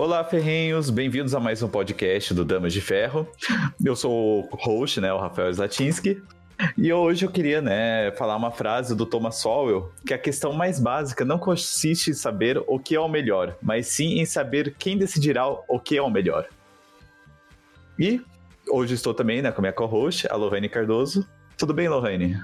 Olá, ferrenhos, bem-vindos a mais um podcast do Damas de Ferro. Eu sou o host, né, o Rafael Zlatinski. E hoje eu queria, né, falar uma frase do Thomas Sowell, que a questão mais básica não consiste em saber o que é o melhor, mas sim em saber quem decidirá o que é o melhor. E hoje estou também né, com a minha co-host, a Lorraine Cardoso. Tudo bem, Lorraine?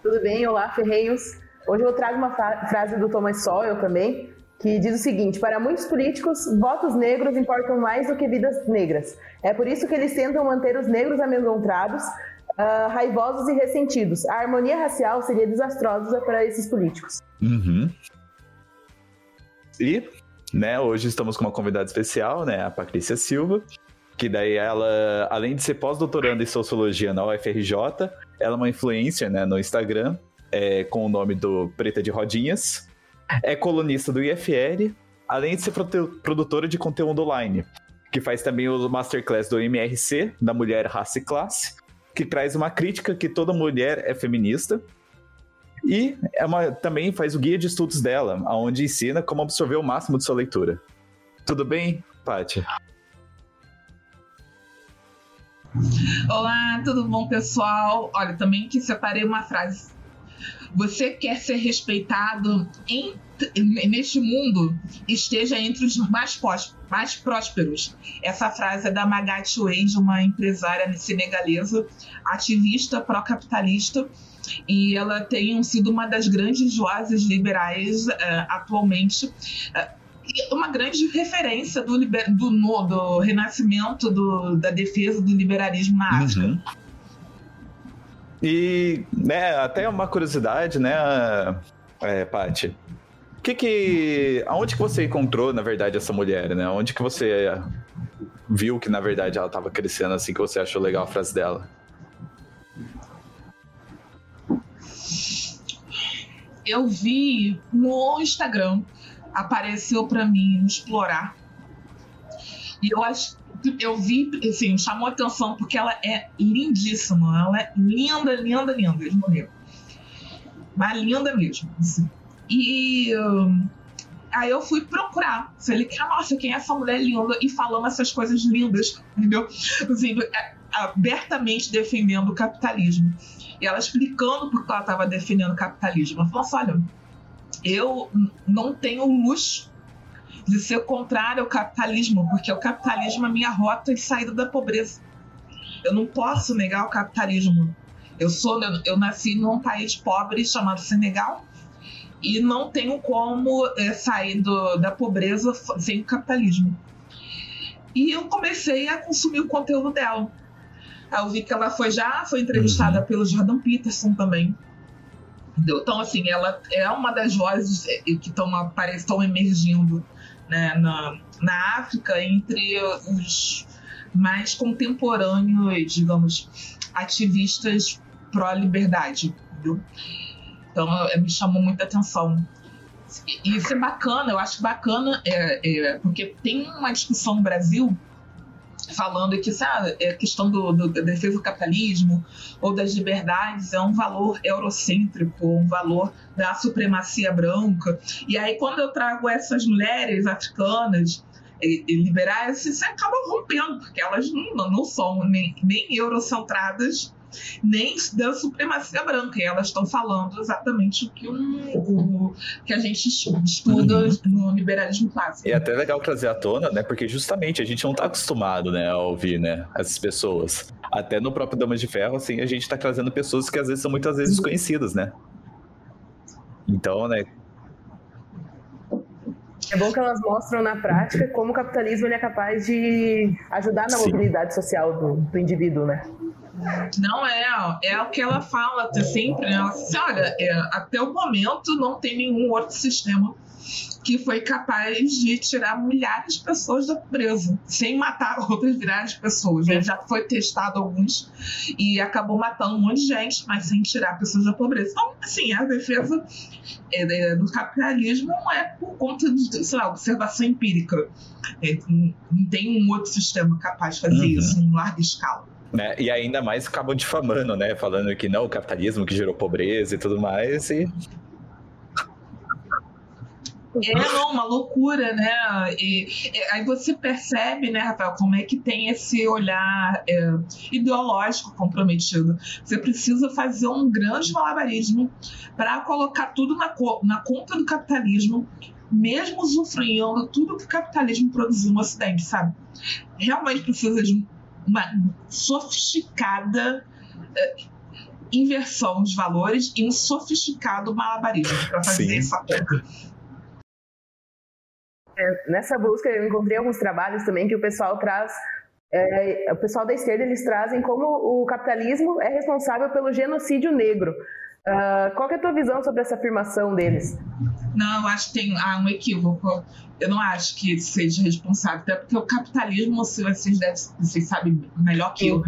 Tudo bem, olá, ferrenhos. Hoje eu trago uma frase do Thomas Sowell também, que diz o seguinte: para muitos políticos, votos negros importam mais do que vidas negras. É por isso que eles tentam manter os negros amedrontados, uh, raivosos e ressentidos. A harmonia racial seria desastrosa para esses políticos. Uhum. E, né, hoje estamos com uma convidada especial, né, a Patrícia Silva, que daí ela, além de ser pós-doutoranda em sociologia na UFRJ, ela é uma influência, né, no Instagram é, com o nome do Preta de Rodinhas. É colunista do IFR, além de ser produtora de conteúdo online, que faz também o Masterclass do MRC, da Mulher, Raça e Classe, que traz uma crítica que toda mulher é feminista. E é uma, também faz o guia de estudos dela, onde ensina como absorver o máximo de sua leitura. Tudo bem, Paty? Olá, tudo bom, pessoal? Olha, também que separei uma frase você quer ser respeitado em, neste mundo, esteja entre os mais, pós, mais prósperos. Essa frase é da Magatte Wade, uma empresária senegalesa, ativista pró-capitalista, e ela tem sido uma das grandes vozes liberais uh, atualmente. Uh, uma grande referência do, liber, do, do renascimento do, da defesa do liberalismo na África. Uhum. E, né, até uma curiosidade, né, é, Paty? Que que, aonde que você encontrou, na verdade, essa mulher, né? Onde que você viu que, na verdade, ela estava crescendo assim, que você achou legal a frase dela? Eu vi no Instagram, apareceu para mim explorar. E eu acho eu vi, assim, chamou atenção porque ela é lindíssima. Ela é linda, linda, linda. Eles morreram. Mas linda mesmo. Assim. E um, aí eu fui procurar. Falei, nossa, quem é essa mulher linda? E falando essas coisas lindas, entendeu? Assim, é, abertamente defendendo o capitalismo. E ela explicando por que ela estava defendendo o capitalismo. Ela falou assim: olha, eu não tenho luxo de ser contrário ao capitalismo, porque o capitalismo é minha rota de saída da pobreza. Eu não posso negar o capitalismo. Eu sou, eu nasci num país pobre chamado Senegal e não tenho como é, sair do, da pobreza sem o capitalismo. E eu comecei a consumir o conteúdo dela. Eu vi que ela foi já foi entrevistada uhum. pelo Jordan Peterson também. Então, assim, ela é uma das vozes é, que estão emergindo né, na, na África entre os mais contemporâneos, digamos, ativistas pró-liberdade. Então, me chamou muita atenção. E isso é bacana, eu acho bacana, é, é, porque tem uma discussão no Brasil falando que sabe, a é questão do, do, da defesa do capitalismo ou das liberdades é um valor eurocêntrico, um valor da supremacia branca. E aí, quando eu trago essas mulheres africanas e, e liberais, você acaba rompendo, porque elas não, não são nem, nem eurocentradas nem da supremacia branca. E elas estão falando exatamente o que, um, o, que a gente estuda no liberalismo clássico. É até legal trazer à tona, né? Porque justamente a gente não está acostumado né, a ouvir né, essas pessoas. Até no próprio Damas de Ferro, assim, a gente está trazendo pessoas que às vezes são muitas vezes desconhecidas, né? Então, né, é bom que elas mostram na prática como o capitalismo é capaz de ajudar na Sim. mobilidade social do, do indivíduo, né? Não é, é o que ela fala sempre, né? Ela diz, olha, é, até o momento não tem nenhum outro sistema que foi capaz de tirar milhares de pessoas da pobreza, sem matar outras milhares de pessoas. Né? Já foi testado alguns e acabou matando um monte de gente, mas sem tirar pessoas da pobreza. Então, assim, a defesa é, do capitalismo não é por conta de, sei lá, observação empírica. É, não tem um outro sistema capaz de fazer uhum. isso em larga escala. Né? E ainda mais acabam difamando, né? Falando que não, o capitalismo que gerou pobreza e tudo mais. E É, não, uma loucura, né? E, e, aí você percebe, né, Rafael, como é que tem esse olhar é, ideológico comprometido. Você precisa fazer um grande malabarismo para colocar tudo na, na conta do capitalismo, mesmo usufruindo tudo que o capitalismo produziu no Ocidente, sabe? Realmente precisa de uma sofisticada uh, inversão de valores e um sofisticado malabarismo para fazer Sim. essa conta. É, nessa busca eu encontrei alguns trabalhos também que o pessoal traz é, o pessoal da esquerda eles trazem como o capitalismo é responsável pelo genocídio negro. Uh, qual é a tua visão sobre essa afirmação deles? Não, eu acho que tem há um equívoco. Eu não acho que seja responsável, até porque o capitalismo, se vocês, devem, vocês sabem melhor que eu,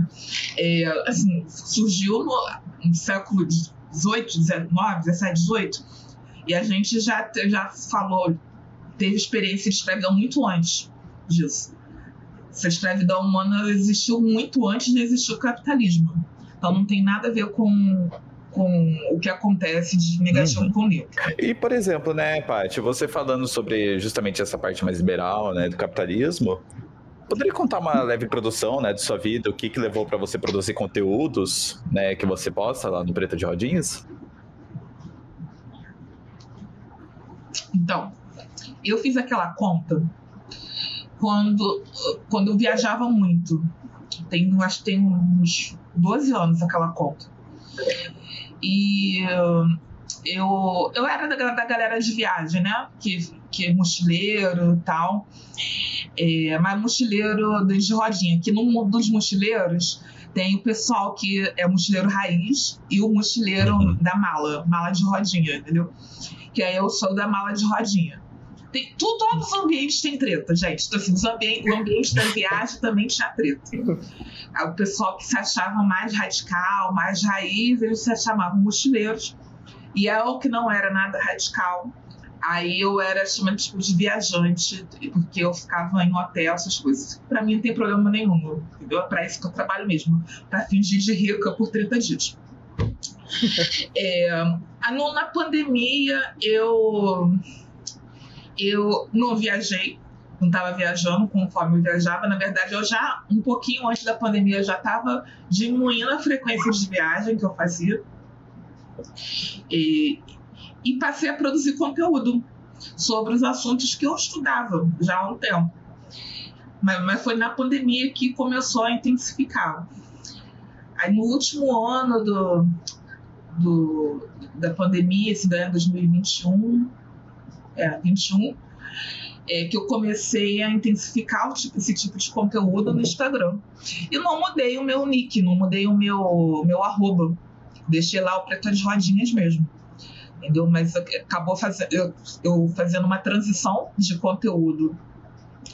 é, assim, surgiu no, no século XVIII, XIX, XVII, XVIII, e a gente já, já falou, teve experiência de escravidão muito antes disso. Essa escravidão humana existiu muito antes de existir o capitalismo. Então não tem nada a ver com com o que acontece de negação uhum. com negro. E, por exemplo, né, Paty, você falando sobre justamente essa parte mais liberal, né, do capitalismo, poderia contar uma leve produção, né, de sua vida, o que que levou para você produzir conteúdos, né, que você posta lá no Preta de Rodinhas? Então, eu fiz aquela conta quando, quando eu viajava muito. Tem, acho que tem uns 12 anos aquela conta. E eu, eu era da, da galera de viagem, né? Que, que é mochileiro e tal. É, mas mochileiro de rodinha. Que no mundo dos mochileiros tem o pessoal que é mochileiro raiz e o mochileiro uhum. da mala, mala de rodinha, entendeu? Que aí eu sou da mala de rodinha. Tem, tudo, todos os ambientes têm treta, gente. Então, assim, ambientes, o ambiente da viagem também tinha treta. O pessoal que se achava mais radical, mais raiz, eles se chamavam mochileiros. E eu que não era nada radical, aí eu era chamada tipo de viajante, porque eu ficava em hotel, essas coisas. Para mim não tem problema nenhum, entendeu? É pra isso que eu trabalho mesmo, para fingir de rica por 30 dias. é, na pandemia, eu eu não viajei, não estava viajando conforme eu viajava. Na verdade, eu já, um pouquinho antes da pandemia, eu já estava diminuindo a frequência de viagem que eu fazia. E, e passei a produzir conteúdo sobre os assuntos que eu estudava já há um tempo. Mas, mas foi na pandemia que começou a intensificar. Aí no último ano do, do, da pandemia, esse ano 2021, é, 21, é, que eu comecei a intensificar tipo, esse tipo de conteúdo no Instagram. E não mudei o meu nick, não mudei o meu, meu arroba. Deixei lá o Preto de Rodinhas mesmo. Entendeu? Mas acabou fazendo, eu, eu fazendo uma transição de conteúdo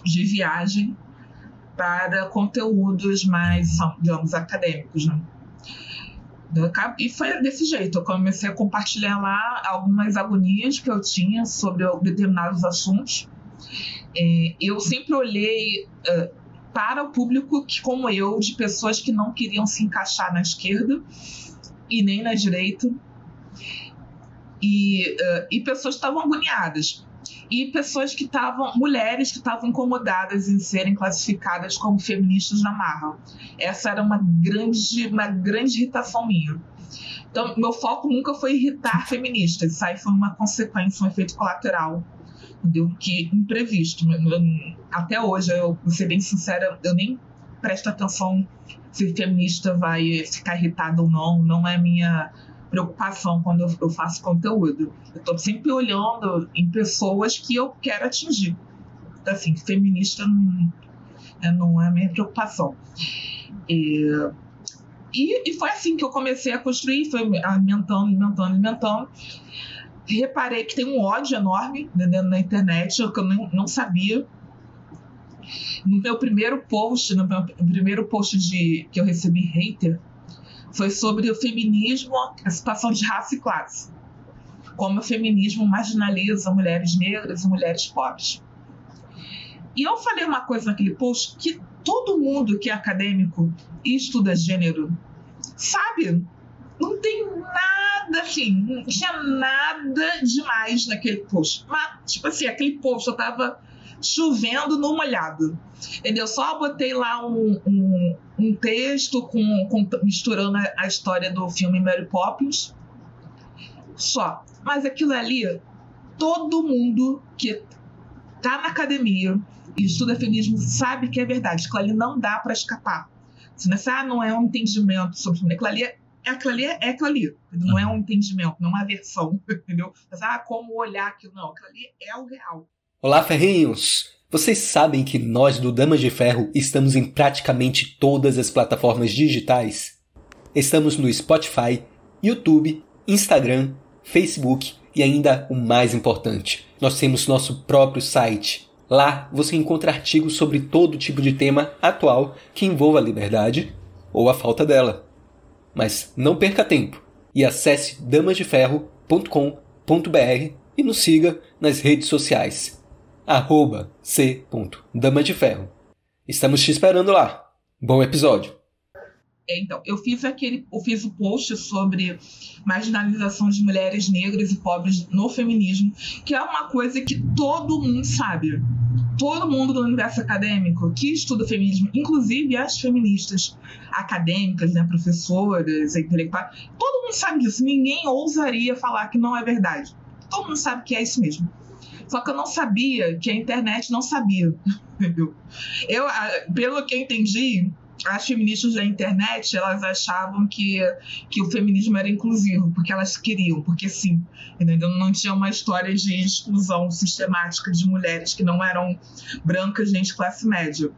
de viagem para conteúdos mais, digamos, acadêmicos, né? E foi desse jeito. Eu comecei a compartilhar lá algumas agonias que eu tinha sobre determinados assuntos. É, eu sempre olhei uh, para o público que, como eu, de pessoas que não queriam se encaixar na esquerda e nem na direita. E, uh, e pessoas estavam agoniadas e pessoas que estavam, mulheres que estavam incomodadas em serem classificadas como feministas na Marvel. Essa era uma grande, uma grande irritação minha. Então, meu foco nunca foi irritar feministas, isso aí foi uma consequência, um efeito colateral, entendeu? Que imprevisto. Até hoje, eu vou ser bem sincera, eu nem presto atenção se feminista vai ficar irritada ou não, não é minha preocupação quando eu, faço conteúdo. Eu estou sempre olhando em pessoas que eu quero atingir. Então, assim, feminista não, é, não é a minha preocupação. E, e, e, foi assim que eu comecei a construir, foi alimentando, alimentando, alimentando. Reparei que tem um ódio enorme dentro da internet, que eu não, não sabia. No meu primeiro post, no meu primeiro post de, que eu recebi hater, foi sobre o feminismo, a situação de raça e classe. Como o feminismo marginaliza mulheres negras e mulheres pobres. E eu falei uma coisa naquele post que todo mundo que é acadêmico e estuda gênero sabe. Não tem nada assim, não tinha nada demais naquele post. Mas, tipo assim, aquele post eu tava chovendo no molhado. Entendeu? Só botei lá um, um, um texto com, com, misturando a, história do filme Mary Poppins. Só. Mas aquilo ali, todo mundo que tá na academia e estuda feminismo sabe que é verdade. Aquilo ali não dá para escapar. Se não, ah, não é um entendimento sobre feminismo. Aquilo ali é, é aquilo ali, é aquilo ali. Não é um entendimento, não é uma versão, entendeu? Mas, ah, como olhar aquilo. Não, aquilo ali é o real. Olá, ferrinhos! Vocês sabem que nós do Damas de Ferro estamos em praticamente todas as plataformas digitais? Estamos no Spotify, YouTube, Instagram, Facebook e ainda o mais importante, nós temos nosso próprio site. Lá você encontra artigos sobre todo tipo de tema atual que envolva a liberdade ou a falta dela. Mas não perca tempo e acesse damasdeferro.com.br e nos siga nas redes sociais arroba c. Dama de Ferro. Estamos te esperando lá. Bom episódio. É, então, eu fiz aquele, eu fiz o post sobre marginalização de mulheres negras e pobres no feminismo, que é uma coisa que todo mundo sabe. Todo mundo do universo acadêmico que estuda feminismo, inclusive as feministas acadêmicas, né, professoras, intelectuais, todo mundo sabe disso. Ninguém ousaria falar que não é verdade. Todo mundo sabe que é isso mesmo. Só que eu não sabia que a internet não sabia. Entendeu? Eu, pelo que eu entendi, as feministas da internet elas achavam que, que o feminismo era inclusivo, porque elas queriam, porque sim. Entendeu? Não tinha uma história de exclusão sistemática de mulheres que não eram brancas de classe média.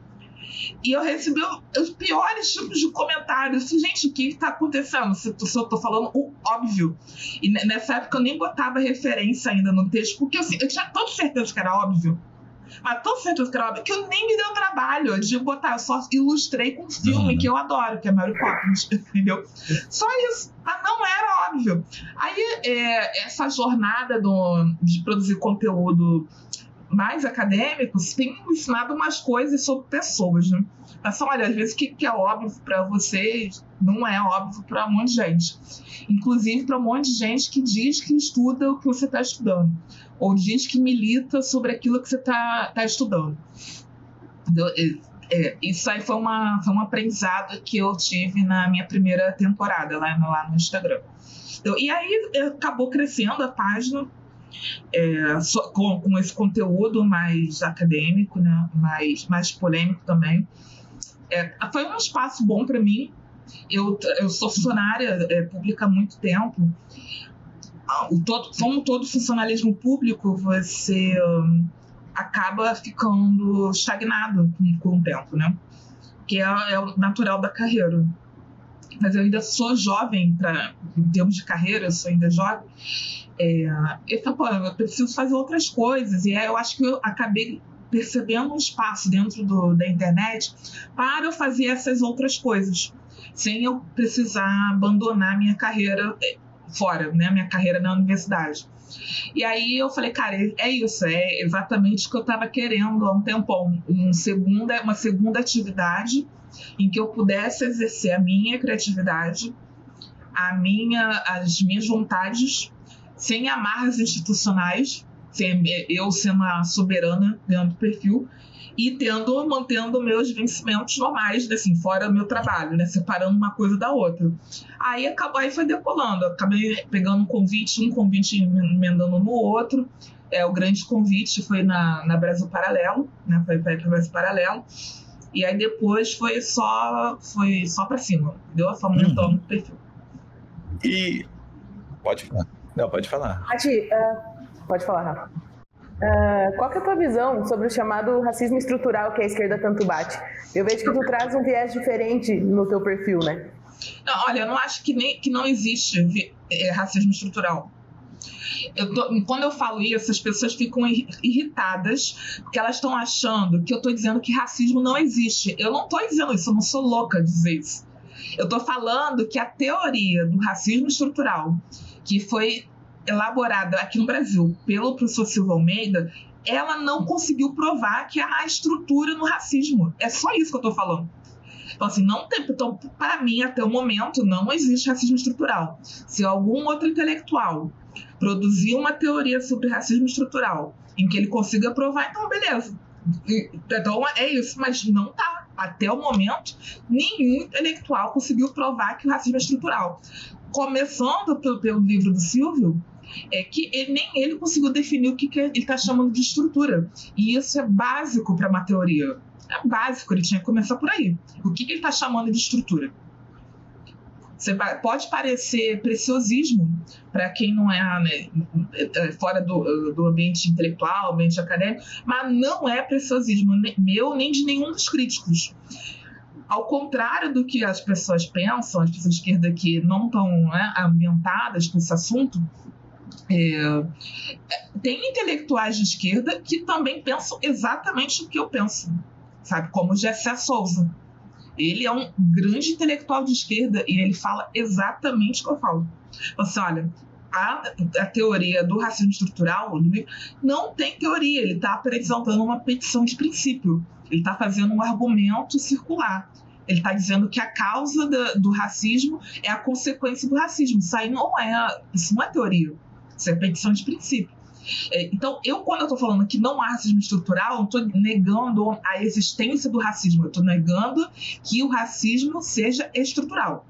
E eu recebi os piores tipos de comentários. Assim, gente, o que está acontecendo? Se, se eu estou falando o óbvio. E nessa época eu nem botava referência ainda no texto, porque assim, eu tinha tanta certeza que era óbvio. Mas tão certeza que era óbvio que eu nem me deu trabalho de botar. Eu só ilustrei com um filme uhum. que eu adoro, que é Mary Poppins, entendeu? Só isso. Mas não era óbvio. Aí, é, essa jornada do, de produzir conteúdo mais acadêmicos têm ensinado umas coisas sobre pessoas, né? Mas olha, às vezes o que, é óbvio para vocês não é óbvio para um monte de gente. Inclusive para um monte de gente que diz que estuda o que você está estudando, ou diz que milita sobre aquilo que você está tá estudando. É, isso aí foi, uma, foi um aprendizado que eu tive na minha primeira temporada lá no, lá no Instagram. Então, e aí acabou crescendo a página é, so, com, com, esse conteúdo mais acadêmico, né, mais, mais polêmico também. É, foi um espaço bom para mim. Eu, eu sou funcionária é, pública há muito tempo. Ah, o todo, como todo funcionalismo público, você um, acaba ficando estagnado com, com o tempo, né? Que é, é o natural da carreira mas eu ainda sou jovem para em termos de carreira, eu sou ainda jovem é, eu falei, eu preciso fazer outras coisas. E aí eu acho que eu acabei percebendo um espaço dentro do, da internet para eu fazer essas outras coisas, sem eu precisar abandonar minha carreira é, fora, né? Minha carreira na universidade. E aí eu falei, cara, é isso, é exatamente o que eu estava querendo há um tempão, um segunda, uma segunda atividade em que eu pudesse exercer a minha criatividade, a minha, as minhas vontades sem amarras institucionais, sem eu sendo a soberana dentro do perfil, e tendo, mantendo meus vencimentos normais, assim, fora meu trabalho, né? Separando uma coisa da outra. Aí acabou, aí foi decolando. Eu acabei pegando um convite, um convite emendando no outro. É, o grande convite foi na, na Brasil Paralelo, né? Foi para Brasil Paralelo. E aí depois foi só foi só para cima, deu a aumentando uhum. o perfil. E pode falar. Não, pode falar. Mati, uh, pode falar, Rafa. Uh, qual é a tua visão sobre o chamado racismo estrutural que a esquerda tanto bate? Eu vejo que tu traz um viés diferente no teu perfil, né? Não, olha, eu não acho que, nem, que não existe é, racismo estrutural. Eu tô, quando eu falo isso, as pessoas ficam irritadas porque elas estão achando que eu estou dizendo que racismo não existe. Eu não estou dizendo isso, eu não sou louca de dizer isso. Eu estou falando que a teoria do racismo estrutural que foi elaborada aqui no Brasil pelo professor Silva Almeida, ela não conseguiu provar que há estrutura no racismo. É só isso que eu estou falando. Então, assim, não tem. Então, para mim, até o momento, não existe racismo estrutural. Se algum outro intelectual produzir uma teoria sobre racismo estrutural em que ele consiga provar, então beleza. Então é isso, mas não tá. Até o momento, nenhum intelectual conseguiu provar que o racismo é estrutural. Começando pelo, pelo livro do Silvio, é que ele, nem ele conseguiu definir o que, que ele está chamando de estrutura. E isso é básico para uma teoria. É básico, ele tinha que começar por aí. O que, que ele está chamando de estrutura? Você pode parecer preciosismo para quem não é né, é, fora do, do, ambiente intelectual, ambiente acadêmico, mas não é preciosismo meu nem de nenhum dos críticos. Ao contrário do que as pessoas pensam, as pessoas de esquerda que não estão né, ambientadas com esse assunto, é, tem intelectuais de esquerda que também pensam exatamente o que eu penso, sabe? Como Gessé Souza. Ele é um grande intelectual de esquerda e ele fala exatamente o que eu falo. Você olha, a, a, teoria do racismo estrutural não tem teoria, ele está apresentando uma petição de princípio. Ele está fazendo um argumento circular. Ele está dizendo que a causa do, racismo é a consequência do racismo. Isso aí não é, isso não é teoria. Isso é petição de princípio. É, então, eu, quando eu estou falando que não há racismo estrutural, não estou negando a existência do racismo, eu estou negando que o racismo seja estrutural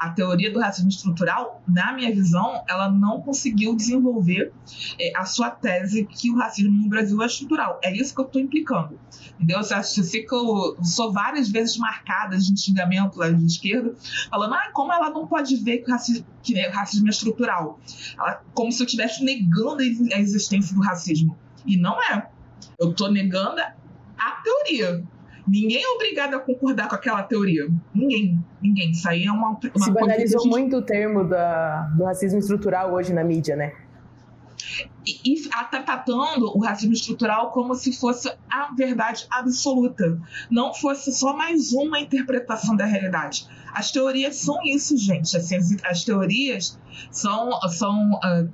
a teoria do racismo estrutural, na minha visão, ela não conseguiu desenvolver é, a sua tese que o racismo no Brasil é estrutural. É isso que eu estou implicando. Entendeu? Você fica, eu sou várias vezes marcada de xingamento lá de esquerda, falando, ah, como ela não pode ver que o racismo, que o racismo é estrutural? Ela, como se eu estivesse negando a existência do racismo. E não é. Eu estou negando a teoria. Ninguém é obrigado a concordar com aquela teoria. Ninguém. Ninguém. Isso aí é uma. uma Se banalizou gente... muito o termo da, do racismo estrutural hoje na mídia, né? E está tratando o racismo estrutural como se fosse a verdade absoluta, não fosse só mais uma interpretação da realidade. As teorias são isso, gente. Assim, as, as, teorias são, são uh,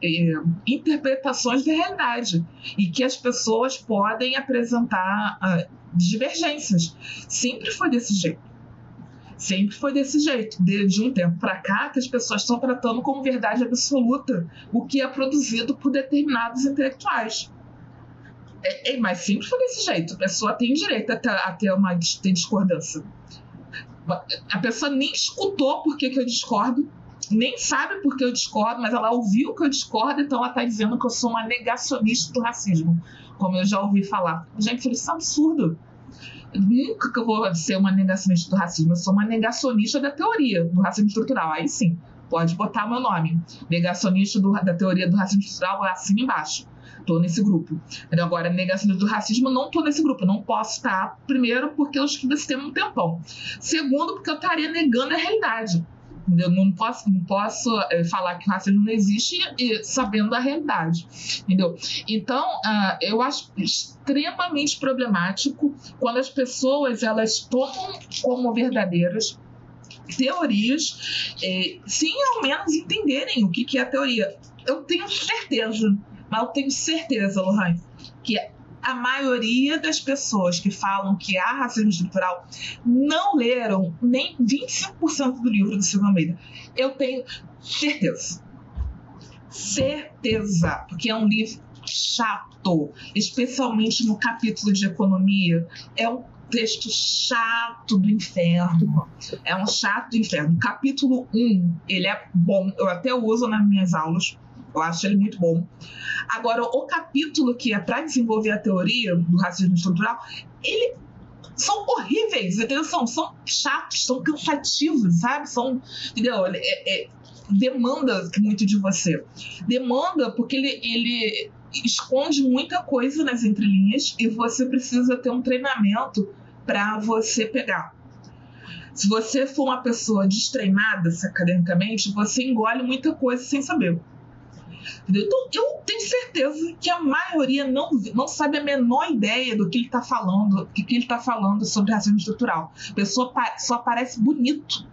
interpretações da realidade e que as pessoas podem apresentar uh, divergências. Sempre foi desse jeito. Sempre foi desse jeito. De, um tempo para cá, que as pessoas estão tratando como verdade absoluta o que é produzido por determinados intelectuais. É, é, mas sempre foi desse jeito. A pessoa tem direito a ter, a ter uma ter discordância. A pessoa nem escutou por que, que eu discordo, nem sabe por que eu discordo, mas ela ouviu que eu discordo, então ela está dizendo que eu sou uma negacionista do racismo, como eu já ouvi falar. Gente, isso é absurdo nunca que eu vou ser uma negacionista do racismo, eu sou uma negacionista da teoria do racismo estrutural. Aí sim, pode botar meu nome. Negacionista do, da teoria do racismo estrutural, assim embaixo. Tô nesse grupo. Agora, negacionista do racismo, não tô nesse grupo. Eu não posso estar, primeiro, porque eu estive nesse tema um tempão. Segundo, porque eu estaria negando a realidade. Eu não posso, não posso é, falar que o racismo não existe e, sabendo a realidade. Entendeu? Então, uh, eu acho extremamente problemático quando as pessoas elas tomam como verdadeiras teorias eh, sem ao menos entenderem o que, que é a teoria. Eu tenho certeza, mas eu tenho certeza, Lohan, que a maioria das pessoas que falam que há racismo estrutural não leram nem 25% do livro do Silvio Almeida. Eu tenho certeza. Certeza. Porque é um livro chato, especialmente no capítulo de economia. É um texto chato do inferno. É um chato do inferno. Capítulo 1, ele é bom, eu até uso nas minhas aulas. Eu acho ele muito bom. Agora, o capítulo que é para desenvolver a teoria do racismo estrutural, ele são horríveis, atenção, são chatos, são cansativos, sabe? São, entendeu? É, é, demanda muito de você. Demanda porque ele, ele esconde muita coisa nas entrelinhas e você precisa ter um treinamento para você pegar. Se você for uma pessoa destreinada academicamente, você engole muita coisa sem saber. Então, eu tenho certeza que a maioria não, não sabe a menor ideia do que ele está falando, do que ele está falando sobre racismo estrutural. A pessoa só parece bonito.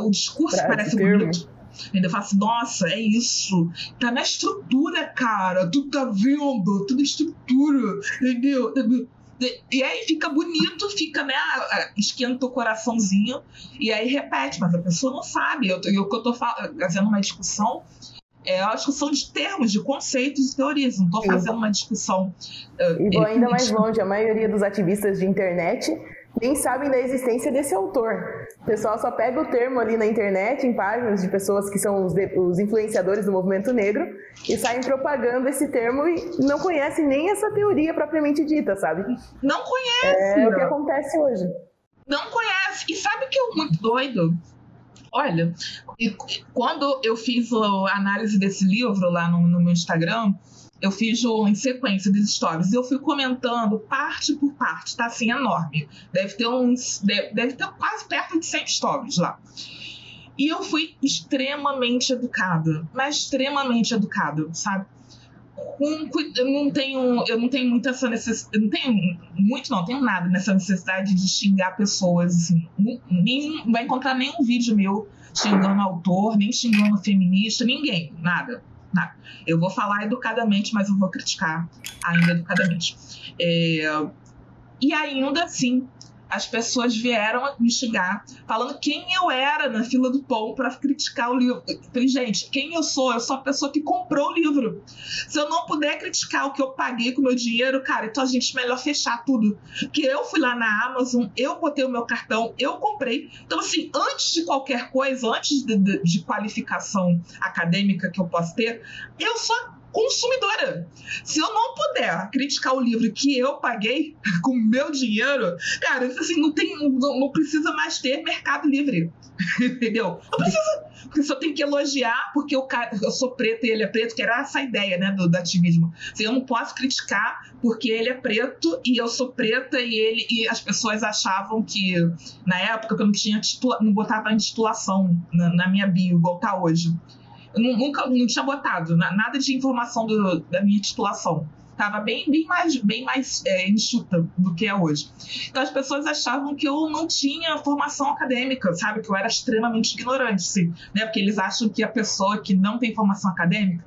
O discurso parece, parece bonito. Ainda fala assim, nossa, é isso. Tá na estrutura, cara. Tu tá vendo? Tudo estrutura. Entendeu? E aí fica bonito, fica, né? Esquenta o coraçãozinho e aí repete, mas a pessoa não sabe. Eu, eu, eu tô fazendo uma discussão é a discussão de termos, de conceitos e teorias. Não estou fazendo uma discussão. Uh, e vou ainda mais longe: a maioria dos ativistas de internet nem sabem da existência desse autor. O pessoal só pega o termo ali na internet, em páginas de pessoas que são os, de, os influenciadores do movimento negro, e saem propagando esse termo e não conhecem nem essa teoria propriamente dita, sabe? Não conhece! É o que acontece hoje. Não conhece. E sabe o que é muito doido? Olha, quando eu fiz a análise desse livro lá no, no meu Instagram, eu fiz em sequência das stories. Eu fui comentando parte por parte, tá assim, enorme. Deve ter uns. Deve, deve ter quase perto de 100 stories lá. E eu fui extremamente educada, mas extremamente educada, sabe? Com, eu não tenho, eu não tenho muita essa necessidade, não tenho muito não, tenho nada nessa necessidade de xingar pessoas, assim, nem vai encontrar nenhum vídeo meu xingando autor, nem xingando feminista, ninguém, nada. Nada. Eu vou falar educadamente, mas eu vou criticar ainda educadamente. É, e ainda assim, as pessoas vieram me xingar, falando quem eu era na fila do pão para criticar o livro. falei, gente, quem eu sou? Eu sou a pessoa que comprou o livro. Se eu não puder criticar o que eu paguei com meu dinheiro, cara, então a gente melhor fechar tudo. Porque eu fui lá na Amazon, eu botei o meu cartão, eu comprei. Então, assim, antes de qualquer coisa, antes de, de, de qualificação acadêmica que eu possa ter, eu sou consumidora. Se eu não puder criticar o livro que eu paguei com meu dinheiro, cara, assim, não, tem, não, não precisa mais ter Mercado Livre. Entendeu? Não precisa. Porque só tem que elogiar porque eu, eu sou preto e ele é preto, que era essa ideia, né, do, do ativismo. Assim, eu não posso criticar porque ele é preto e eu sou preta e ele e as pessoas achavam que na época que eu não tinha titula, não botava intitulação na, na minha bio igual tá hoje nunca não tinha botado nada de informação do, da minha titulação. Estava bem, bem mais, bem mais é, enxuta do que é hoje. Então as pessoas achavam que eu não tinha formação acadêmica, sabe? Que eu era extremamente ignorante, sim, né? Porque eles acham que a pessoa que não tem formação acadêmica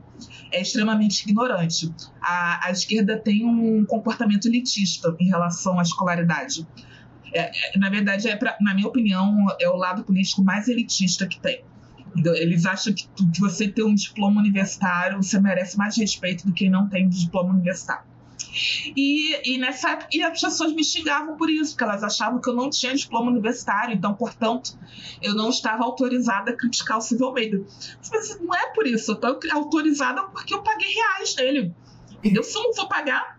é extremamente ignorante. A, a esquerda tem um comportamento elitista em relação à escolaridade. É, é, na verdade, é pra, na minha opinião, é o lado político mais elitista que tem. Eles acham que, que você ter um diploma universitário, você merece mais respeito do que não tem diploma universitário. E, e, nessa época, e as pessoas me xingavam por isso, porque elas achavam que eu não tinha diploma universitário, então, portanto, eu não estava autorizada a criticar o Silvio Almeida. Mas não é por isso, eu estou autorizada porque eu paguei reais nele. Entendeu? Se eu não for pagar,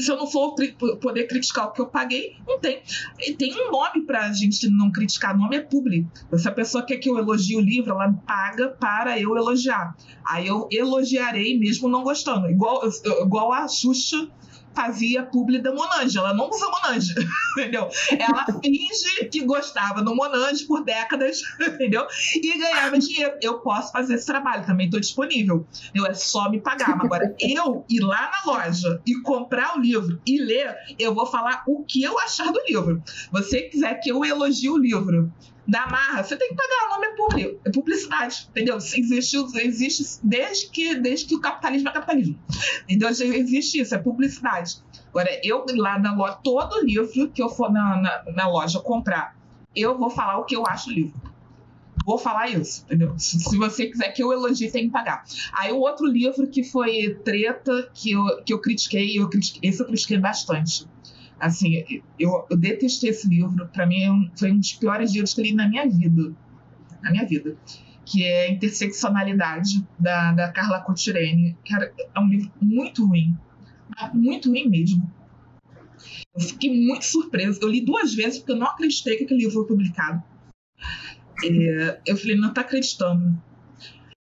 se eu não for poder criticar o que eu paguei, não tem. E tem um nome para a gente não criticar, o nome é publi. Se a pessoa quer que eu elogie o livro, ela paga para eu elogiar. Aí eu elogiarei mesmo não gostando. Igual, igual a Xuxa fazia publi da Monange. Ela não usa Monange, entendeu? Ela finge que gostava do Monange por décadas, entendeu? E ganhava dinheiro. Eu posso fazer esse trabalho, também estou disponível. Eu é só me pagar. Mas agora, eu ir lá na loja e comprar o livro e ler, eu vou falar o que eu achar do livro. Você quiser que eu elogie o livro da marra, você tem que pagar, o nome é público, é publicidade, entendeu? Existe, existe desde, que, desde que o capitalismo é capitalismo. Entendeu? Existe isso, é publicidade. Agora, eu lá na loja, todo livro que eu for na, na, na loja comprar, eu vou falar o que eu acho do livro. Vou falar isso, entendeu? Se, se, você quiser que eu elogie, tem que pagar. Aí o outro livro que foi treta, que eu, que eu critiquei, eu critiquei, esse eu critiquei bastante Assim, eu, eu detestei esse livro. Para mim, é foi um dos piores livros que eu li na minha vida. Na minha vida. Que é Interseccionalidade, da, da Carla Cotirene. Que é um livro muito ruim. Muito ruim mesmo. Eu fiquei muito surpresa. Eu li duas vezes porque eu não acreditei que aquele livro foi publicado. É, eu falei, não tá acreditando.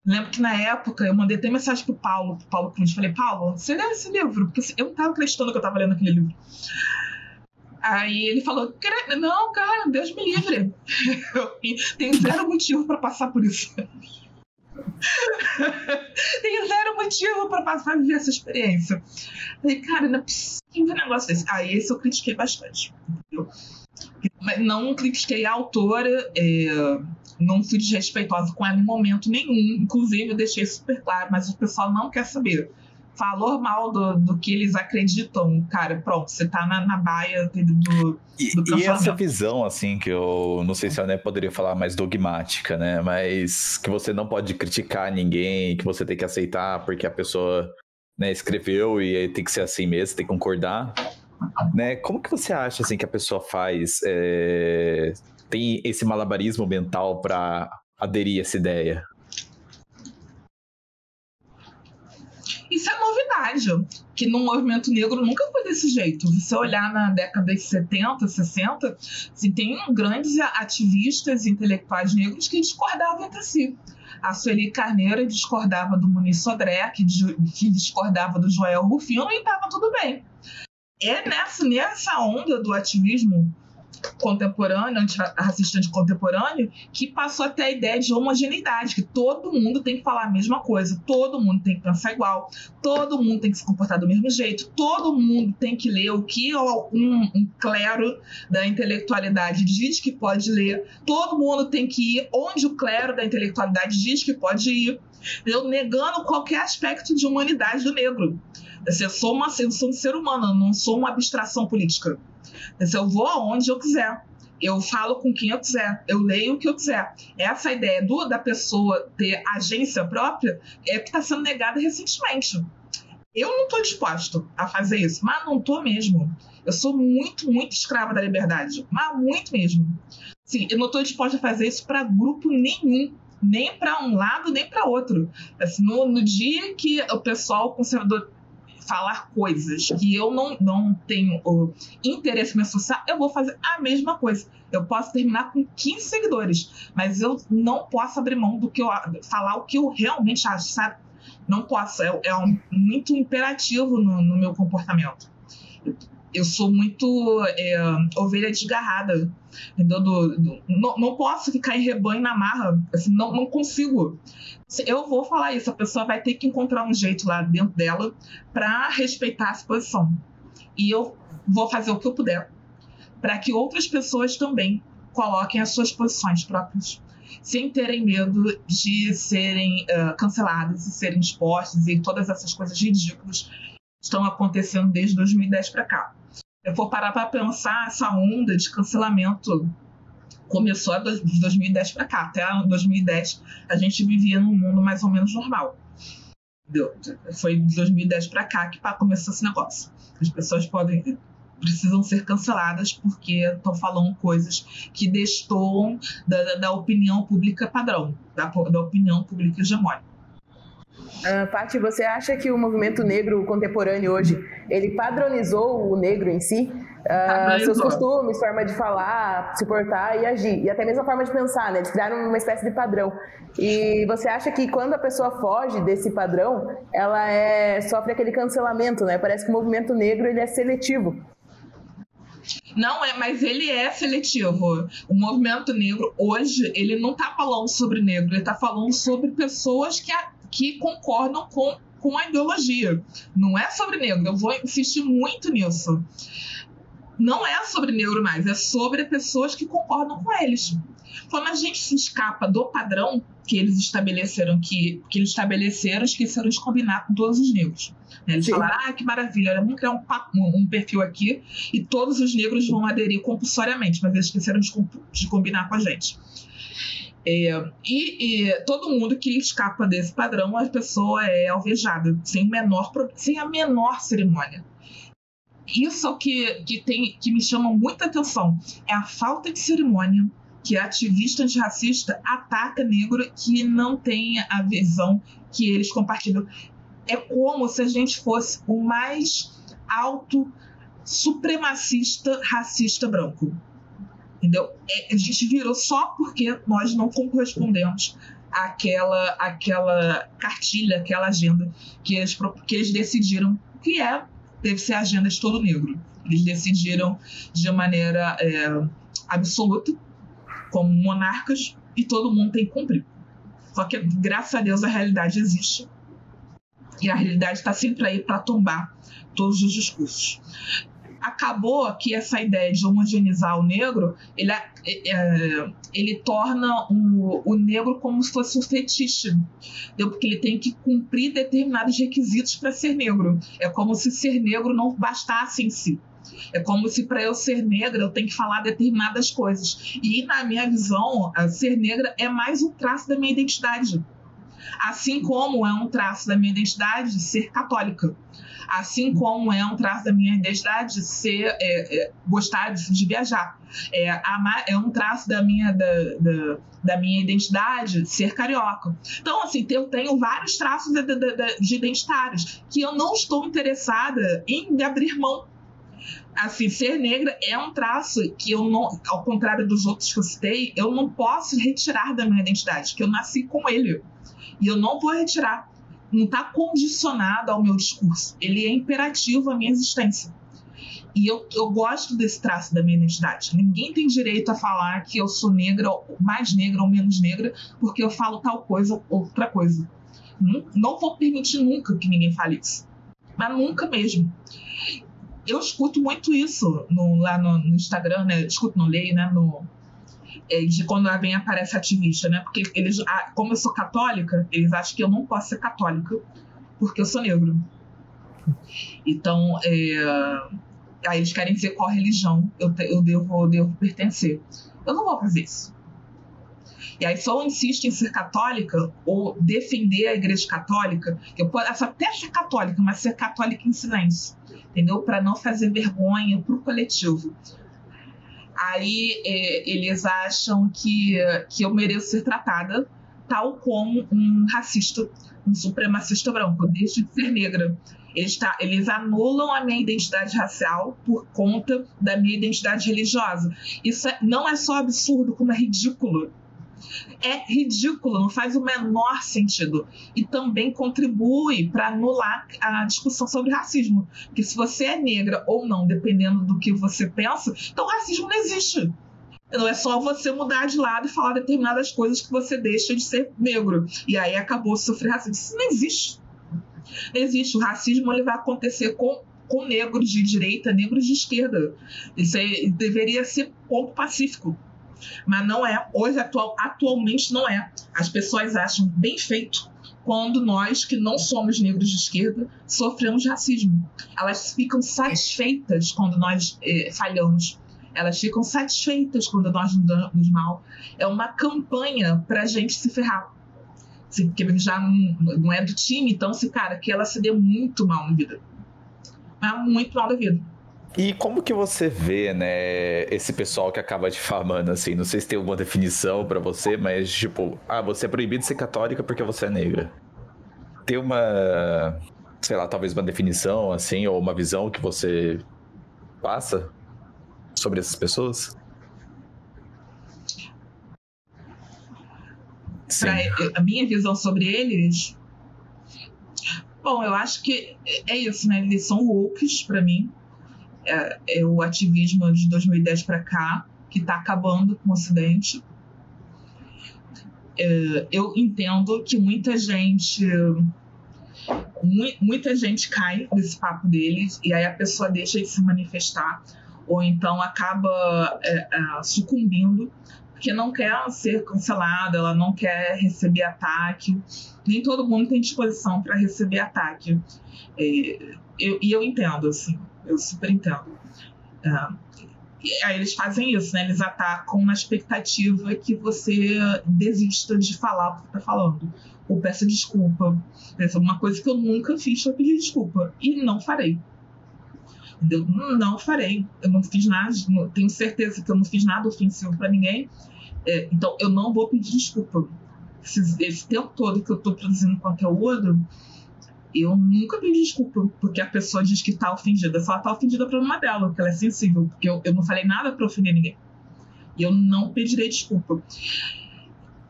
Lembro que na época eu mandei até mensagem pro Paulo, pro Paulo Cruz. Falei, Paulo, você leu esse livro? Porque eu não tava acreditando que eu tava lendo aquele livro. Aí ele falou: Não, cara, Deus me livre. Tenho zero motivo para passar por isso. Tenho zero motivo para passar a viver essa experiência. Falei, cara, não é possível um negócio desse. Aí esse eu critiquei bastante. Entendeu? Não critiquei a autora, é, não fui desrespeitosa com ela em momento nenhum. Inclusive, eu deixei super claro, mas o pessoal não quer saber falou mal do, do que eles acreditam, cara, pronto, você tá na, na baia do, do e, e essa visão, assim, que eu não sei se eu poderia falar mais dogmática, né? Mas que você não pode criticar ninguém, que você tem que aceitar porque a pessoa né, escreveu e tem que ser assim mesmo, tem que concordar. Né? Como que você acha assim que a pessoa faz? É... Tem esse malabarismo mental para aderir a essa ideia? Isso é novidade, que no movimento negro nunca foi desse jeito. Você olhar na década de 70, 60, assim, tem grandes ativistas intelectuais negros que discordavam entre si. A Sueli Carneiro discordava do Muniz Sodré, que, que discordava do Joel Rufino, e estava tudo bem. É nessa, nessa onda do ativismo contemporâneo, antirracista de contemporâneo, que passou até a ideia de homogeneidade, que todo mundo tem que falar a mesma coisa, todo mundo tem que pensar igual, todo mundo tem que se comportar do mesmo jeito, todo mundo tem que ler o que um, um clero da intelectualidade diz que pode ler, todo mundo tem que ir onde o clero da intelectualidade diz que pode ir, eu negando qualquer aspecto de humanidade do negro. Eu sou, uma, eu sou um ser humano, não sou uma abstração política. Eu vou aonde eu quiser. Eu falo com quem eu quiser, eu leio o que eu quiser. Essa ideia do, da pessoa ter agência própria é que está sendo negada recentemente. Eu não estou disposto a fazer isso, mas não estou mesmo. Eu sou muito, muito escrava da liberdade, mas muito mesmo. Sim, eu não estou disposta a fazer isso para grupo nenhum, nem para um lado, nem para outro. Assim, no, no dia que o pessoal conservador falar coisas que eu não, não tenho interesse em me associar, eu vou fazer a mesma coisa. Eu posso terminar com 15 seguidores, mas eu não posso abrir mão do que eu falar o que eu realmente acho, sabe? Não posso, é, é um, muito imperativo no, no meu comportamento eu sou muito é, ovelha desgarrada. Do, do, do, não, não, posso ficar em rebanho na marra. Assim, não, não consigo. Eu vou falar isso, a pessoa vai ter que encontrar um jeito lá dentro dela para respeitar a posição. E eu vou fazer o que eu puder para que outras pessoas também coloquem as suas posições próprias, sem terem medo de serem uh, canceladas e serem expostas e todas essas coisas ridículas estão acontecendo desde 2010 para cá. Eu vou parar para pensar, essa onda de cancelamento começou de 2010 para cá. Até 2010 a gente vivia num mundo mais ou menos normal. Foi de 2010 para cá que começou esse negócio. As pessoas podem precisam ser canceladas porque estão falando coisas que destoam da, da opinião pública padrão, da, da opinião pública hegemônica. Uh, Paty, você acha que o movimento negro contemporâneo hoje, ele padronizou o negro em si? Uh, seus costumes, forma de falar, se portar e agir. E até mesmo a forma de pensar, né? Eles criaram uma espécie de padrão. E você acha que quando a pessoa foge desse padrão, ela é, sofre aquele cancelamento, né? Parece que o movimento negro, ele é seletivo. Não é, mas ele é seletivo. O movimento negro hoje, ele não está falando sobre negro, ele está falando sobre pessoas que, a, que concordam com, com a ideologia. Não é sobre negro, eu vou insistir muito nisso. Não é sobre negro mais, é sobre pessoas que concordam com eles. Quando a gente se escapa do padrão que eles estabeleceram, que, que eles estabeleceram, esqueceram de combinar com todos os negros. Eles Sim. falaram, ah, que maravilha, vamos criar um, um, perfil aqui e todos os negros vão aderir compulsoriamente, mas eles esqueceram de, de combinar com a gente. É, e, e, todo mundo que escapa desse padrão, a pessoa é alvejada, sem, menor, sem a menor cerimônia. Isso que, que, tem, que me chama muita atenção. É a falta de cerimônia que ativista antirracista ataca negro que não tem a visão que eles compartilham. É como se a gente fosse o mais alto supremacista racista branco. Entendeu? É, a gente virou só porque nós não correspondemos àquela, àquela cartilha, àquela agenda que eles, que eles decidiram que é, deve ser a agenda de todo negro. Eles decidiram de maneira é, absoluta, como monarcas, e todo mundo tem que cumprir. Só que, graças a Deus, a realidade existe. E a realidade está sempre aí para tombar todos os discursos acabou que essa ideia de homogeneizar o negro, ele, é, é, ele torna o, o negro como se fosse um fetiche, entendeu? porque ele tem que cumprir determinados requisitos para ser negro. É como se ser negro não bastasse em si. É como se para eu ser negra eu tenho que falar determinadas coisas. E na minha visão, ser negra é mais um traço da minha identidade. Assim como é um traço da minha identidade ser católica. Assim como é um traço da minha identidade ser é, é, gostar de, de viajar. É, amar, é um traço da minha, da, da, da, minha identidade ser carioca. Então, assim, eu tenho vários traços de, de, de identitários que eu não estou interessada em abrir mão assim, ser negra é um traço que eu não, ao contrário dos outros que eu citei, eu não posso retirar da minha identidade, que eu nasci com ele. E eu não vou retirar. Não está condicionado ao meu discurso. Ele é imperativo à minha existência. E eu, eu gosto desse traço da minha identidade. Ninguém tem direito a falar que eu sou negra, mais negra ou menos negra, porque eu falo tal coisa ou outra coisa. Não, vou permitir nunca que ninguém fale isso. Mas nunca mesmo eu escuto muito isso no, lá no, no, Instagram, né? Escuto, no leio, né? No, é, de quando vem aparece ativista, né? Porque eles, como eu sou católica, eles acham que eu não posso ser católica porque eu sou negro. Então, é, aí eles querem dizer qual religião eu, te, eu devo, eu devo pertencer. Eu não vou fazer isso. E aí, eu insisto em ser católica ou defender a igreja católica, eu posso até ser católica, mas ser católica em silêncio entendeu? Para não fazer vergonha para o coletivo. Aí é, eles acham que, que eu mereço ser tratada tal como um racista, um supremacista branco, desde de ser negra. Eles, tá, eles anulam a minha identidade racial por conta da minha identidade religiosa. Isso é, não é só absurdo, como é ridículo é ridículo, não faz o menor sentido. E também contribui para anular a discussão sobre racismo. Porque se você é negra ou não, dependendo do que você pensa, então racismo não existe. Não é só você mudar de lado e falar determinadas coisas que você deixa de ser negro. E aí acabou de sofrer racismo. Isso não existe. Não existe. O racismo ele vai acontecer com, com negros de direita, negros de esquerda. Isso aí deveria ser ponto pacífico. Mas não é. Hoje, atual, atualmente, não é. As pessoas acham bem feito quando nós, que não somos negros de esquerda, sofremos racismo. Elas ficam satisfeitas quando nós eh, falhamos. Elas ficam satisfeitas quando nós nos mal. É uma campanha para a gente se ferrar. Porque já não, é do time, então, se, cara, que ela se dê muito mal na vida. Mas muito mal da vida. E como que você vê, né, esse pessoal que acaba difamando, assim? Não sei se tem alguma definição para você, mas tipo, ah, você é proibido de ser católica porque você é negra. Tem uma, sei lá, talvez uma definição, assim, ou uma visão que você passa sobre essas pessoas? Sim. a minha visão sobre eles. Bom, eu acho que é isso, né? Eles são woke para mim é, é o ativismo de 2010 para cá que está acabando com o Ocidente. É, eu entendo que muita gente muita gente cai nesse papo deles e aí a pessoa deixa de se manifestar ou então acaba é, é, sucumbindo porque não quer ser cancelada, ela não quer receber ataque. Nem todo mundo tem disposição para receber ataque. É, eu, e eu entendo, assim eu super entendo. É, aí eles fazem isso, né? Eles atacam na expectativa que você desista de falar o que tá falando. Ou peça desculpa. Essa é uma coisa que eu nunca fiz foi pedir desculpa. E não farei. Entendeu? Não farei. Eu não fiz nada, tenho certeza que eu não fiz nada ofensivo para ninguém. É, então eu não vou pedir desculpa. Esse, esse tempo todo que eu tô produzindo conteúdo, eu nunca pedi desculpa porque a pessoa diz que tá ofendida. Se ela tá ofendida, é problema dela, porque ela é sensível. Porque eu, eu não falei nada para ofender ninguém. E eu não pedirei desculpa.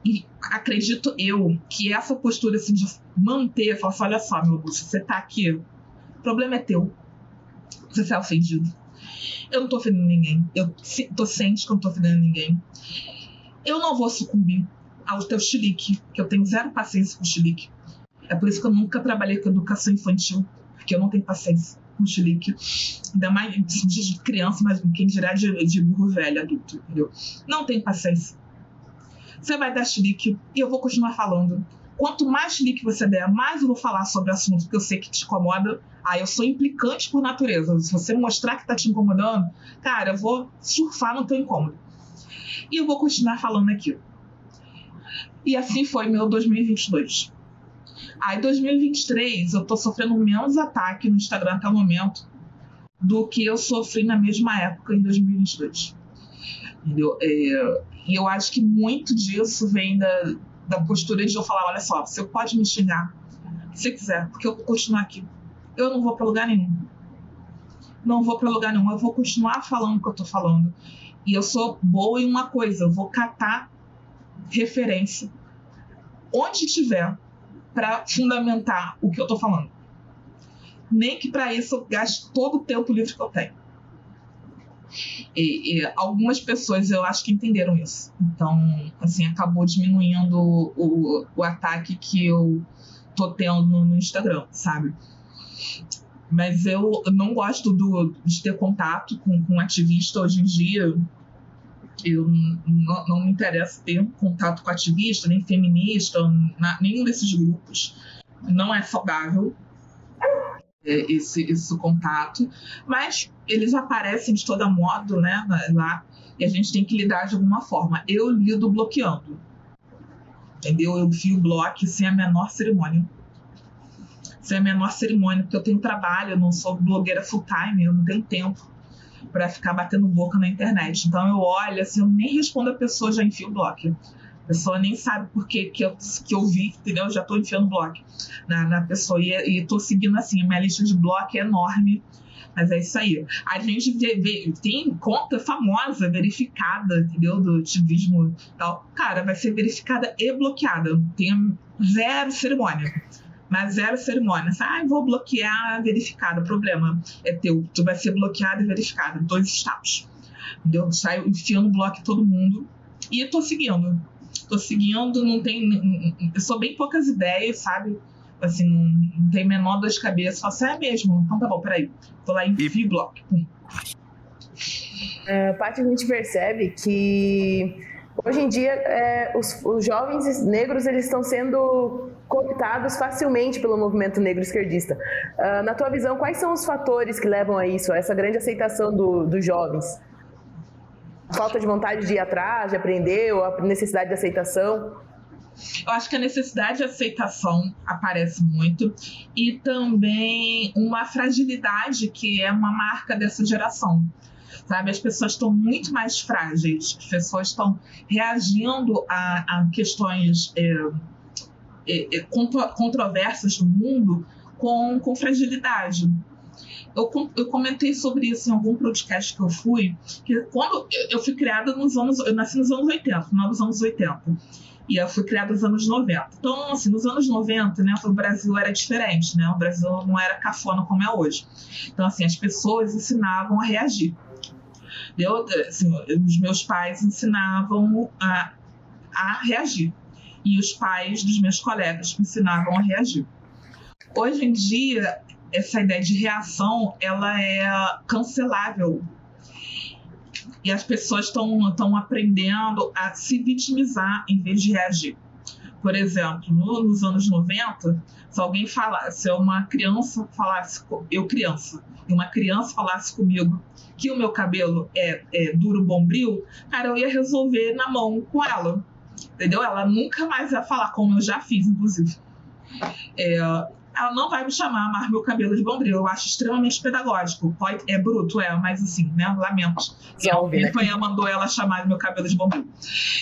E acredito eu que essa postura assim, de manter, falar assim, olha só, meu bucho, você tá aqui, o problema é teu. Você é ofendido. Eu não tô ofendendo ninguém. Eu tô ciente que eu não tô ofendendo ninguém. Eu não vou sucumbir ao teu chilique, que eu tenho zero paciência com chilique. É por isso que eu nunca trabalhei com educação infantil, porque eu não tenho paciência. com chilique. Ainda mais de criança, mas quem dirá de, de burro velho, adulto, entendeu? Não tem paciência. Você vai dar chilique e eu vou continuar falando. Quanto mais chilique você der, mais eu vou falar sobre o assunto que eu sei que te incomoda. Ah, eu sou implicante por natureza. Se você mostrar que tá te incomodando, cara, eu vou surfar no teu incômodo. E eu vou continuar falando aqui. E assim foi meu 2022. Aí, 2023, eu tô sofrendo menos ataque no Instagram até o momento do que eu sofri na mesma época em 2022. Entendeu? É, e eu acho que muito disso vem da, da postura de eu falar: olha só, você pode me xingar se quiser, porque eu vou continuar aqui. Eu não vou para lugar nenhum. Não vou para lugar nenhum. Eu vou continuar falando o que eu tô falando. E eu sou boa em uma coisa: eu vou catar referência onde tiver para fundamentar o que eu tô falando. Nem que para isso eu gaste todo o tempo livre que eu tenho. E, e, algumas pessoas eu acho que entenderam isso. Então, assim, acabou diminuindo o, o, ataque que eu tô tendo no, Instagram, sabe? Mas eu não gosto do, de ter contato com, com ativista hoje em dia. Eu não, não me interessa ter contato com ativista, nem feminista, na, nenhum desses grupos. Não é saudável é, esse, esse contato, mas eles aparecem de todo modo né, lá e a gente tem que lidar de alguma forma. Eu lido bloqueando, entendeu? Eu vi o bloco sem a menor cerimônia. Sem a menor cerimônia, porque eu tenho trabalho, eu não sou blogueira full time, eu não tenho tempo para ficar batendo boca na internet. Então eu olho, assim, eu nem respondo a pessoa, já enfio o bloco. A pessoa nem sabe por que, que, eu, que eu vi, entendeu? Eu já estou enfiando bloco na, na pessoa. E, estou seguindo assim, a minha lista de bloco é enorme. Mas é isso aí. A gente vê, vê, tem conta famosa, verificada, entendeu? Do ativismo tal. Cara, vai ser verificada e bloqueada. Tem zero cerimônia. Mas zero cerimônia. Ah, vou bloquear verificada. O problema é teu. Tu vai ser bloqueado e verificado. Dois estados. Entendeu? Saio enfiando bloco em todo mundo. E tô seguindo tô seguindo, não tem. Eu sou bem poucas ideias, sabe? Assim, não tem menor dor de cabeça. Faço, assim, é mesmo? Então tá bom, peraí. Tô lá e... block. Hum. É, parte a gente percebe que hoje em dia é, os, os, jovens negros eles estão sendo cooptados facilmente pelo movimento negro esquerdista. Uh, na tua visão, quais são os fatores que levam a isso, a essa grande aceitação do, dos jovens? falta de vontade de ir atrás, de aprender, ou a necessidade de aceitação? Eu acho que a necessidade de aceitação aparece muito e também uma fragilidade que é uma marca dessa geração. Sabe, as pessoas estão muito mais frágeis, as pessoas estão reagindo a, a questões é, é, é controversas do mundo com, com fragilidade eu, eu comentei sobre isso em algum podcast que eu fui, que quando eu fui criada nos anos. Eu nasci nos anos 80, final dos anos 80. E eu fui criada nos anos 90. Então, assim, nos anos 90, né, o Brasil era diferente, né? O Brasil não era cafona como é hoje. Então, assim, as pessoas ensinavam a reagir. Assim, os meus pais ensinavam a, a reagir. E os pais dos meus colegas me ensinavam a reagir. Hoje em dia, essa ideia de reação ela é cancelável e as pessoas estão aprendendo a se vitimizar em vez de reagir. Por exemplo, no, nos anos 90, se alguém falasse, se uma criança falasse, eu criança, e uma criança falasse comigo que o meu cabelo é, é duro bombril, cara, eu ia resolver na mão com ela. Entendeu? Ela nunca mais ia falar, como eu já fiz, inclusive. É, ela não vai me chamar amar meu cabelo de bombril. Eu acho extremamente pedagógico. Pode, é bruto, é, mas assim, né? Lamento. E a Vivian mandou ela chamar meu cabelo de bombril.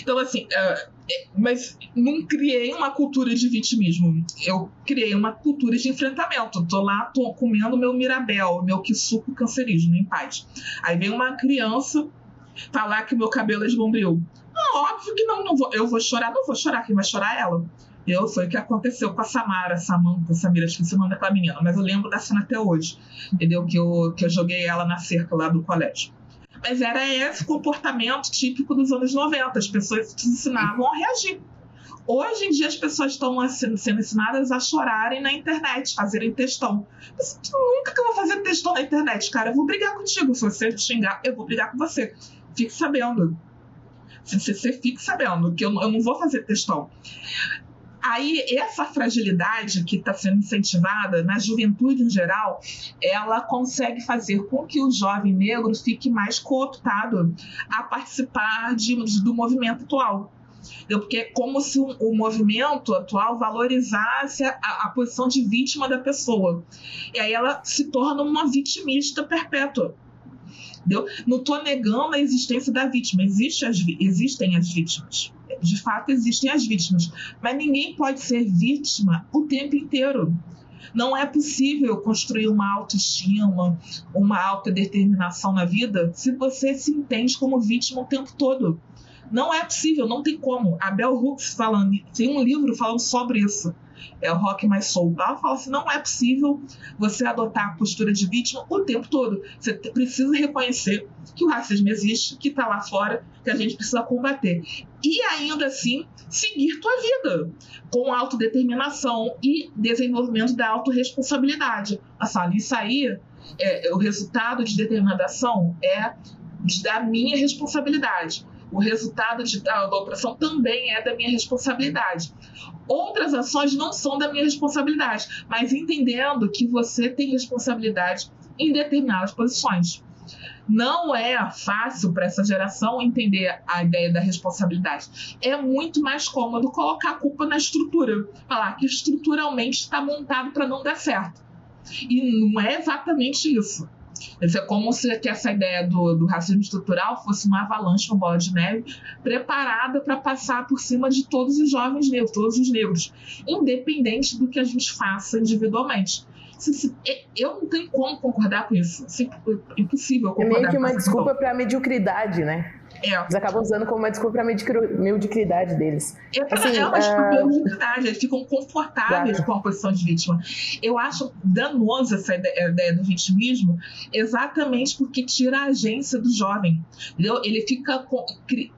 Então, assim, uh, mas não criei uma cultura de vitimismo. Eu criei uma cultura de enfrentamento. Tô lá, tô comendo meu Mirabel, meu suco cancerígeno, em paz. Aí vem uma criança falar que meu cabelo é de bombril. óbvio que não, não vou, eu vou chorar, não vou chorar, quem vai chorar é ela. Eu, foi o que aconteceu com a Samara, Samanta, Samira, esqueci o nome daquela menina, mas eu lembro da cena até hoje, entendeu? Que eu, que eu joguei ela na cerca lá do colégio. Mas era esse comportamento típico dos anos 90, as pessoas te ensinavam a reagir. Hoje em dia as pessoas estão sendo ensinadas a chorarem na internet, fazerem textão. Mas nunca que eu vou fazer textão na internet, cara. Eu vou brigar contigo. Se você xingar, eu vou brigar com você. Fique sabendo. Você, você fique sabendo que eu, eu não vou fazer textão. Aí, essa fragilidade que está sendo incentivada na juventude em geral, ela consegue fazer com que o jovem negro fique mais cooptado a participar de, do movimento atual. Porque é como se o, o movimento atual valorizasse a, a, posição de vítima da pessoa. E aí ela se torna uma vitimista perpétua. Entendeu? Não estou negando a existência da vítima, Existe as, existem as vítimas de fato existem as vítimas, mas ninguém pode ser vítima o tempo inteiro. Não é possível construir uma autoestima, uma autodeterminação na vida se você se entende como vítima o tempo todo. Não é possível, não tem como. A Bell Hooks falando, tem um livro falando sobre isso é o rock mais soul. Ela fala assim: não é possível você adotar a postura de vítima o tempo todo. Você precisa reconhecer que o racismo existe, que está lá fora, que a gente precisa combater. E ainda assim, seguir tua vida com autodeterminação e desenvolvimento da autorresponsabilidade. Assim, isso aí, é, o resultado de determinação é da minha responsabilidade. O resultado de, da, da operação também é da minha responsabilidade. Outras ações não são da minha responsabilidade, mas entendendo que você tem responsabilidade em determinadas posições. Não é fácil para essa geração entender a ideia da responsabilidade. É muito mais cômodo colocar a culpa na estrutura, falar que estruturalmente está montado para não dar certo. E não é exatamente isso. É como se que essa ideia do, do racismo estrutural fosse uma avalanche, uma bola de neve, preparada para passar por cima de todos os jovens negros, todos os negros, independente do que a gente faça individualmente. Eu não tenho como concordar com isso. É impossível concordar É meio que uma desculpa para a mediocridade, né? É. Eles acabam usando como uma desculpa para a mediocridade deles. É, assim, é uma desculpa a mediocridade, eles ficam confortáveis com a posição de vítima. Eu acho danosa essa ideia do vitimismo, exatamente porque tira a agência do jovem. Entendeu? Ele fica com,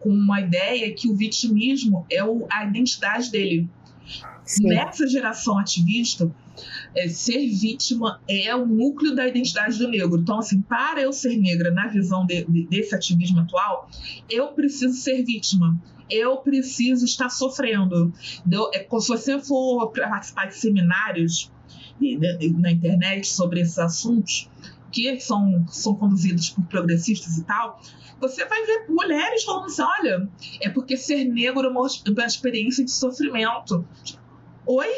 com uma ideia que o vitimismo é o, a identidade dele. Sim. Nessa geração ativista, é, ser vítima é o núcleo da identidade do negro. Então, assim, para eu ser negra, na visão de, de, desse ativismo atual, eu preciso ser vítima eu preciso estar sofrendo. É, se você for participar de seminários na internet sobre esses assuntos, que são, são conduzidos por progressistas e tal, você vai ver mulheres falando assim: olha, é porque ser negro é uma, uma experiência de sofrimento. Oi?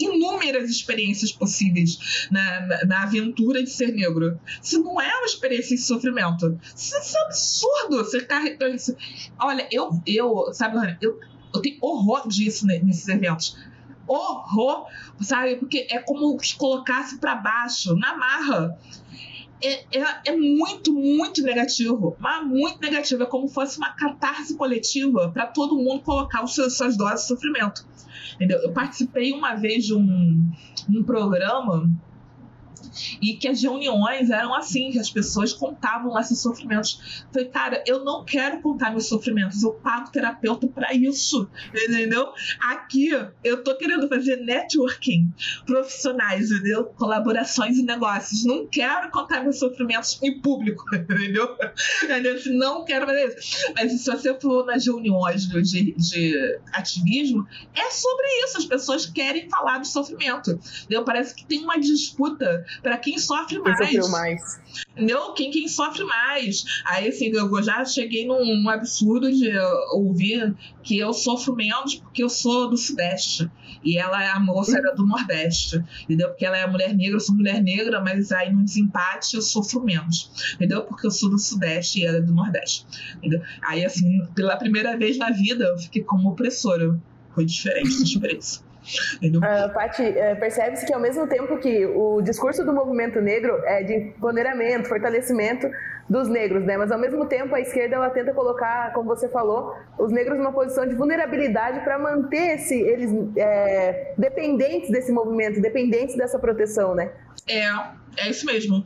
Inúmeras experiências possíveis na, na, na, aventura de ser negro. Isso não é uma experiência de sofrimento. Isso, isso é absurdo. Você carrega isso. Olha, eu, eu sabe, eu, eu tenho horror disso nesses eventos. Horror, sabe? Porque é como se colocasse para baixo, na marra é, é, é, muito, muito negativo. Mas muito negativo. É como se fosse uma catarse coletiva para todo mundo colocar os seus, suas doses de sofrimento. Entendeu? Eu participei uma vez de um, um programa e que as reuniões eram assim, que as pessoas contavam lá seus sofrimentos. Falei, cara, eu não quero contar meus sofrimentos, eu pago terapeuta para isso, entendeu? Aqui eu tô querendo fazer networking profissionais, entendeu? Colaborações e negócios. Não quero contar meus sofrimentos em público, entendeu? Não quero fazer isso. Mas se você for nas reuniões de, de ativismo, é sobre isso. As pessoas querem falar do sofrimento, entendeu? Parece que tem uma disputa para quem sofre mais. Quem sofreu mais. Entendeu? Quem, quem sofre mais. Aí, assim, eu já cheguei num absurdo de ouvir que eu sofro menos porque eu sou do Sudeste. E ela, é a moça, era do Nordeste. Entendeu? Porque ela é mulher negra, eu sou mulher negra, mas aí no desempate eu sofro menos. Entendeu? Porque eu sou do Sudeste e ela é do Nordeste. Entendeu? Aí, assim, pela primeira vez na vida, eu fiquei como opressora. Foi diferente a experiência. Uh, Paty, uh, percebe-se que ao mesmo tempo que o discurso do movimento negro é de empoderamento, fortalecimento dos negros, né? Mas ao mesmo tempo a esquerda ela tenta colocar, como você falou, os negros numa posição de vulnerabilidade para manter esse, eles é, dependentes desse movimento, dependentes dessa proteção, né? É, é isso mesmo.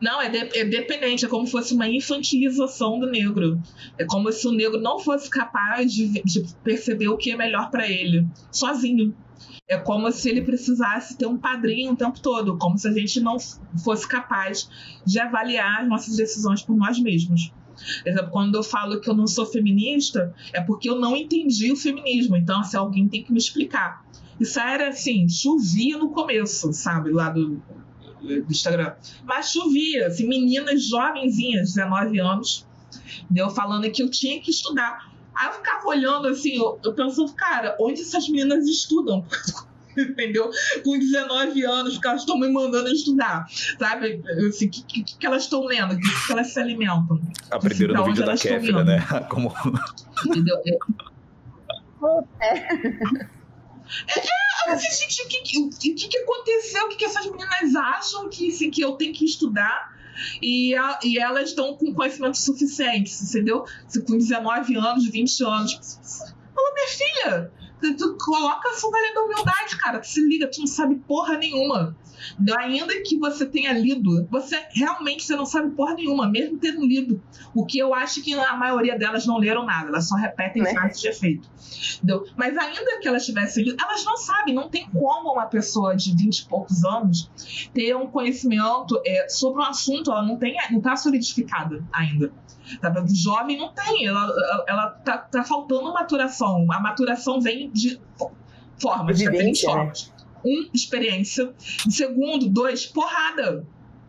Não, é, de, é dependente, é como se fosse uma infantilização do negro. É como se o negro não fosse capaz de, de perceber o que é melhor para ele, sozinho. É como se ele precisasse ter um padrinho o tempo todo, como se a gente não fosse capaz de avaliar as nossas decisões por nós mesmos. Quando eu falo que eu não sou feminista, é porque eu não entendi o feminismo. Então, se assim, alguém tem que me explicar. Isso era assim, chovia no começo, sabe, lá do, do Instagram. Mas chovia, assim, meninas jovenzinhas, 19 anos, deu falando que eu tinha que estudar. Aí eu ficava olhando assim, eu, eu pensando, cara, onde essas meninas estudam? Entendeu? Com 19 anos, que elas estão me mandando estudar. Sabe? Assim, o que, que, que, elas estão lendo? O que, que, elas se alimentam? Aprenderam no vídeo da Kéfera, né? Como... Entendeu? É. É, assim, gente, o que, o, que, que aconteceu? O que, que essas meninas acham que, que eu tenho que estudar? E, a, e elas estão com conhecimento suficiente, entendeu? Com 19 anos, 20 anos. Fala, minha filha, tu, tu coloca a sandália da humildade, cara. Tu se liga, tu não sabe porra nenhuma. Ainda que você tenha lido, você realmente você não sabe porra nenhuma, mesmo tendo lido. O que eu acho que a maioria delas não leram nada, elas só repetem né? frases de efeito. Entendeu? Mas ainda que elas tivessem lido, elas não sabem, não tem como uma pessoa de 20 e poucos anos ter um conhecimento é, sobre um assunto, ela não tem, não está solidificada ainda. Tá? Jovem não tem, ela, ela tá, tá faltando maturação. A maturação vem de formas, diferentes né? Um, experiência. Segundo, dois, porrada.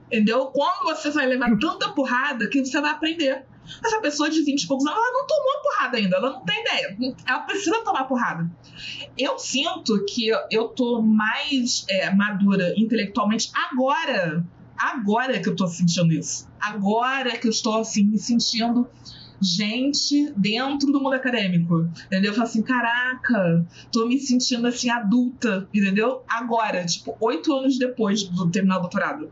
Entendeu? Quando você vai levar tanta porrada que você vai aprender. Essa pessoa de 20 e poucos anos, ela não tomou porrada ainda, ela não tem ideia. Ela precisa tomar porrada. Eu sinto que eu tô mais é, madura intelectualmente agora. Agora que eu tô sentindo isso. Agora que eu estou assim, me sentindo gente dentro do mundo acadêmico, entendeu? Eu falo assim, caraca, tô me sentindo assim adulta, entendeu? Agora, tipo, oito anos depois do terminar o doutorado.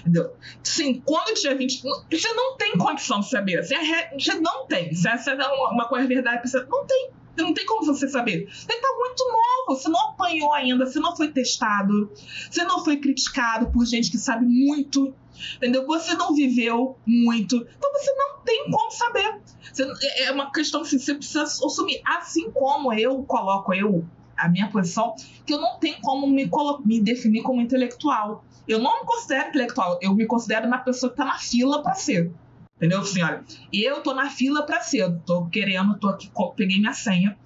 Entendeu? Sim, quando tiver 20, você não tem condição de saber. Você, é, você não tem. Se essa é uma coisa verdade, você não tem. Não tem como você saber. Você está muito novo, você não apanhou ainda, você não foi testado, você não foi criticado por gente que sabe muito, entendeu? Você não viveu muito, então você não tem como saber. Você, é uma questão que você precisa assumir. Assim como eu coloco eu a minha posição, que eu não tenho como me, me definir como intelectual. Eu não me considero intelectual, eu me considero uma pessoa que está na fila para ser. Entendeu? Assim, olha, eu tô na fila para ser, tô querendo, tô aqui, peguei minha senha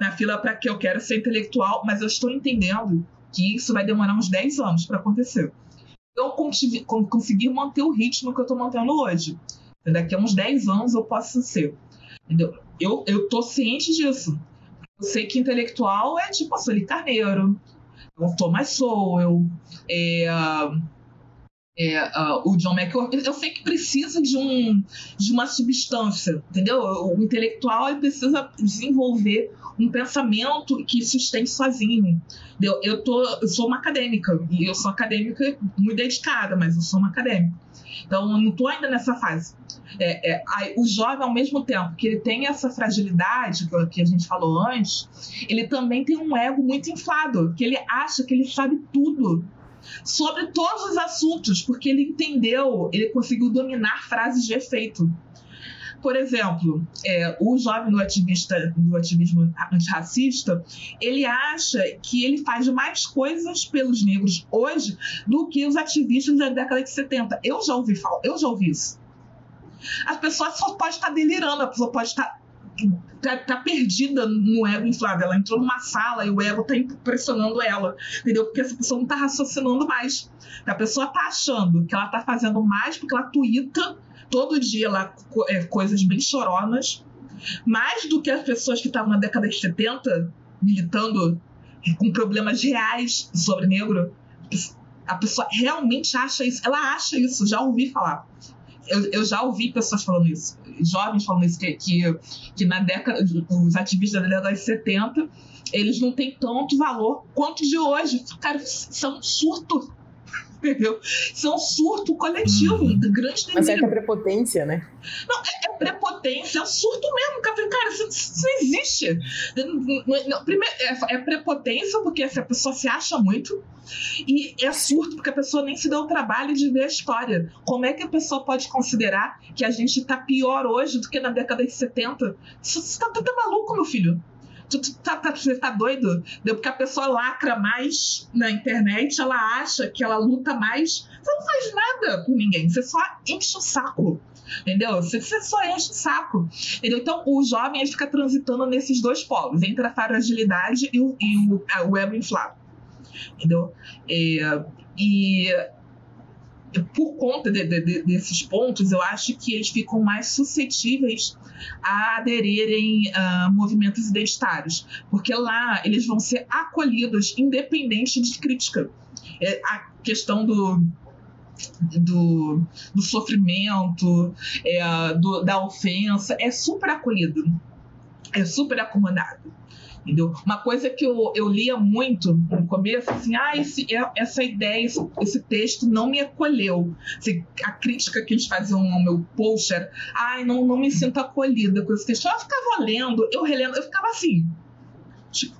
na fila para que eu quero ser intelectual, mas eu estou entendendo que isso vai demorar uns 10 anos para acontecer. Eu conseguir manter o ritmo que eu tô mantendo hoje. Daqui a uns 10 anos eu posso ser. Entendeu? Eu, eu tô ciente disso. Eu sei que intelectual é tipo a Sueli Carneiro, o Thomas Sowell, é, é, uh, o John McWhorter, eu sei que precisa de, um, de uma substância, entendeu? O intelectual ele precisa desenvolver um pensamento que sustente sozinho. Eu, eu, tô, eu sou uma acadêmica, e eu sou acadêmica muito dedicada, mas eu sou uma acadêmica. Então, eu não estou ainda nessa fase. É, é, o jovem, ao mesmo tempo que ele tem essa fragilidade que a gente falou antes, ele também tem um ego muito inflado, que ele acha que ele sabe tudo sobre todos os assuntos, porque ele entendeu, ele conseguiu dominar frases de efeito. Por exemplo, é, o jovem do, ativista, do ativismo antirracista, ele acha que ele faz mais coisas pelos negros hoje do que os ativistas da década de 70. Eu já ouvi eu já ouvi isso. A pessoa só pode estar delirando, a pessoa pode estar tá, tá, perdida no ego inflado. Ela entrou numa sala e o ego tá impressionando ela, entendeu? Porque essa pessoa não tá raciocinando mais. A pessoa tá achando que ela tá fazendo mais porque ela tuita todo dia lá é, coisas bem choronas, mais do que as pessoas que estavam na década de 70 militando com problemas reais sobre negro. A pessoa realmente acha isso, ela acha isso, já ouvi falar eu, eu, já ouvi pessoas falando isso, jovens falando isso, que, que, que na década, os ativistas da década de 70, eles não têm tanto valor quanto de hoje. Cara, são é um surto. Entendeu? Isso é um surto coletivo, Uhum. de grande Uma certa delírio. prepotência, né? Não, é, é prepotência, é um surto mesmo. Cara, Cara, isso, isso não existe. Não, não, primeiro, é, é prepotência porque assim, a pessoa se acha muito. E é surto porque a pessoa nem se deu o trabalho de ver a história. Como é que a pessoa pode considerar que a gente tá pior hoje do que na década de 70? Você você tá, tá, tá maluco, meu filho? Tu, tu tá, tá, você tá doido? Deu porque a pessoa lacra mais na internet, ela acha que ela luta mais. Você não faz nada por ninguém, você só enche o saco. Entendeu? Você, você só enche o saco. Entendeu? Então, o jovem ele fica transitando nesses dois polos, entre a fragilidade e o, e o, a- o ego inflado. Entendeu? É, e por conta de- de- de- desses pontos, eu acho que eles ficam mais suscetíveis a aderirem a movimentos identitários, porque lá eles vão ser acolhidos independente de crítica. É, a questão do, do, do sofrimento, é, do- da ofensa, é super acolhido, é super acomodado. Entendeu? Uma coisa que eu, eu lia muito no começo, assim, ah, esse, é- essa ideia, esse, esse texto não me acolheu. Assim, a crítica que eles faziam no meu post era, ai, não, não me sinto acolhida com esse texto. Eu ficava lendo, eu relendo, eu ficava assim, tipo,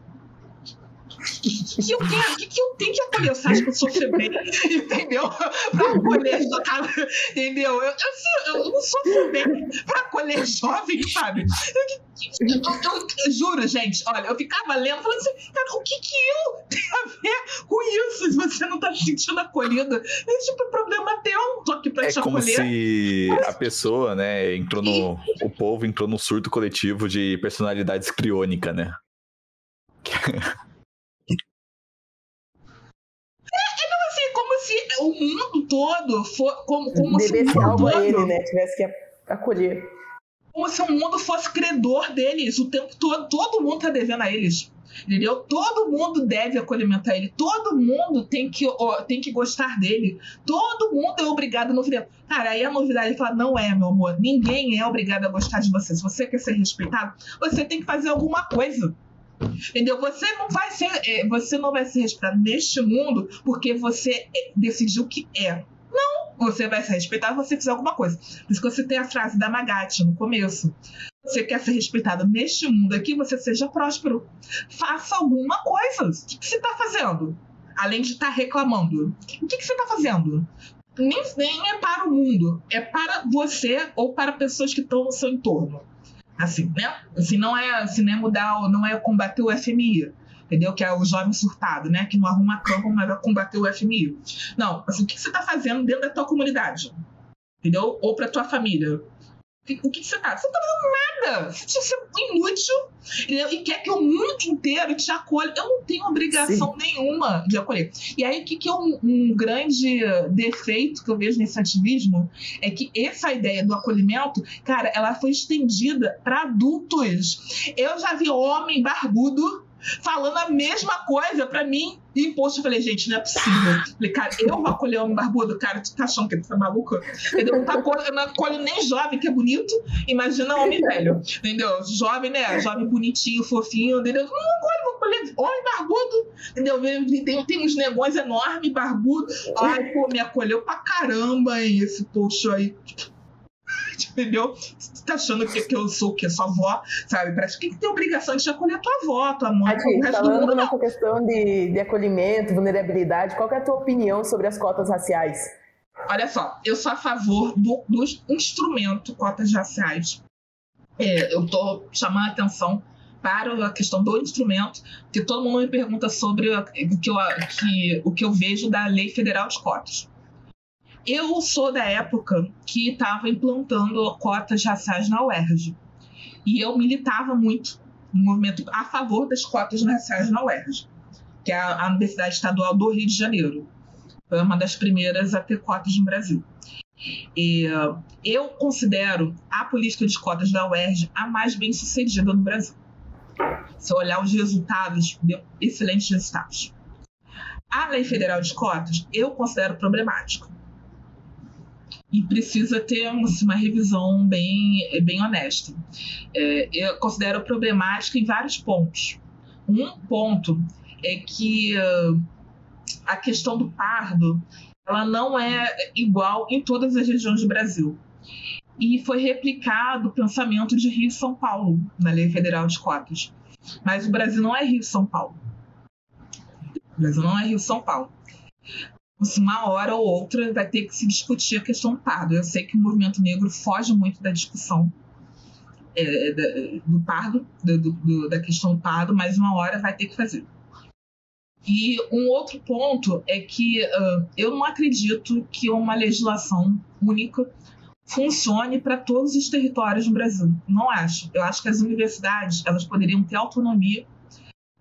que, que eu tenho, que, que eu tenho que acolher? Você acha que eu sofro bem? Entendeu? Pra acolher, cara, entendeu? Eu, eu, assim, eu não sofro bem pra acolher jovem, sabe? Eu, eu- eu- eu juro, gente, olha, eu ficava lendo, falando assim, cara, o que que eu tenho a ver com isso? Se você não tá se sentindo acolhida, esse tipo de problema teu, eu não tô aqui pra É te como acolher. se a pessoa, né, entrou no. O povo entrou no surto coletivo de personalidade criônica, né? se o mundo todo for. Como, como se o mundo todo- ele, né? Tivesse que acolher. como se o mundo fosse credor deles o tempo todo. Todo mundo tá devendo a eles. Entendeu? Todo mundo deve acolhimento a ele. Todo mundo tem que, ó, tem que gostar dele. Todo mundo é obrigado a novidade. Cara, aí a novidade fala: não é, meu amor. Ninguém é obrigado a gostar de você. Se você quer ser respeitado, você tem que fazer alguma coisa. Entendeu? Você não vai ser, é, você não vai ser respeitado neste mundo porque você é, decidiu que é. Não, você vai ser respeitado se você fizer alguma coisa. Por isso que você tem a frase da Magatti no começo. Você quer ser respeitado neste mundo aqui, você seja próspero. Faça alguma coisa. O que, que você está fazendo? Além de estar reclamando. O que, que você está fazendo? Nem, nem é para o mundo, é para você ou para pessoas que estão no seu entorno. Assim, né? Assim, não é, assim, não é mudar, não é combater o FMI, entendeu? Que é o jovem surtado, né? Que não arruma campo, mas vai combater o FMI. Não, assim, o que você está fazendo dentro da tua comunidade? Entendeu? Ou para tua família. O que, você tá? Você não tá fazendo nada. Você é inútil entendeu? e quer que o mundo inteiro te acolha. Eu não tenho obrigação nenhuma de acolher. E aí, o que, que é um, um grande defeito que eu vejo nesse ativismo é que essa ideia do acolhimento, cara, ela foi estendida para adultos. Eu já vi homem barbudo falando a mesma coisa pra mim em post. Eu falei, gente, não é possível. Falei, cara, eu vou acolher homem barbudo? Cara, tu tá achando que tu tá maluco? Entendeu? Não tá acolho- Eu não acolho nem jovem, que é bonito. Imagina homem velho. Entendeu? Jovem, né? Jovem bonitinho, fofinho, entendeu? Não acolho, vou acolher homem barbudo. Entendeu? Tem, tem uns negões enormes, barbudo. Ai, pô, me acolheu pra caramba, hein, esse post aí. Entendeu? Você tá achando que, que eu sou o quê? Sua avó, sabe? Parece que tem obrigação de acolher a tua avó, tua mãe, o resto do falando mundo não. nessa questão de, de acolhimento, vulnerabilidade, qual que é a tua opinião sobre as cotas raciais? Olha só, eu sou a favor do, do instrumento cotas raciais. É, eu tô chamando a atenção para a questão do instrumento, porque todo mundo me pergunta sobre o que eu, que, o que eu vejo da Lei Federal de Cotas. Eu sou da época que estava implantando cotas raciais na UERJ. E eu militava muito no movimento a favor das cotas raciais na UERJ, que é a Universidade Estadual do Rio de Janeiro. Foi uma das primeiras a ter cotas no Brasil. E, uh, eu considero a política de cotas da UERJ a mais bem sucedida no Brasil. Se eu olhar os resultados, deu excelentes resultados. A lei federal de cotas eu considero problemática. E precisa ter assim, uma revisão bem, bem honesta. É, eu considero problemática em vários pontos. Um ponto é que uh, a questão do pardo ela não é igual em todas as regiões do Brasil. E foi replicado o pensamento de Rio e São Paulo na Lei Federal de Cotas. Mas o Brasil não é Rio e São Paulo. O Brasil não é Rio e São Paulo. Assim, uma hora ou outra vai ter que se discutir a questão do pardo. Eu sei que o movimento negro foge muito da discussão é, do pardo, do, do, da questão do pardo, mas uma hora vai ter que fazer. E um outro ponto é que uh, eu não acredito que uma legislação única funcione para todos os territórios do Brasil. Não acho. Eu acho que as universidades elas poderiam ter autonomia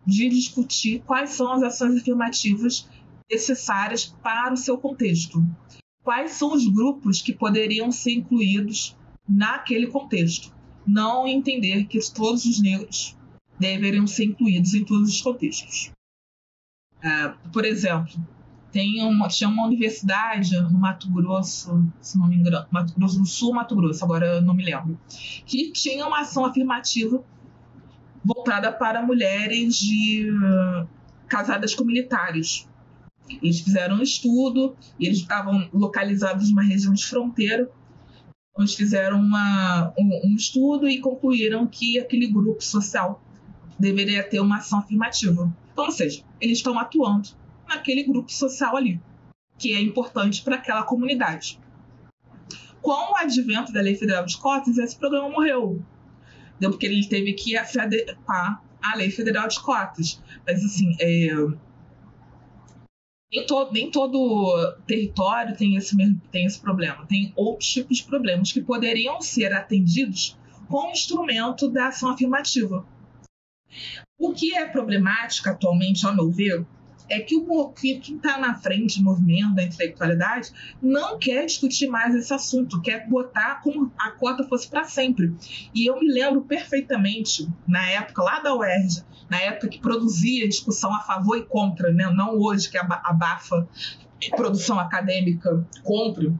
de discutir quais são as ações afirmativas necessárias para o seu contexto. Quais são os grupos que poderiam ser incluídos naquele contexto? Não entender que todos os negros deveriam ser incluídos em todos os contextos. Uh, por exemplo, tem uma, tinha uma universidade no Mato Grosso, se não me engano, Mato Grosso do Sul, Mato Grosso, agora eu não me lembro, que tinha uma ação afirmativa voltada para mulheres de uh, casadas com militares. Eles fizeram um estudo e eles estavam localizados numa região de fronteira. Eles fizeram uma, um, um estudo e concluíram que aquele grupo social deveria ter uma ação afirmativa. Então, ou seja, eles estão atuando naquele grupo social ali, que é importante para aquela comunidade. Com o advento da Lei Federal de Cotas, esse programa morreu. Porque ele teve que se adequar à Lei Federal de Cotas. Mas, assim, é, nem, todo, nem todo território tem esse, mesmo, tem esse problema. Tem outros tipos de problemas que poderiam ser atendidos com o instrumento da ação afirmativa. O que é problemático atualmente, ao meu ver, é que o que quem está na frente do movimento da intelectualidade não quer discutir mais esse assunto, quer botar como a cota fosse para sempre. E eu me lembro perfeitamente, na época lá da UERJ, na época que produzia discussão a favor e contra, né? não hoje que abafa produção acadêmica contra,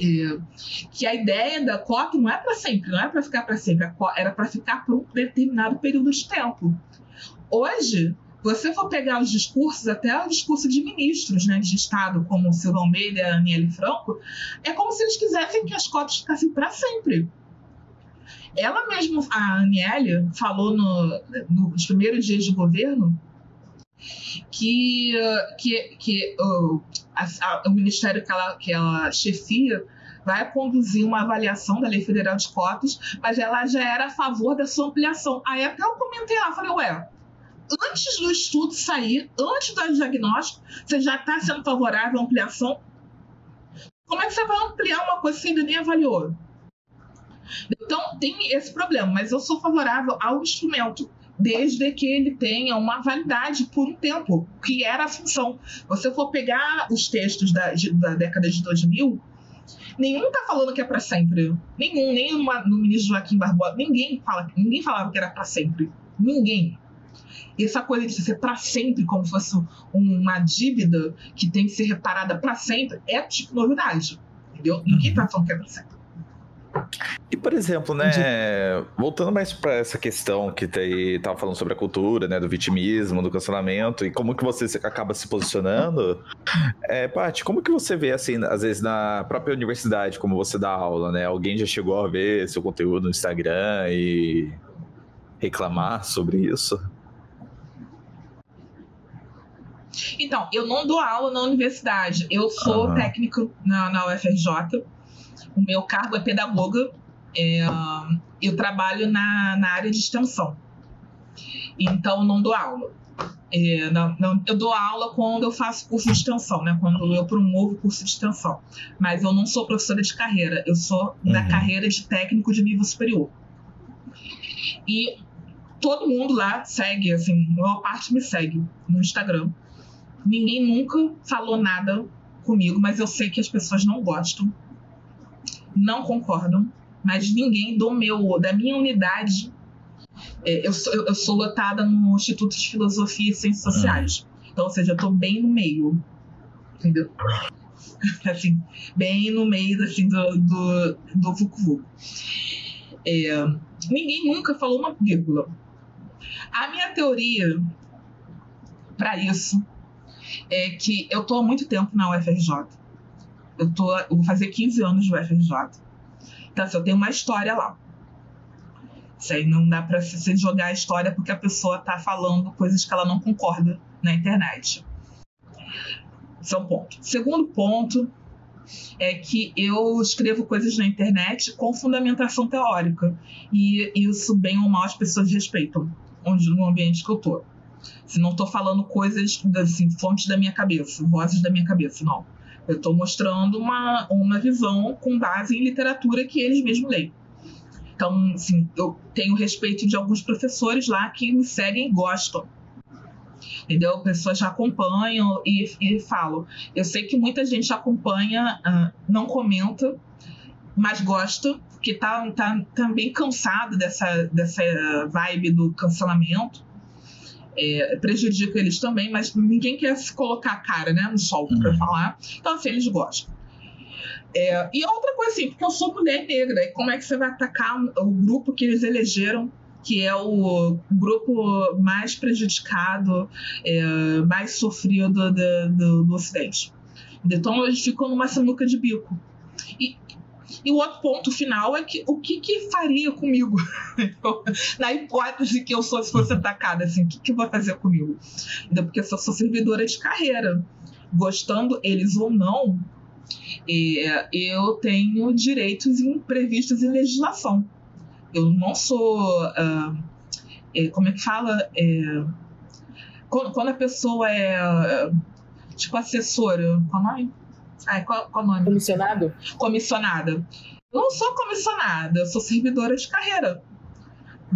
é, que a ideia da cota não é para sempre, não é para ficar para sempre, era para ficar por um determinado período de tempo. Hoje, você for pegar os discursos, até o discurso de ministros né, de Estado, como Silva Almeida e Aniele Franco, é como se eles quisessem que as cotas ficassem para sempre. Ela mesma, a Aniele, falou no, nos primeiros dias de governo que, que, que a, a, o ministério que ela, que ela chefia vai conduzir uma avaliação da Lei Federal de Cotas, mas ela já era a favor da sua ampliação. Aí até eu comentei lá, falei, ué, antes do estudo sair, antes do diagnóstico, você já está sendo favorável à ampliação? Como é que você vai ampliar uma coisa que você ainda nem avaliou? Então, tem esse problema, mas eu sou favorável ao instrumento, desde que ele tenha uma validade por um tempo, que era a função. Você for pegar os textos da, da década de 2000, nenhum está falando que é para sempre. Nenhum, nem no ministro Joaquim Barbosa, ninguém, fala, ninguém falava que era para sempre. Ninguém. E essa coisa de ser para sempre, como se fosse uma dívida que tem que ser reparada para sempre, é tipo novidade. Entendeu? Ninguém está falando que é para sempre. E, por exemplo, né, voltando mais para essa questão que estava falando sobre a cultura, né, do vitimismo, do cancelamento, e como que você acaba se posicionando, é, Paty, como que você vê, assim, às vezes na própria universidade, como você dá aula, né, alguém já chegou a ver seu conteúdo no Instagram e reclamar sobre isso? Então, eu não dou aula na universidade, eu sou uhum. técnico na, na UFRJ, o meu cargo é pedagoga, é, eu trabalho na, na área de extensão, então não dou aula. É, não, não, eu dou aula quando eu faço curso de extensão, né? Quando eu promovo curso de extensão. Mas eu não sou professora de carreira, eu sou uhum. da carreira de técnico de nível superior. E todo mundo lá segue, assim, a maior parte me segue no Instagram. Ninguém nunca falou nada comigo, mas eu sei que as pessoas não gostam, não concordam, mas ninguém do meu, da minha unidade. É, eu, sou, eu, sou lotada no Instituto de Filosofia e Ciências Sociais. Então, ou seja, eu estou bem no meio. Entendeu? assim, bem no meio assim, do, do, do Vucu. É, ninguém nunca falou uma vírgula. A minha teoria para isso é que eu tô há muito tempo na UFRJ. Eu, tô, eu vou fazer 15 anos de UFRJ. Então, assim, eu tenho uma história lá. Isso aí não dá pra você jogar a história porque a pessoa tá falando coisas que ela não concorda na internet. Esse é um ponto. Segundo ponto é que eu escrevo coisas na internet com fundamentação teórica. E isso, bem ou mal, as pessoas respeitam onde, no ambiente que eu tô. Se não estou falando coisas, assim, fontes da minha cabeça, vozes da minha cabeça, não. Eu estou mostrando uma, uma visão com base em literatura que eles mesmos leem. Então, assim, eu tenho respeito de alguns professores lá que me seguem e gostam. Entendeu? Pessoas já acompanham e, e falam. Eu sei que muita gente acompanha, uh, não comenta, mas gosta, porque tá, tá também tá cansado dessa, dessa vibe do cancelamento. É, prejudica eles também, mas ninguém quer se colocar a cara né, no sol para uhum. falar. Então, assim, eles gostam. É, e outra coisa assim, porque eu sou mulher negra, e como é que você vai atacar o grupo que eles elegeram, que é o grupo mais prejudicado, é, mais sofrido do, do, do Ocidente? Então eles ficam numa sinuca de bico. E, e o outro ponto final é que o que, que faria comigo? Na hipótese que eu sou, se fosse atacada, assim, o que, que vai fazer comigo? Porque eu sou servidora de carreira. Gostando eles ou não, é, eu tenho direitos previstos em legislação. Eu não sou. Uh, é, como é que fala? É, quando, quando, a pessoa é. Tipo, assessora. Qual nome? Ai, qual, qual nome? Comissionado? Comissionada. Eu não sou comissionada, eu sou servidora de carreira.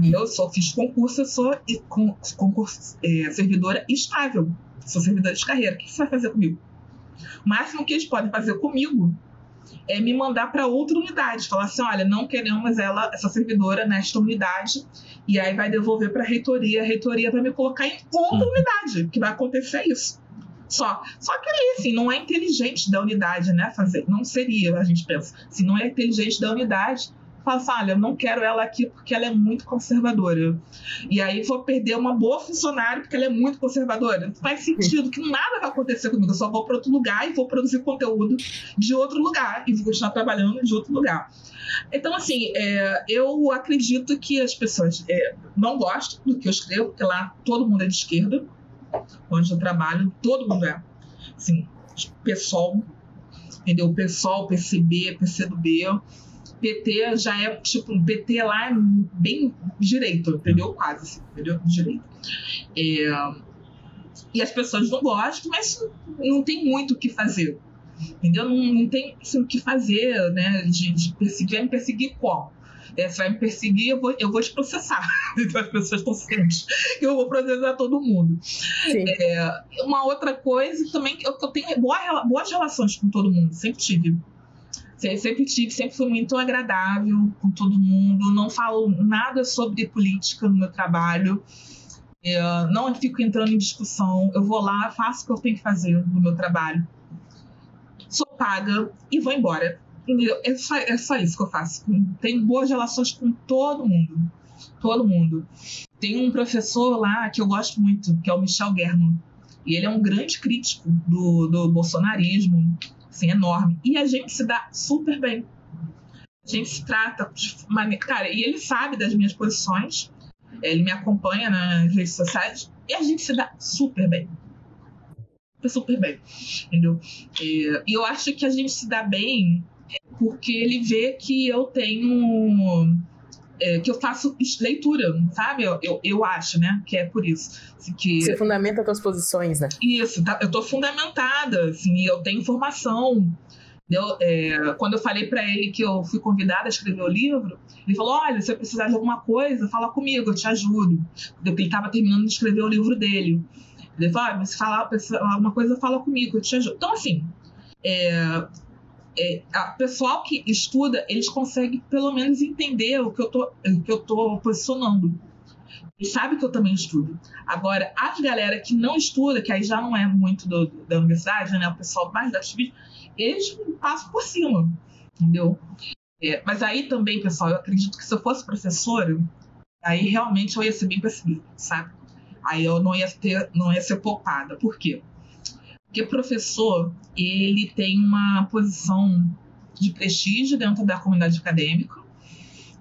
Eu só fiz concurso, eu sou concurso, é, servidora estável. Sou servidora de carreira. O que você vai fazer comigo? O máximo que eles podem fazer comigo é me mandar para outra unidade, falar assim, olha, não queremos ela, essa servidora nesta unidade, e aí vai devolver para a reitoria, a reitoria vai me colocar em outra unidade, que vai acontecer isso. Só. Só que ali, assim, não é inteligente da unidade, né, fazer. Não seria, a gente pensa. Se não é inteligente da unidade, fala assim, olha, eu não quero ela aqui porque ela é muito conservadora. E aí vou perder uma boa funcionária porque ela é muito conservadora. Não faz sentido que nada vai acontecer comigo. Eu só vou para outro lugar e vou produzir conteúdo de outro lugar e vou continuar trabalhando de outro lugar. Então, assim, é, eu acredito que as pessoas é, não gostam do que eu escrevo, porque lá todo mundo é de esquerda, onde eu trabalho, todo mundo é. Assim, PSOL, entendeu? PSOL, PCB, PCdoB PT já é tipo, PT lá é bem direito, entendeu? Quase, assim, entendeu? Direito. É, e as pessoas não gostam, mas não tem muito o que fazer. Entendeu? Não, não tem assim, o que fazer, né? De, de perseguir, me perseguir como? É, você vai me perseguir, eu vou, eu vou te processar. Então as pessoas estão cientes que eu vou processar todo mundo. É, uma outra coisa também, eu, eu tenho boa, boas relações com todo mundo, sempre tive sempre tive, sempre fui muito agradável com todo mundo. Não falo nada sobre política no meu trabalho. Eu não fico entrando em discussão. Eu vou lá, faço o que eu tenho que fazer no meu trabalho. Sou paga e vou embora. Entendeu? É só, é só isso que eu faço. Tenho boas relações com todo mundo. Todo mundo. Tem um professor lá que eu gosto muito, que é o Michel German. E ele é um grande crítico do, do bolsonarismo, assim, enorme. E a gente se dá super bem. A gente se trata de maneira. Cara, e ele sabe das minhas posições, ele me acompanha nas redes sociais, e a gente se dá super bem. Super bem, entendeu? E eu acho que a gente se dá bem porque ele vê que eu tenho é, que eu faço leitura, sabe? Eu, eu, eu, acho, né? Que é por isso. Assim, que... Você fundamenta as suas posições, né? Isso, tá, eu tô fundamentada, assim, eu tenho informação. Eu, é, quando eu falei para ele que eu fui convidada a escrever o livro, ele falou: Olha, se eu precisar de alguma coisa, fala comigo, eu te ajudo. Porque ele estava terminando de escrever o livro dele. Ele falou: ah, se falar alguma coisa, fala comigo, eu te ajudo. Então, assim, é, é, o pessoal que estuda, eles conseguem pelo menos entender o que eu tô, que eu tô posicionando. E sabe que eu também estudo. Agora, as galera que não estuda, que aí já não é muito do, da universidade, né? O pessoal mais da ativismo, eles passam por cima, entendeu? É, mas aí também, pessoal, eu acredito que se eu fosse professora, aí realmente eu ia ser bem perseguida, sabe? Aí eu não ia ter, não ia ser poupada. Por quê? Porque professor, ele tem uma posição de prestígio dentro da comunidade acadêmica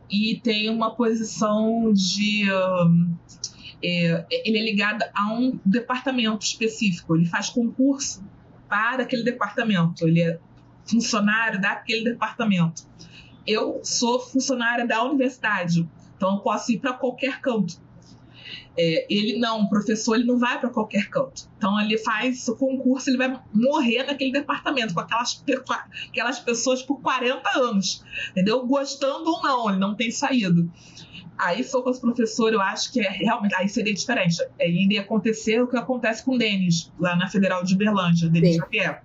e tem uma posição de. Uh, é, ele é ligado a um departamento específico, ele faz concurso para aquele departamento, ele é funcionário daquele departamento. Eu sou funcionária da universidade, então eu posso ir para qualquer canto. É, ele não, o professor ele não vai para qualquer canto. Então ele faz o concurso, ele vai morrer naquele departamento com aquelas, com aquelas pessoas por 40 anos, entendeu? Gostando ou não, ele não tem saído. Aí, se for com os professores, eu acho que é realmente. Aí seria diferente. Aí iria acontecer o que acontece com o Denis, lá na Federal de Uberlândia, Denis Xavier.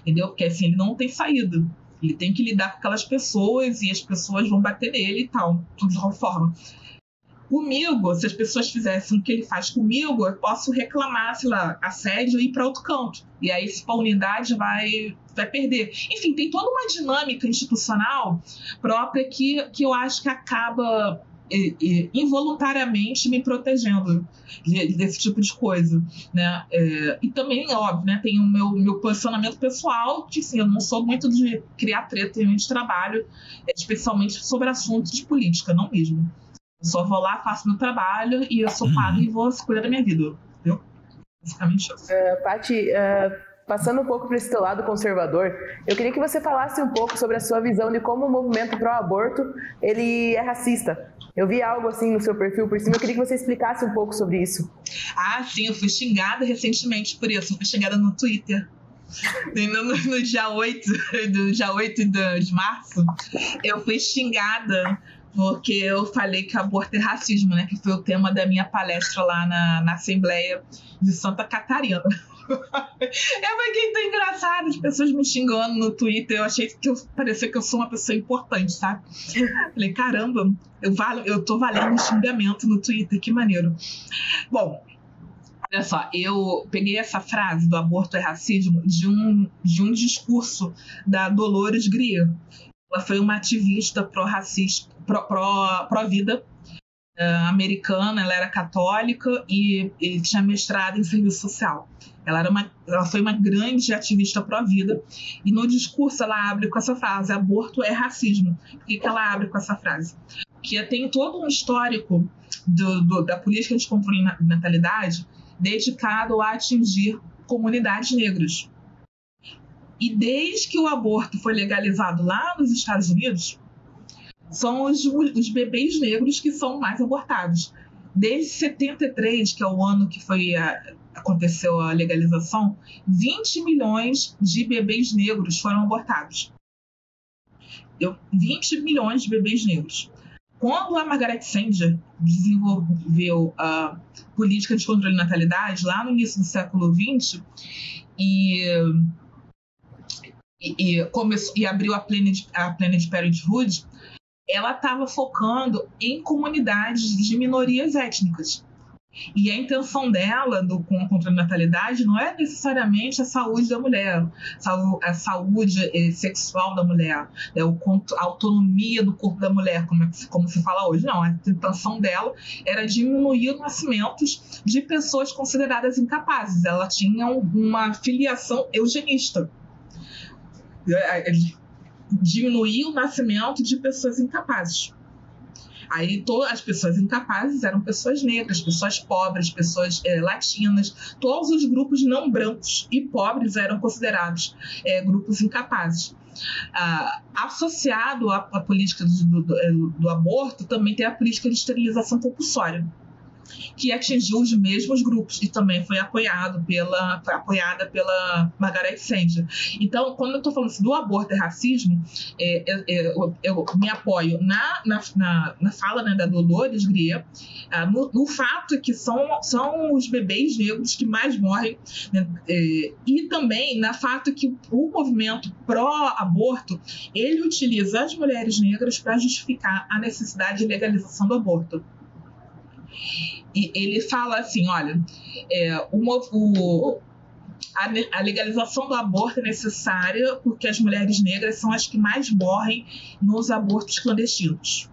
Entendeu? Porque assim, ele não tem saída. Ele tem que lidar com aquelas pessoas e as pessoas vão bater nele e tal, de alguma forma. Comigo, se as pessoas fizessem o que ele faz comigo, eu posso reclamar, sei lá, assédio e ir para outro canto. E aí, se a unidade vai, vai perder. Enfim, tem toda uma dinâmica institucional própria que, que eu acho que acaba involuntariamente me protegendo desse tipo de coisa, né? É, e também, óbvio, né, tem o meu, meu posicionamento pessoal, que sim, eu não sou muito de criar treta em de trabalho, especialmente sobre assuntos de política, não mesmo. Só vou lá, faço meu trabalho e eu sou uhum. pago e vou cuidar da minha vida, entendeu? Basicamente isso. Uh, Paty, uh Passando um pouco para esse teu lado conservador, eu queria que você falasse um pouco sobre a sua visão de como o movimento pró-aborto ele é racista. Eu vi algo assim no seu perfil por cima, eu queria que você explicasse um pouco sobre isso. Ah, sim, eu fui xingada recentemente por isso, eu fui xingada no Twitter. No, no, no dia 8, do dia 8 de março, eu fui xingada porque eu falei que aborto é racismo, né? Que foi o tema da minha palestra lá na, na Assembleia de Santa Catarina. uma que tão engraçado, as pessoas me xingando no Twitter. Eu achei que eu parecia que eu sou uma pessoa importante, sabe? Falei, caramba, eu, valo, eu tô valendo um xingamento no Twitter, que maneiro. Bom, olha só, eu peguei essa frase do aborto é racismo de um, de um discurso da Dolores Grier. Ela foi uma ativista pró-racista, pró-vida pró, pró uh, americana, ela era católica e, e tinha mestrado em serviço social. Ela, era uma, ela foi uma grande ativista pró-vida e no discurso ela abre com essa frase: aborto é racismo. Por que, que ela abre com essa frase? Que tem todo um histórico do, do, da política de controle de natalidade dedicado a atingir comunidades negras. E desde que o aborto foi legalizado lá nos Estados Unidos, são os, os bebês negros que são mais abortados. Desde 73, que é o ano que foi a, aconteceu a legalização, 20 milhões de bebês negros foram abortados. Eu, 20 milhões de bebês negros. Quando a Margaret Sanger desenvolveu a política de controle de natalidade, lá no início do século XX, e, e, e, começou, e abriu a Planned, a Planned Parenthood, ela estava focando em comunidades de minorias étnicas. E a dela do, com a controle de natalidade não é necessariamente a saúde da mulher, a saúde eh, sexual da mulher, né, a autonomia do corpo da mulher, como, é, como se fala hoje. Não, a intenção dela era diminuir os nascimentos de pessoas consideradas incapazes. Ela tinha uma filiação eugenista. Diminuir o nascimento de pessoas incapazes. Aí as pessoas incapazes eram pessoas negras, pessoas pobres, pessoas é, latinas, todos os grupos não brancos e pobres eram considerados é, grupos incapazes. Ah, associado à, à política do, do, do, aborto, também tem a política de esterilização compulsória que atingiu os mesmos grupos e também foi apoiado pela, foi apoiada pela Margaret Sanger. Então, quando eu estou falando assim, do aborto e racismo, é, é, eu, eu, me apoio na, na, na, na fala né, da Dolores Grier, ah, no, no, fato que são, são os bebês negros que mais morrem, né, é, e também na fato que o movimento pró-aborto ele utiliza as mulheres negras para justificar a necessidade de legalização do aborto. E ele fala assim: olha, é, o, o, a, a, legalização do aborto é necessária porque as mulheres negras são as que mais morrem nos abortos clandestinos.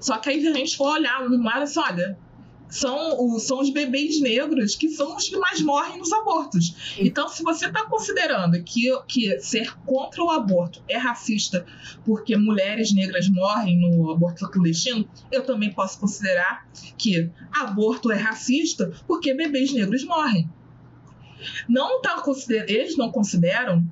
Só que aí a gente for olhar no mar assim, olha, são, são os bebês negros que são os que mais morrem nos abortos. Então, se você está considerando que, que ser contra o aborto é racista porque mulheres negras morrem no aborto clandestino, eu também posso considerar que aborto é racista porque bebês negros morrem. Não tá, eles não consideram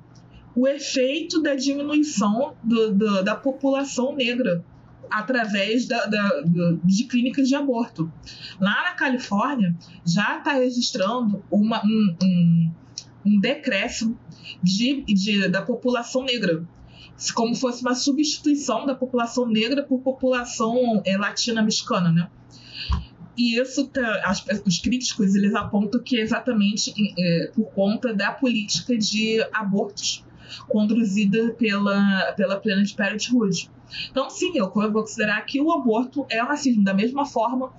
o efeito da diminuição do, do, da população negra através da, da, de clínicas de aborto. Lá na Califórnia, já está registrando uma, um, um, um decréscimo de, de, da população negra, como fosse uma substituição da população negra por população é, latina-americana, né? E isso, tá, os críticos, eles apontam que é exatamente é, por conta da política de abortos conduzida pela, pela Planned Parenthood. Então, sim, eu vou considerar que o aborto é racismo, da mesma forma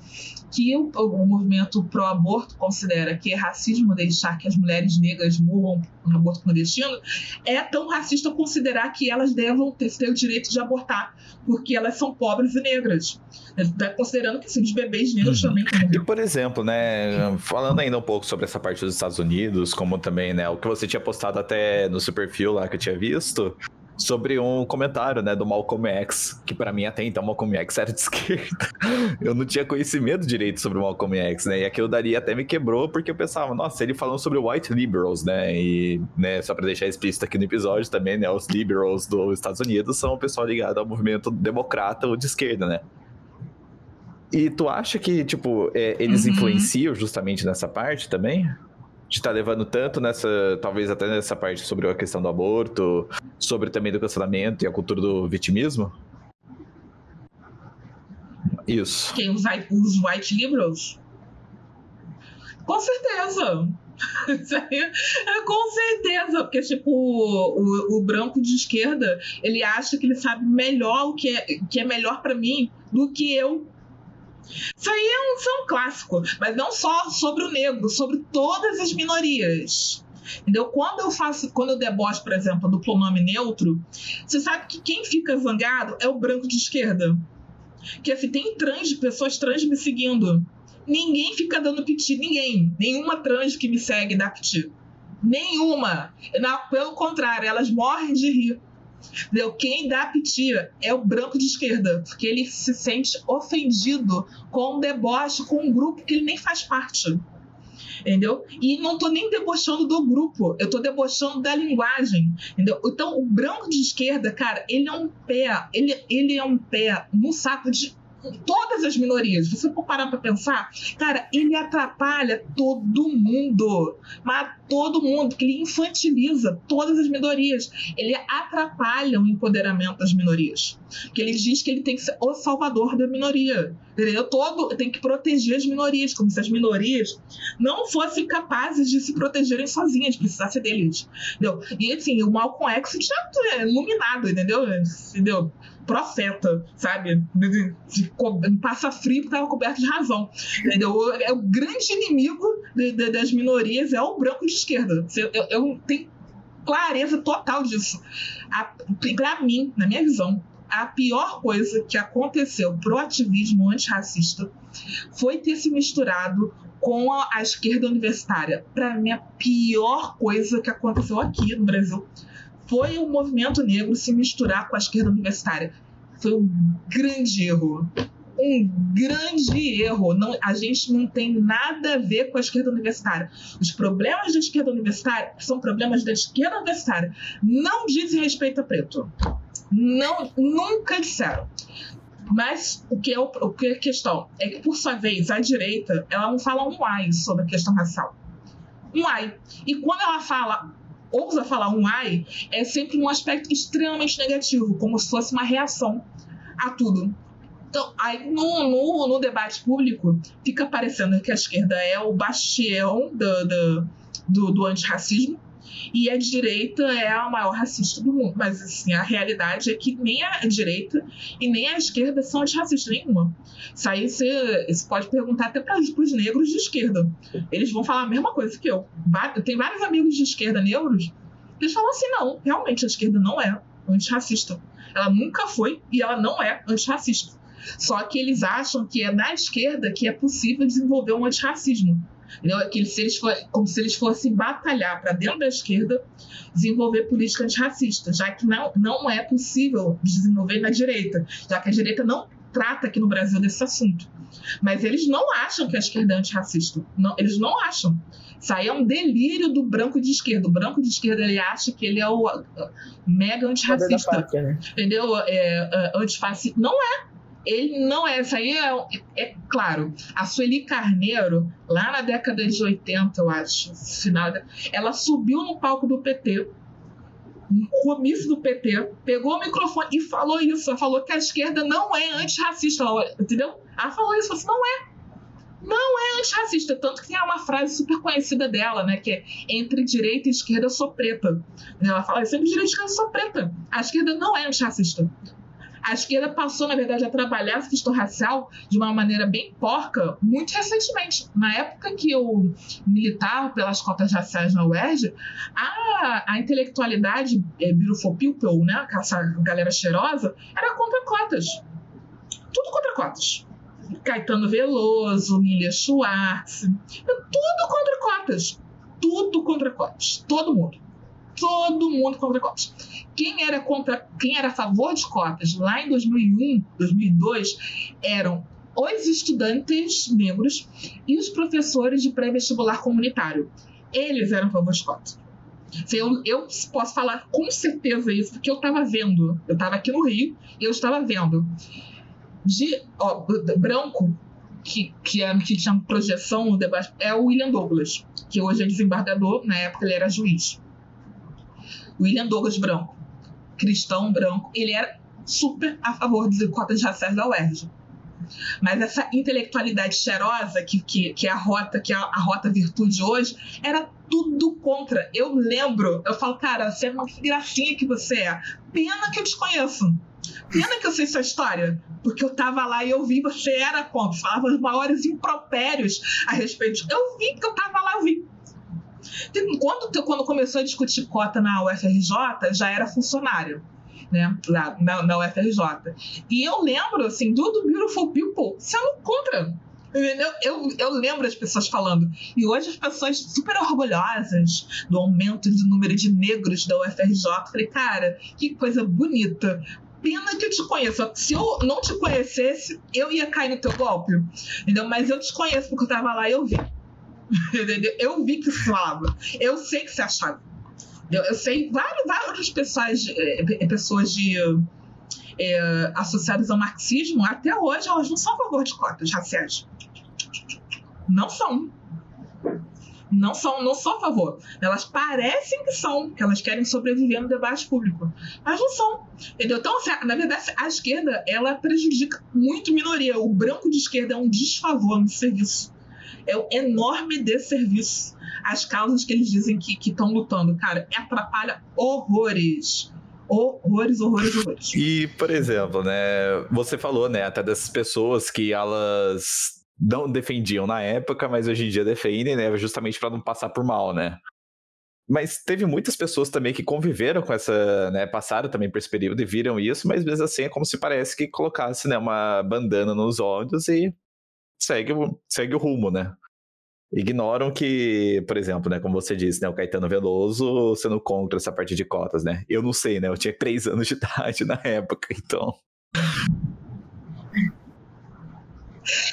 que o, o movimento pró-aborto considera que é racismo deixar que as mulheres negras morram no aborto clandestino, é tão racista considerar que elas devam ter, ter o direito de abortar, porque elas são pobres e negras. Está considerando que sim, os bebês negros uhum. também. E, por exemplo, né, falando ainda um pouco sobre essa parte dos Estados Unidos, como também, né, o que você tinha postado até no seu perfil lá que eu tinha visto, sobre um comentário, né, do Malcolm X, que para mim até então Malcolm X era de esquerda. eu não tinha conhecimento direito sobre o Malcolm X, né? E aquilo dali até me quebrou porque eu pensava, nossa, ele falando sobre white liberals, né? E, né, só para deixar explícito aqui no episódio também, né, os liberals dos Estados Unidos são o pessoal ligado ao movimento democrata ou de esquerda, né? E tu acha que, tipo, é, eles uhum. influenciam justamente nessa parte também? De tá levando tanto nessa, talvez até nessa parte sobre a questão do aborto, sobre também do cancelamento e a cultura do vitimismo? Isso. Quem os, os white liberals? Com certeza. É, com certeza, porque tipo, o, o, branco de esquerda, ele acha que ele sabe melhor o que é, que é melhor para mim do que eu isso aí é um, é um clássico, mas não só sobre o negro, sobre todas as minorias. Entendeu? Quando eu faço, quando eu debocho, por exemplo, do pronome neutro, você sabe que quem fica zangado é o branco de esquerda. Que assim, tem trans, pessoas trans me seguindo. Ninguém fica dando piti, ninguém. Nenhuma trans que me segue dá piti. Nenhuma. Não, pelo contrário, elas morrem de rir. Entendeu? Quem dá piti é o branco de esquerda, porque ele se sente ofendido com um deboche, com um grupo que ele nem faz parte. Entendeu? E não tô nem debochando do grupo, eu tô debochando da linguagem. Entendeu? Então, o branco de esquerda, cara, ele é um pé, ele, ele é um pé no saco de todas as minorias. Você for parar para pensar, cara, ele atrapalha todo mundo. Mas todo mundo, porque ele infantiliza todas as minorias. Ele atrapalha o empoderamento das minorias. Porque ele diz que ele tem que ser o salvador da minoria. Entendeu? Todo tem que proteger as minorias, como se as minorias não fossem capazes de se protegerem sozinhas, precisasse deles. Entendeu? E assim, o Malcolm X já é iluminado, entendeu? Entendeu? Profeta, sabe? De, de, de, passa frio porque estava coberto de razão. Entendeu? É o grande inimigo das minorias é o branco de esquerda. Eu, eu, eu tenho clareza total disso. Para mim, na minha visão, a pior coisa que aconteceu pro ativismo antirracista foi ter se misturado com a, a esquerda universitária. Para mim, a pior coisa que aconteceu aqui no Brasil foi o movimento negro se misturar com a esquerda universitária. Foi um grande erro. Um grande erro. Não, a gente não tem nada a ver com a esquerda universitária. Os problemas da esquerda universitária são problemas da esquerda universitária. Não dizem respeito a preto. Não, nunca disseram. Mas o que, é o, o que é a questão? É que, por sua vez, a direita ela não fala um ai sobre a questão racial. Um ai. E quando ela fala ousa falar um ai, é sempre um aspecto extremamente negativo, como se fosse uma reação a tudo. Então, aí no, no, no debate público, fica parecendo que a esquerda é o bastião do, do, do, do antirracismo, e a direita é a maior racista do mundo. Mas assim, a realidade é que nem a direita e nem a esquerda são antirracistas nenhuma. Isso aí você, você pode perguntar até para os negros de esquerda. Eles vão falar a mesma coisa que eu. Tem vários amigos de esquerda negros, eles falam assim, não, realmente a esquerda não é antirracista. Ela nunca foi e ela não é antirracista. Só que eles acham que é na esquerda que é possível desenvolver um antirracismo. Entendeu? Que se eles for, como se eles fossem batalhar para dentro da esquerda desenvolver política antirracista, já que não, não é possível desenvolver na direita, já que a direita não trata aqui no Brasil desse assunto. Mas eles não acham que a esquerda é antirracista. Não, eles não acham. Isso aí é um delírio do branco de esquerda. O branco de esquerda ele acha que ele é o mega antirracista. Pátria, né? Entendeu? É, uh, antifascista. Não é. Ele não é. Isso aí é, é, claro. A Sueli Carneiro, lá na década de 80, eu acho, final, ela subiu no palco do PT um comício do PT, pegou o microfone e falou isso. Ela falou que a esquerda não é antirracista, entendeu? Ela falou isso, falou assim, não é. Não é antirracista, tanto que tem uma frase super conhecida dela, né? Que é entre direita e esquerda eu sou preta. Ela fala, sempre direita e esquerda eu sou preta. A esquerda não é antirracista. A esquerda passou, na verdade, a trabalhar essa questão racial de uma maneira bem porca muito recentemente. Na época que eu militava pelas cotas raciais na UERJ, a, a intelectualidade é, beautiful people, né, essa galera cheirosa, era contra cotas. Tudo contra cotas. Caetano Veloso, Lilia Schwartz, tudo contra cotas. Tudo contra cotas. Todo mundo. Todo mundo contra cotas. Quem era contra, quem era a favor de cotas lá em 2001, 2002, eram os estudantes negros e os professores de pré-vestibular comunitário. Eles eram a favor de cotas. Eu, eu, posso falar com certeza isso, porque eu estava vendo. Eu estava aqui no Rio e eu estava vendo. De ó, branco, que, que, é, que tinha projeção no debate, é o William Douglas, que hoje é desembargador, na época ele era juiz. William Douglas Branco cristão branco, ele era super a favor de cotas raciais da UERJ. Mas essa intelectualidade cheirosa, que, que, que é a rota, que é a, rota virtude hoje, era tudo contra. Eu lembro, eu falo, cara, você é uma gracinha que você é. Pena que eu te conheço. Pena que eu sei sua história. Porque eu tava lá e eu vi, você era contra. Falava os maiores impropérios a respeito. Eu vi que eu tava lá, eu vi. Quando, quando começou a discutir cota na UFRJ, já era funcionário. Né, lá na, na UFRJ. E eu lembro, assim, do, do Beautiful People sendo contra? Eu, eu lembro as pessoas falando. E hoje as pessoas super orgulhosas do aumento do número de negros da UFRJ. Falei, cara, que coisa bonita. Pena que eu te conheço. Se eu não te conhecesse, eu ia cair no teu golpe. Entendeu? Mas eu te conheço porque eu tava lá e eu vi. Entendeu? Eu vi que você falava. Eu sei que você achava. Eu, sei várias, várias pessoas, é, pessoas de. É, associadas ao marxismo, até hoje elas não são a favor de cotas raciais. Não são. Não são, não são a favor. Elas parecem que são, que elas querem sobreviver no debate público. Mas não são. Entendeu? Então, assim, na verdade, a esquerda ela prejudica muito minoria. O branco de esquerda é um desfavor no serviço é um enorme desserviço às causas que eles dizem que estão lutando. Cara, atrapalha horrores. Horrores, horrores, horrores. E, por exemplo, né, você falou, né, até dessas pessoas que elas não defendiam na época, mas hoje em dia defendem, né, justamente para não passar por mal, né? Mas teve muitas pessoas também que conviveram com essa, né, passaram também por esse período e viram isso, mas mesmo assim é como se parece que colocasse, né, uma bandana nos olhos e segue, segue o rumo, né? Ignoram que, por exemplo, né, como você disse, né, o Caetano Veloso sendo contra essa parte de cotas, né? Eu não sei, né? Eu tinha três anos de idade na época, então.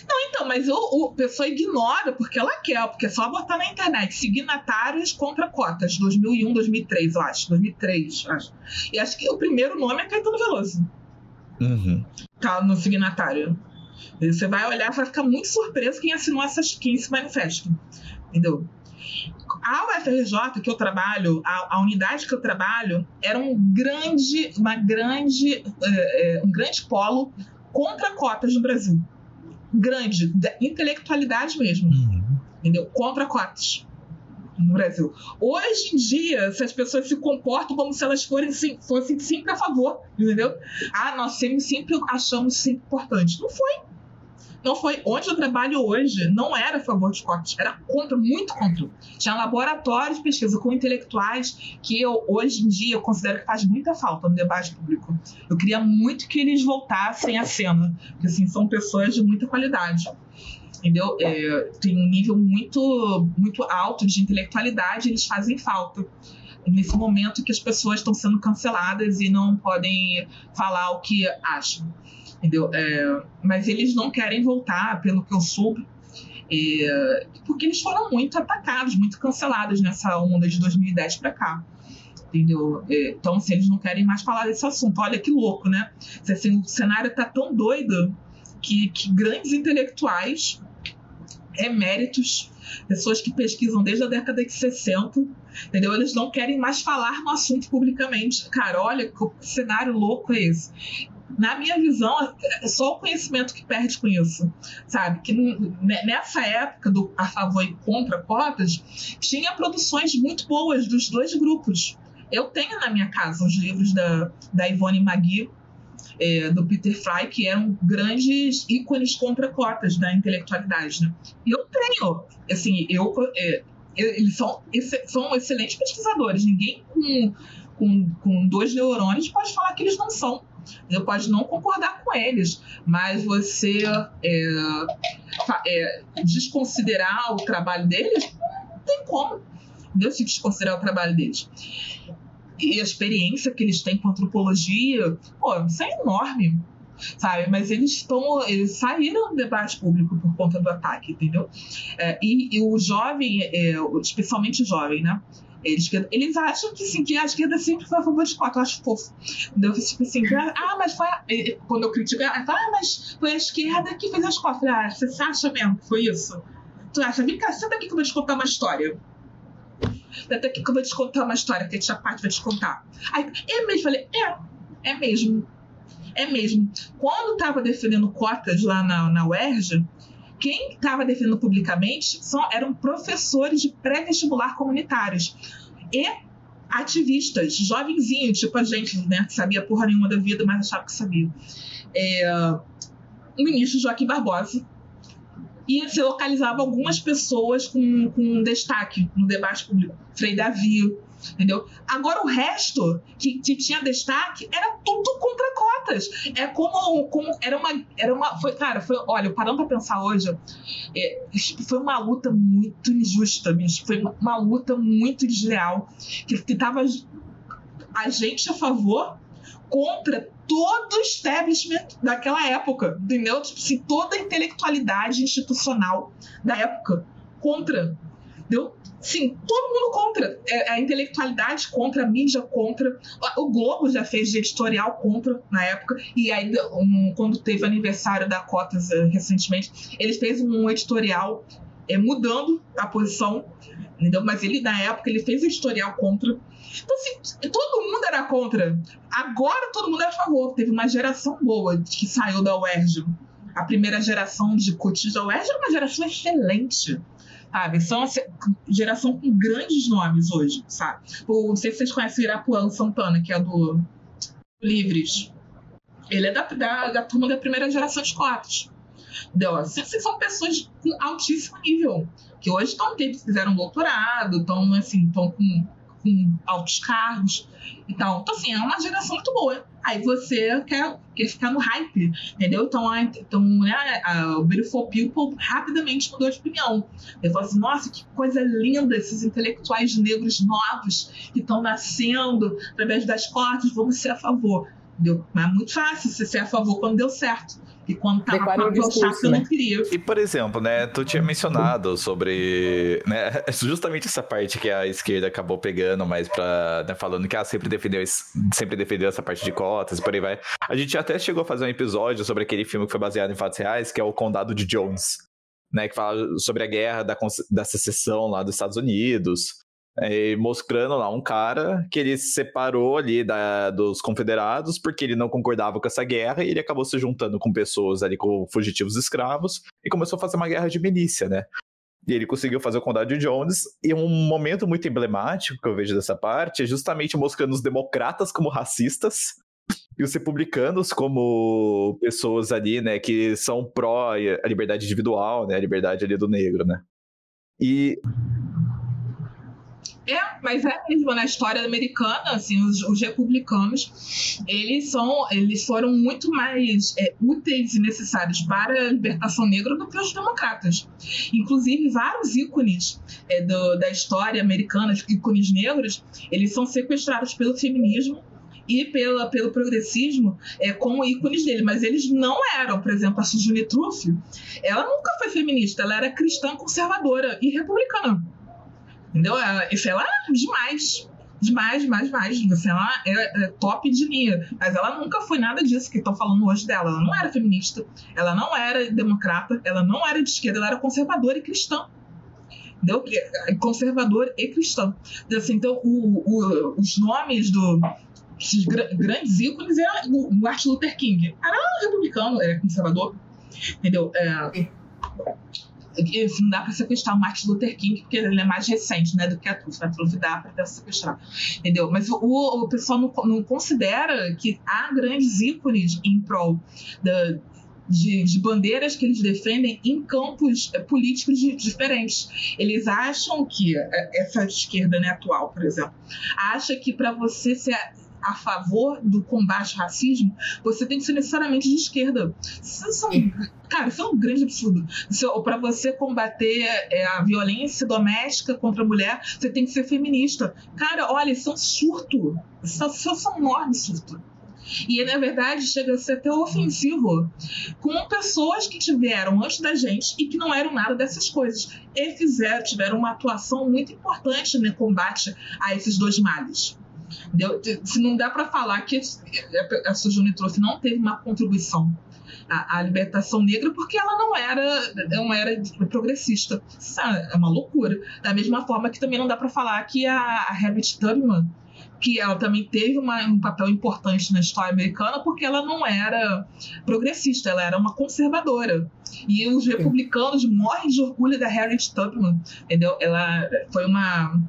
Não, então, mas o, o pessoa ignora porque ela quer, porque é só botar na internet signatários contra cotas, 2001, 2003, eu acho, 2003, acho. E acho que o primeiro nome é Caetano Veloso. Uhum. Tá no signatário. Você vai olhar e vai ficar muito surpreso quem assinou essas 15 manifestos. Entendeu? A UFRJ que eu trabalho, a, a, unidade que eu trabalho, era um grande, uma grande, é, é, um grande polo contra cotas no Brasil. Grande, da intelectualidade mesmo. Uhum. Entendeu? Contra cotas no Brasil. Hoje em dia, se as pessoas se comportam como se elas forem, fossem sempre a favor, entendeu? Ah, nós sempre, sempre achamos isso importante. Não foi. não foi onde eu trabalho hoje, não era a favor de cotas, era contra, muito contra. Tinha laboratórios de pesquisa com intelectuais que eu, hoje em dia, eu considero que faz muita falta no debate público. Eu queria muito que eles voltassem à cena, porque assim, são pessoas de muita qualidade. Entendeu? É, tem um nível muito, muito alto de intelectualidade, eles fazem falta nesse momento que as pessoas estão sendo canceladas e não podem falar o que acham entendeu? É, mas eles não querem voltar, pelo que eu soube, é, porque eles foram muito atacados, muito cancelados nessa onda de 2010 para cá. Entendeu? É, então, assim, eles não querem mais falar desse assunto. Olha que louco, né? Assim, o cenário tá tão doido que, que grandes intelectuais, eméritos, pessoas que pesquisam desde a década de 60, entendeu? Eles não querem mais falar no assunto publicamente. Cara, olha que cenário louco é esse na minha visão, é só o conhecimento que perde com isso, sabe? Que nessa época do a favor e contra cotas, tinha produções muito boas dos dois grupos. Eu tenho na minha casa os livros da, da Ivone Magui, é, do Peter Fry, que eram grandes ícones contra cotas da intelectualidade, né? E eu tenho, assim, eu, é, eles são, são excelentes pesquisadores. Ninguém com, com, com dois neurônios pode falar que eles não são. Você pode não concordar com eles, mas você é, é, desconsiderar o trabalho deles, não tem como. Deus se desconsiderar o trabalho deles. E a experiência que eles têm com antropologia, pô, isso é enorme sabe? Mas eles estão, eles saíram do debate público por conta do ataque, entendeu? É, e, e, o jovem, é, especialmente o jovem, né? Eles, eles acham que sim, que a esquerda sempre foi a favor de cota. Eu acho fofo. Eu tipo assim, ah, mas foi. A... Quando eu critico, ah, mas foi a esquerda que fez as cotas. Ah, você acha mesmo que foi isso? Tu acha? Vem cá, senta aqui que eu vou te contar uma história. Aqui que eu vou te contar uma história que a tia Paty vai te contar. Aí, é mesmo? Falei, é, é mesmo. É mesmo. Quando estava defendendo cotas lá na, na UERJ, quem estava defendendo publicamente só eram professores de pré-vestibular comunitários e ativistas, jovenzinhos, tipo a gente, né, que sabia porra nenhuma da vida, mas achava que sabia. É, o ministro Joaquim Barbosa e se localizava algumas pessoas com, com destaque no debate público. Frei Davi, entendeu? Agora o resto que, que, tinha destaque era tudo contra cotas. É como, como era uma era uma foi cara, foi, olha, parando para pensar hoje, é, foi uma luta muito injusta, bicho. Foi uma, luta muito desleal que tava a gente a favor contra todo o establishment daquela época, entendeu? Tipo assim, toda a intelectualidade institucional da época contra, entendeu? Sim, todo mundo contra. É, a intelectualidade contra, a mídia contra. O Globo já fez de editorial contra na época. E aí, um, quando teve aniversário da Cotas uh, recentemente, eles fez um editorial é, mudando a posição, entendeu? Mas ele, na época, ele fez editorial contra. Então, assim, todo mundo era contra. Agora todo mundo é a favor. Teve uma geração boa que saiu da UERJ. A primeira geração de cotis da UERJ era uma geração excelente sabe? São uma geração com grandes nomes hoje, sabe? não sei se vocês conhecem o Irapuã Santana, que é do Livres. Ele é da, da, da turma da primeira geração de cotas. Entendeu? Assim, são pessoas com altíssimo nível, que hoje estão fizeram doutorado, estão assim, estão com com altos cargos e tal. Então, assim, é uma geração muito boa. Aí você quer, quer ficar no hype, entendeu? Então, a, então né, a, o Beautiful People rapidamente mudou de opinião. Ele falou assim, nossa, que coisa linda esses intelectuais negros novos que estão nascendo através das cotas, vamos ser a favor. Entendeu? Mas é muito fácil você ser a favor quando deu certo. E quando tava Declara com discurso, chato, eu não né? queria. E, por exemplo, né, tu tinha mencionado sobre, né, justamente essa parte que a esquerda acabou pegando mais pra, né, falando que ela sempre defendeu, sempre defendeu essa parte de cotas e por aí vai. A gente até chegou a fazer um episódio sobre aquele filme que foi baseado em fatos reais, que é o Condado de Jones, né, que fala sobre a guerra da, da secessão lá dos Estados Unidos, é, mostrando lá um cara que ele se separou ali da, dos confederados porque ele não concordava com essa guerra e ele acabou se juntando com pessoas ali, com fugitivos escravos e começou a fazer uma guerra de milícia, né? E ele conseguiu fazer o Condado de Jones. E um momento muito emblemático que eu vejo dessa parte é justamente mostrando os democratas como racistas e os republicanos como pessoas ali, né, que são pró a liberdade individual, né, a liberdade ali do negro, né. E é, mas é mesmo na história americana, assim, os, os republicanos, eles são, eles foram muito mais é, úteis e necessários para a libertação negra do que os democratas. Inclusive, vários ícones é, do, da história americana, ícones negros, eles são sequestrados pelo feminismo e pela, pelo progressismo é, como ícones dele, mas eles não eram, por exemplo, a Sujuni Truff, ela nunca foi feminista, ela era cristã conservadora e republicana. Entendeu? Isso é demais. Demais, demais, demais. Assim, ela é, é, top de linha. Mas ela nunca foi nada disso que estão falando hoje dela. Ela não era feminista, ela não era democrata, ela não era de esquerda, ela era conservadora e cristã. Entendeu? É, conservador e cristã. Assim, então, o, o, os nomes do, esses grandes ícones eram o Martin Luther King. Era republicano, era conservador. Entendeu? É, dá para sequestrar o Martin Luther King, porque ele é mais recente né, do que a Truth. A Truth dá para sequestrar. Entendeu? Mas o, o pessoal não, não, considera que há grandes ícones em prol da, de, de, bandeiras que eles defendem em campos eh, políticos diferentes. Eles acham que eh, essa esquerda né, atual, por exemplo, acha que para você ser a favor do combate ao racismo, você tem que ser necessariamente de esquerda. Isso são, cara, isso é um grande absurdo. Para você combater é, a violência doméstica contra a mulher, você tem que ser feminista. Cara, olha, isso é um surto. Isso, isso é um enorme surto. E na verdade chega a ser até ofensivo com pessoas que tiveram antes da gente e que não eram nada dessas coisas. E fizeram, tiveram uma atuação muito importante no combate a esses dois males. Se não dá para falar que a Sujuni trouxe não teve uma contribuição à, à, libertação negra porque ela não era não era progressista. Isso é uma loucura. Da mesma forma que também não dá para falar que a, a Harriet Tubman que ela também teve uma, um papel importante na história americana porque ela não era progressista, ela era uma conservadora. E os republicanos morrem de orgulho da Harriet Tubman, entendeu? Ela foi uma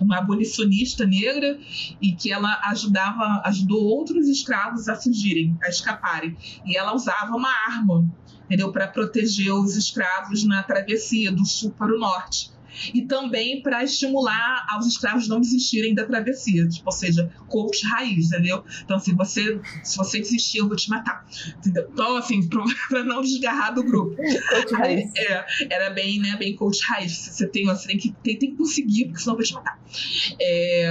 uma abolicionista negra e que ela ajudava, ajudou outros escravos a fugirem, a escaparem. E ela usava uma arma, entendeu, para proteger os escravos na travessia do sul para o norte e também para estimular aos escravos não desistirem da travessia, tipo, ou seja, coach raiz, entendeu? Então, assim, você, se você desistir, eu vou te matar, entendeu? Então, assim, para não desgarrar do grupo. coach raiz. É, era bem, né, bem coach raiz. Você tem, você tem que, tem, tem que conseguir, porque senão eu vou te matar. É,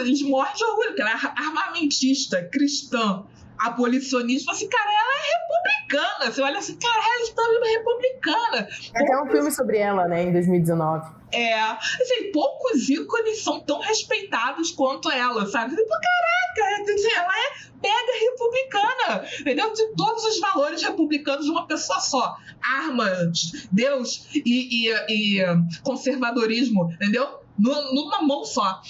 eles morrem de orgulho, porque ela é armamentista, cristã, abolicionista, assim, cara, ela é republicana. Você olha assim, cara, ela está é republicana. Tem até um filme sobre ela, né, em 2019. É, assim, poucos ícones são tão respeitados quanto ela, sabe? Tipo, caraca, ela é mega republicana, entendeu? De todos os valores republicanos de uma pessoa só. Armas, Deus e, e, e conservadorismo, entendeu? Numa mão só.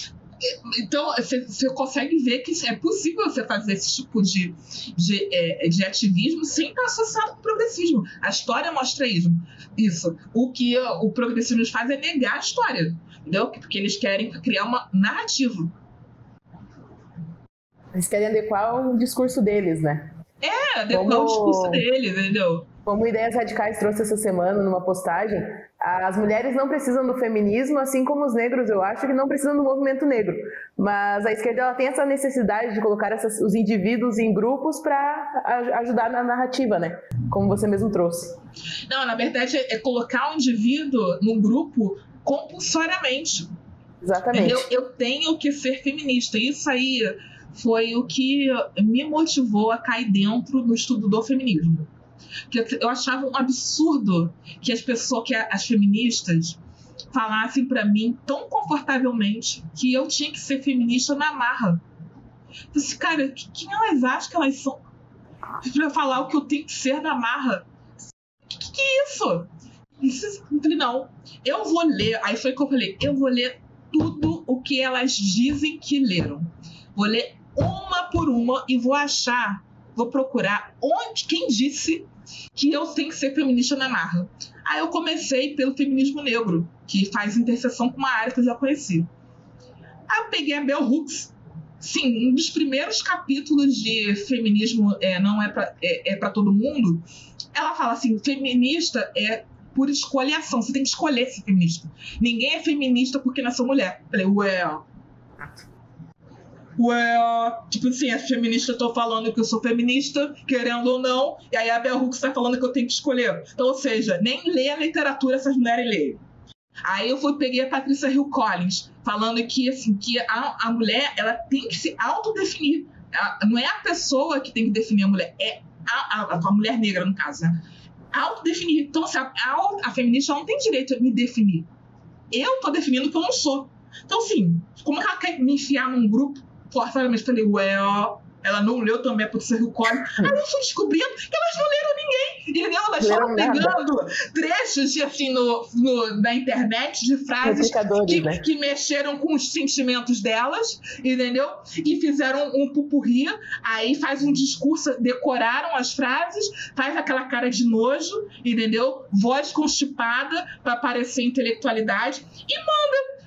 Então, você consegue ver que é possível você fazer esse tipo de, de, é, de ativismo sem estar associado com o progressismo. A história mostra isso. isso. O que o progressismo faz é negar a história, entendeu? Porque eles querem criar uma narrativa. Eles querem adequar o discurso deles, né? É, adequar Como... o discurso deles, entendeu? Como Ideias Radicais trouxe essa semana numa postagem, as mulheres não precisam do feminismo, assim como os negros, eu acho que não precisam do movimento negro. Mas a esquerda ela tem essa necessidade de colocar essas, os indivíduos em grupos para ajudar na narrativa, né? Como você mesmo trouxe. Não, na verdade é colocar o indivíduo num grupo compulsoriamente. Exatamente. Eu, eu tenho que ser feminista. Isso aí foi o que me motivou a cair dentro do estudo do feminismo que eu achava um absurdo que as pessoas, que as feministas falassem para mim tão confortavelmente que eu tinha que ser feminista na marra. Disse, cara, quem elas acham que elas são para falar o que eu tenho que ser na marra? Que que é isso? isso falei, não, eu vou ler. Aí foi que eu falei, eu vou ler tudo o que elas dizem que leram. Vou ler uma por uma e vou achar, vou procurar onde quem disse que eu tenho que ser feminista na marra. Aí eu comecei pelo feminismo negro, que faz interseção com uma área que eu já conheci. Aí eu peguei a Bell Hooks, sim, um dos primeiros capítulos de feminismo é, não é para é, é todo mundo, ela fala assim, feminista é por escolha e ação. Você tem que escolher ser feminista. Ninguém é feminista porque nasceu mulher. Eu falei, well. Well, tipo assim, as feministas estão falando que eu sou feminista, querendo ou não, e aí a Bell Hooks está falando que eu tenho que escolher. Então, ou seja, nem lê a literatura essas mulheres leem. Aí eu fui, peguei a Patrícia Hill Collins, falando que, assim, que a, a mulher ela tem que se autodefinir. não é a pessoa que tem que definir a mulher, é a, a, a mulher negra, no caso, né? Autodefinir. Então, assim, a, a, feminista não tem direito a me definir. Eu tô definindo que eu não sou. Então, assim, como é que ela quer me enfiar num grupo forçadamente? Falei, well, ela não leu também a Patrícia Hill Collins. Aí eu fui descobrindo que elas não leram ninguém. Entendeu? Elas foram pegando trechos de, assim, no, no, na internet de frases que, né? que, mexeram com os sentimentos delas, entendeu? E fizeram um pupurri. Aí faz um discurso, decoraram as frases, faz aquela cara de nojo, entendeu? Voz constipada para parecer intelectualidade e manda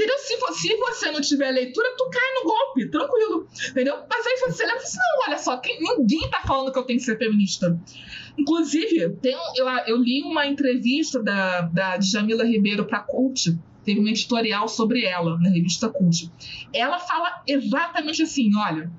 Entendeu? Se, se você não tiver leitura, tu cai no golpe, tranquilo. Entendeu? Mas aí você lembra assim, não, olha só, quem, ninguém tá falando que eu tenho que ser feminista. Inclusive, tem, eu, eu li uma entrevista da, da Jamila Ribeiro para Cult, teve um editorial sobre ela na revista Cult. Ela fala exatamente assim: olha,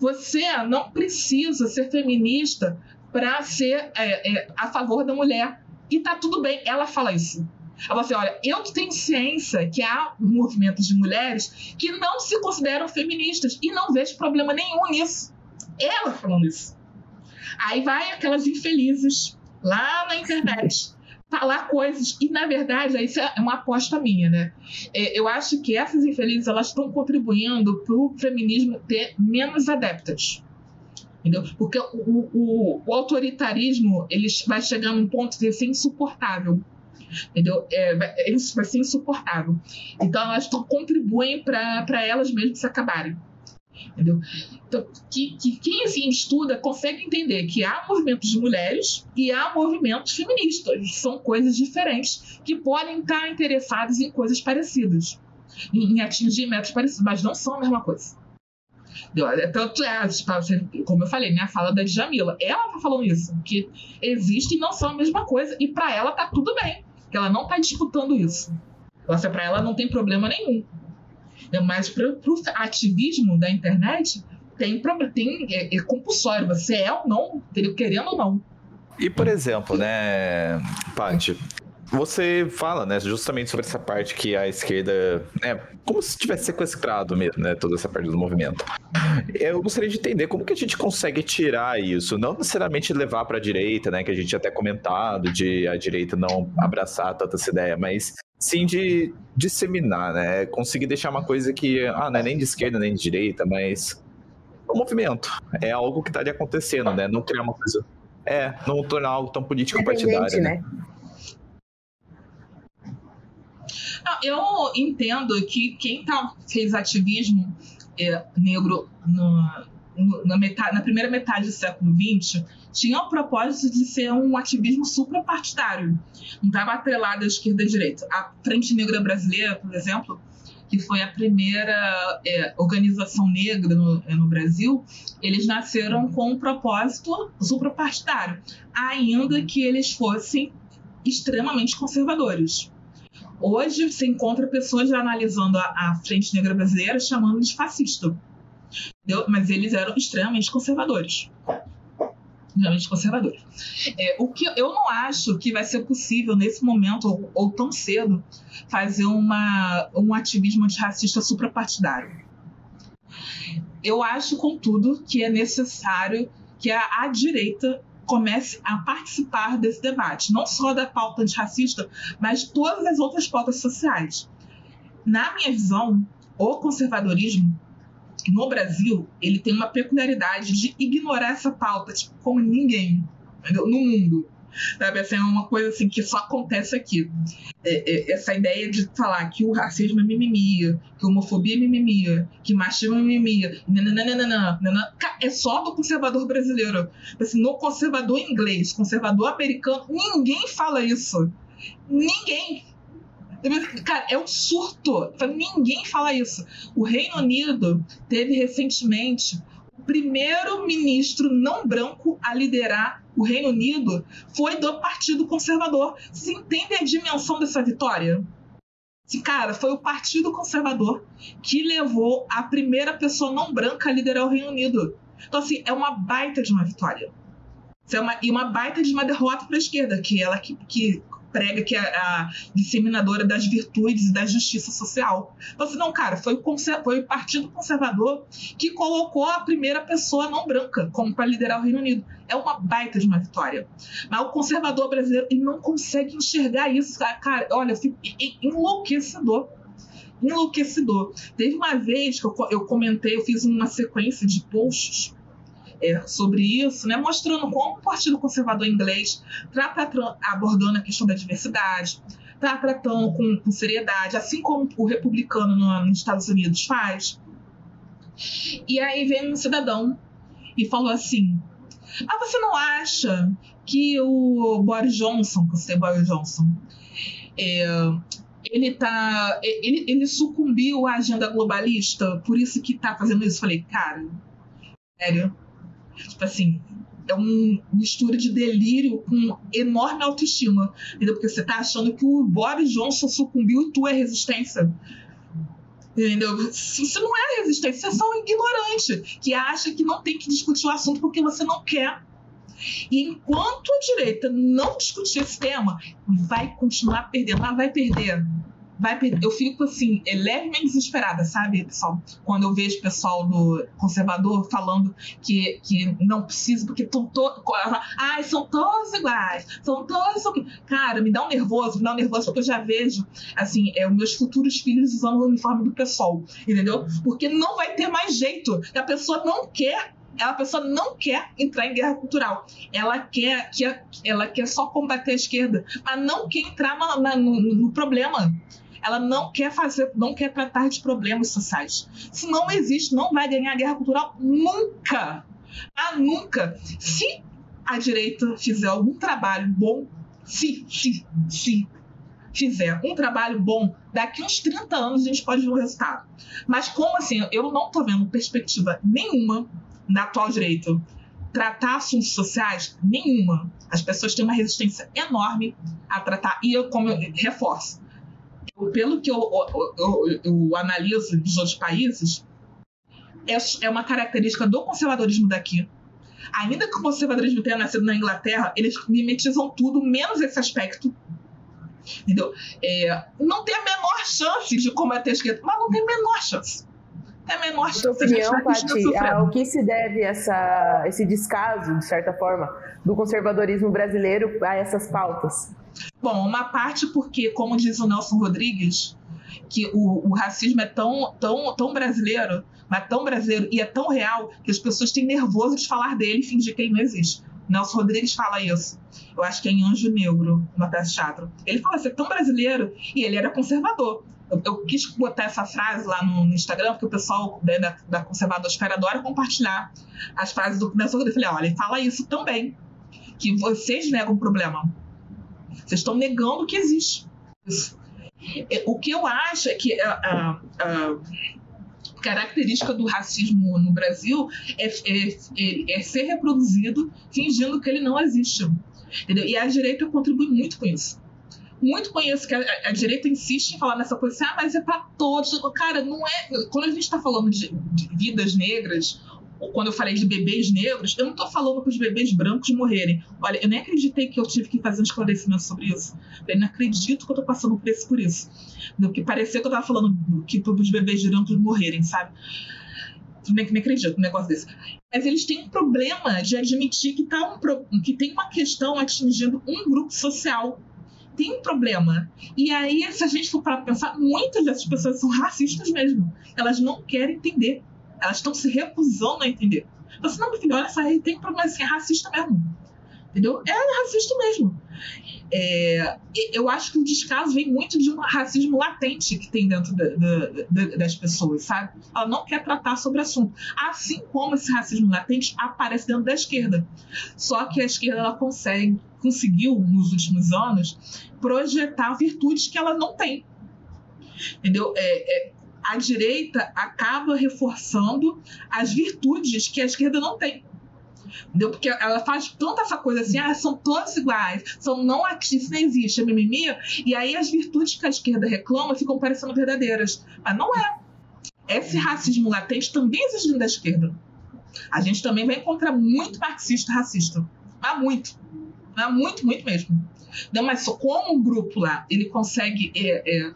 você não precisa ser feminista para ser é, é, a favor da mulher. E tá tudo bem. Ela fala isso. Ela assim: olha, eu tenho ciência que há movimentos de mulheres que não se consideram feministas e não vejo problema nenhum nisso. Ela falando isso. Aí vai aquelas infelizes lá na internet falar coisas e na verdade isso é uma aposta minha, né? É, eu acho que essas infelizes elas estão contribuindo para o feminismo ter menos adeptas. Entendeu? Porque o, o, o, autoritarismo ele vai chegar num ponto de ser insuportável entendeu? É, isso vai ser insuportável. Então elas contribuem para elas mesmas se acabarem. Entendeu? Então, que, que, quem assim estuda consegue entender que há movimentos de mulheres e há movimentos feministas. São coisas diferentes que podem estar interessados em coisas parecidas, em, em atingir metas parecidas, mas não são a mesma coisa. É tanto é, como eu falei, né, a fala da Djamila, ela tá falando isso, que existe e não são a mesma coisa, e para ela tá tudo bem que ela não está disputando isso. Nossa, para ela não tem problema nenhum. É, mas para o ativismo da internet, tem, tem é, é compulsório. Você é ou não, querendo ou não. E, por exemplo, né, Paty, você fala, né, justamente sobre essa parte que a esquerda é como se tivesse sequestrado mesmo, né, toda essa parte do movimento. Eu gostaria de entender como que a gente consegue tirar isso, não necessariamente levar para a direita, né, que a gente até comentado de a direita não abraçar tanta essa ideia, mas sim de disseminar, né, conseguir deixar uma coisa que, ah, não é nem de esquerda nem de direita, mas o movimento é algo que está ali acontecendo, né, não criar uma coisa é, não tornar algo tão político partidário, né? né? Não, eu entendo que quem tá, fez ativismo é, negro no, no, na, metade, na primeira metade do século XX tinha o propósito de ser um ativismo suprapartidário. Não estava atrelado à esquerda e à direita. A Frente Negra Brasileira, por exemplo, que foi a primeira é, organização negra no, é, no, Brasil, eles nasceram com um propósito suprapartidário, ainda que eles fossem extremamente conservadores. Hoje você encontra pessoas analisando a, a Frente Negra Brasileira chamando de fascista. Entendeu? Mas eles eram extremamente conservadores. Extremamente conservadores. É, o que eu não acho que vai ser possível nesse momento, ou, ou tão cedo, fazer uma, um ativismo antirracista suprapartidário. Eu acho, contudo, que é necessário que a, a direita comece a participar desse debate, não só da pauta antirracista, mas de todas as outras pautas sociais. Na minha visão, o conservadorismo no Brasil, ele tem uma peculiaridade de ignorar essa pauta, tipo, como ninguém no mundo. Sabe, assim, é uma coisa assim que só acontece aqui. É, é, essa ideia de falar que o racismo é mimimi, que a homofobia é mimimi, que machismo é mimimi, nananana, é só do conservador brasileiro. Assim, no conservador inglês, conservador americano, ninguém fala isso. Ninguém. Cara, é um surto. Ninguém fala isso. O Reino Unido teve recentemente o primeiro ministro não branco a liderar o Reino Unido foi do Partido Conservador. Você entende a dimensão dessa vitória? Cara, foi o Partido Conservador que levou a primeira pessoa não branca a liderar o Reino Unido. Então, assim, é uma baita de uma vitória. É uma, e uma baita de uma derrota para a esquerda, que ela que, que prega que é a disseminadora das virtudes e da justiça social. Então, assim, não, cara, foi o, foi o Partido Conservador que colocou a primeira pessoa não branca como para liderar o Reino Unido. É uma baita de uma vitória. Mas o conservador brasileiro ele não consegue enxergar isso. Cara, olha, eu fico enlouquecedor enlouquecedor. Teve uma vez que eu, eu comentei, eu fiz uma sequência de posts é, sobre isso, né, mostrando como o Partido Conservador inglês está abordando a questão da diversidade, está tratando com, com, seriedade, assim como o republicano no, nos Estados Unidos faz. E aí vem um cidadão e falou assim: Ah, você não acha que o Boris Johnson, que você é Boris Johnson, é, ele tá. Ele, ele sucumbiu à agenda globalista, por isso que tá fazendo isso. Falei, cara, sério. Tipo assim, é uma mistura de delírio com enorme autoestima. Entendeu? Porque você tá achando que o Boris Johnson sucumbiu e tu é resistência. Entendeu? Você não é resistência, você é só um ignorante que acha que não tem que discutir o assunto porque você não quer. E enquanto a direita não discutir esse tema, vai continuar perdendo, mas vai perder vai eu fico assim, é levemente desesperada, sabe, pessoal? Quando eu vejo o pessoal do conservador falando que, que não precisa, porque estão todos. Ai, são todos iguais, são todos. Cara, me dá um nervoso, me dá um nervoso, porque eu já vejo, assim, é, os meus futuros filhos usando o uniforme do pessoal, entendeu? Porque não vai ter mais jeito. A pessoa não quer a pessoa não quer entrar em guerra cultural. Ela quer, quer, ela quer só combater a esquerda, mas não quer entrar no, no, no problema ela não quer fazer, não quer tratar de problemas sociais. Se não existe, não vai ganhar guerra cultural nunca. Ah, nunca. Se a direita fizer algum trabalho bom, se, se, se fizer um trabalho bom, daqui uns 30 anos a gente pode ver o resultado. Mas como assim, eu não estou vendo perspectiva nenhuma na atual direita tratar assuntos sociais nenhuma. As pessoas têm uma resistência enorme a tratar. E eu, como eu reforço, pelo que eu, eu, eu, eu analiso dos outros países, é, é uma característica do conservadorismo daqui. Ainda que o conservadorismo tenha nascido na Inglaterra, eles mimetizam tudo, menos esse aspecto. Entendeu? É, não tem a menor chance de combater a esquerda, mas não tem a menor chance. Tem a menor chance. Sua opinião, Paty, ao que se deve essa, esse descaso, de certa forma, do conservadorismo brasileiro a essas pautas? Bom, uma parte porque, como diz o Nelson Rodrigues, que o, o, racismo é tão, tão, tão brasileiro, mas tão brasileiro e é tão real que as pessoas têm nervoso de falar dele e fingir que ele não existe. Nelson Rodrigues fala isso. Eu acho que é em Anjo Negro, no peça de teatro. Ele fala assim, é tão brasileiro e ele era conservador. Eu, eu quis botar essa frase lá no, no Instagram, porque o pessoal né, da, da conservadosfera adora compartilhar as frases do Nelson Rodrigues. Eu falei, olha, ele fala isso também, que vocês negam o problema vocês estão negando que existe. Isso. É, o que eu acho é que a, a, a característica do racismo no Brasil é, é, é, ser reproduzido fingindo que ele não existe. Entendeu? E a direita contribui muito com isso. Muito com isso, que a, a direita insiste em falar nessa coisa assim, ah, mas é para todos. Cara, não é. Quando a gente está falando de, de vidas negras quando eu falei de bebês negros, eu não estou falando para os bebês brancos morrerem. Olha, eu nem acreditei que eu tive que fazer um esclarecimento sobre isso. Eu não acredito que eu estou passando por isso por isso. Do que parecia que eu estava falando que para os bebês brancos morrerem, sabe? Nem me acredito um negócio desse. Mas eles têm um problema de admitir que, tá um, que tem uma questão atingindo um grupo social tem um problema. E aí, se a gente for para pensar, muitas dessas pessoas são racistas mesmo. Elas não querem entender elas estão se recusando a entender. Então, assim, não, meu filho, olha só, tem problema assim, é racista mesmo. Entendeu? É racista mesmo. É, eu acho que o descaso vem muito de um racismo latente que tem dentro da, da, das pessoas, sabe? Ela não quer tratar sobre o assunto. Assim como esse racismo latente aparece dentro da esquerda. Só que a esquerda ela consegue, conseguiu, nos últimos anos, projetar virtudes que ela não tem Entendeu? É, é, a direita acaba reforçando as virtudes que a esquerda não tem. Entendeu? Porque ela faz tanta essa coisa assim, ah, são todos iguais, são não isso não existe, é mimimi, e aí as virtudes que a esquerda reclama ficam parecendo verdadeiras. Mas não é. Esse racismo latente também existe dentro da esquerda. A gente também vai encontrar muito marxista racista. Mas muito. Mas muito, muito mesmo. Não, mas como o grupo lá ele consegue é, é,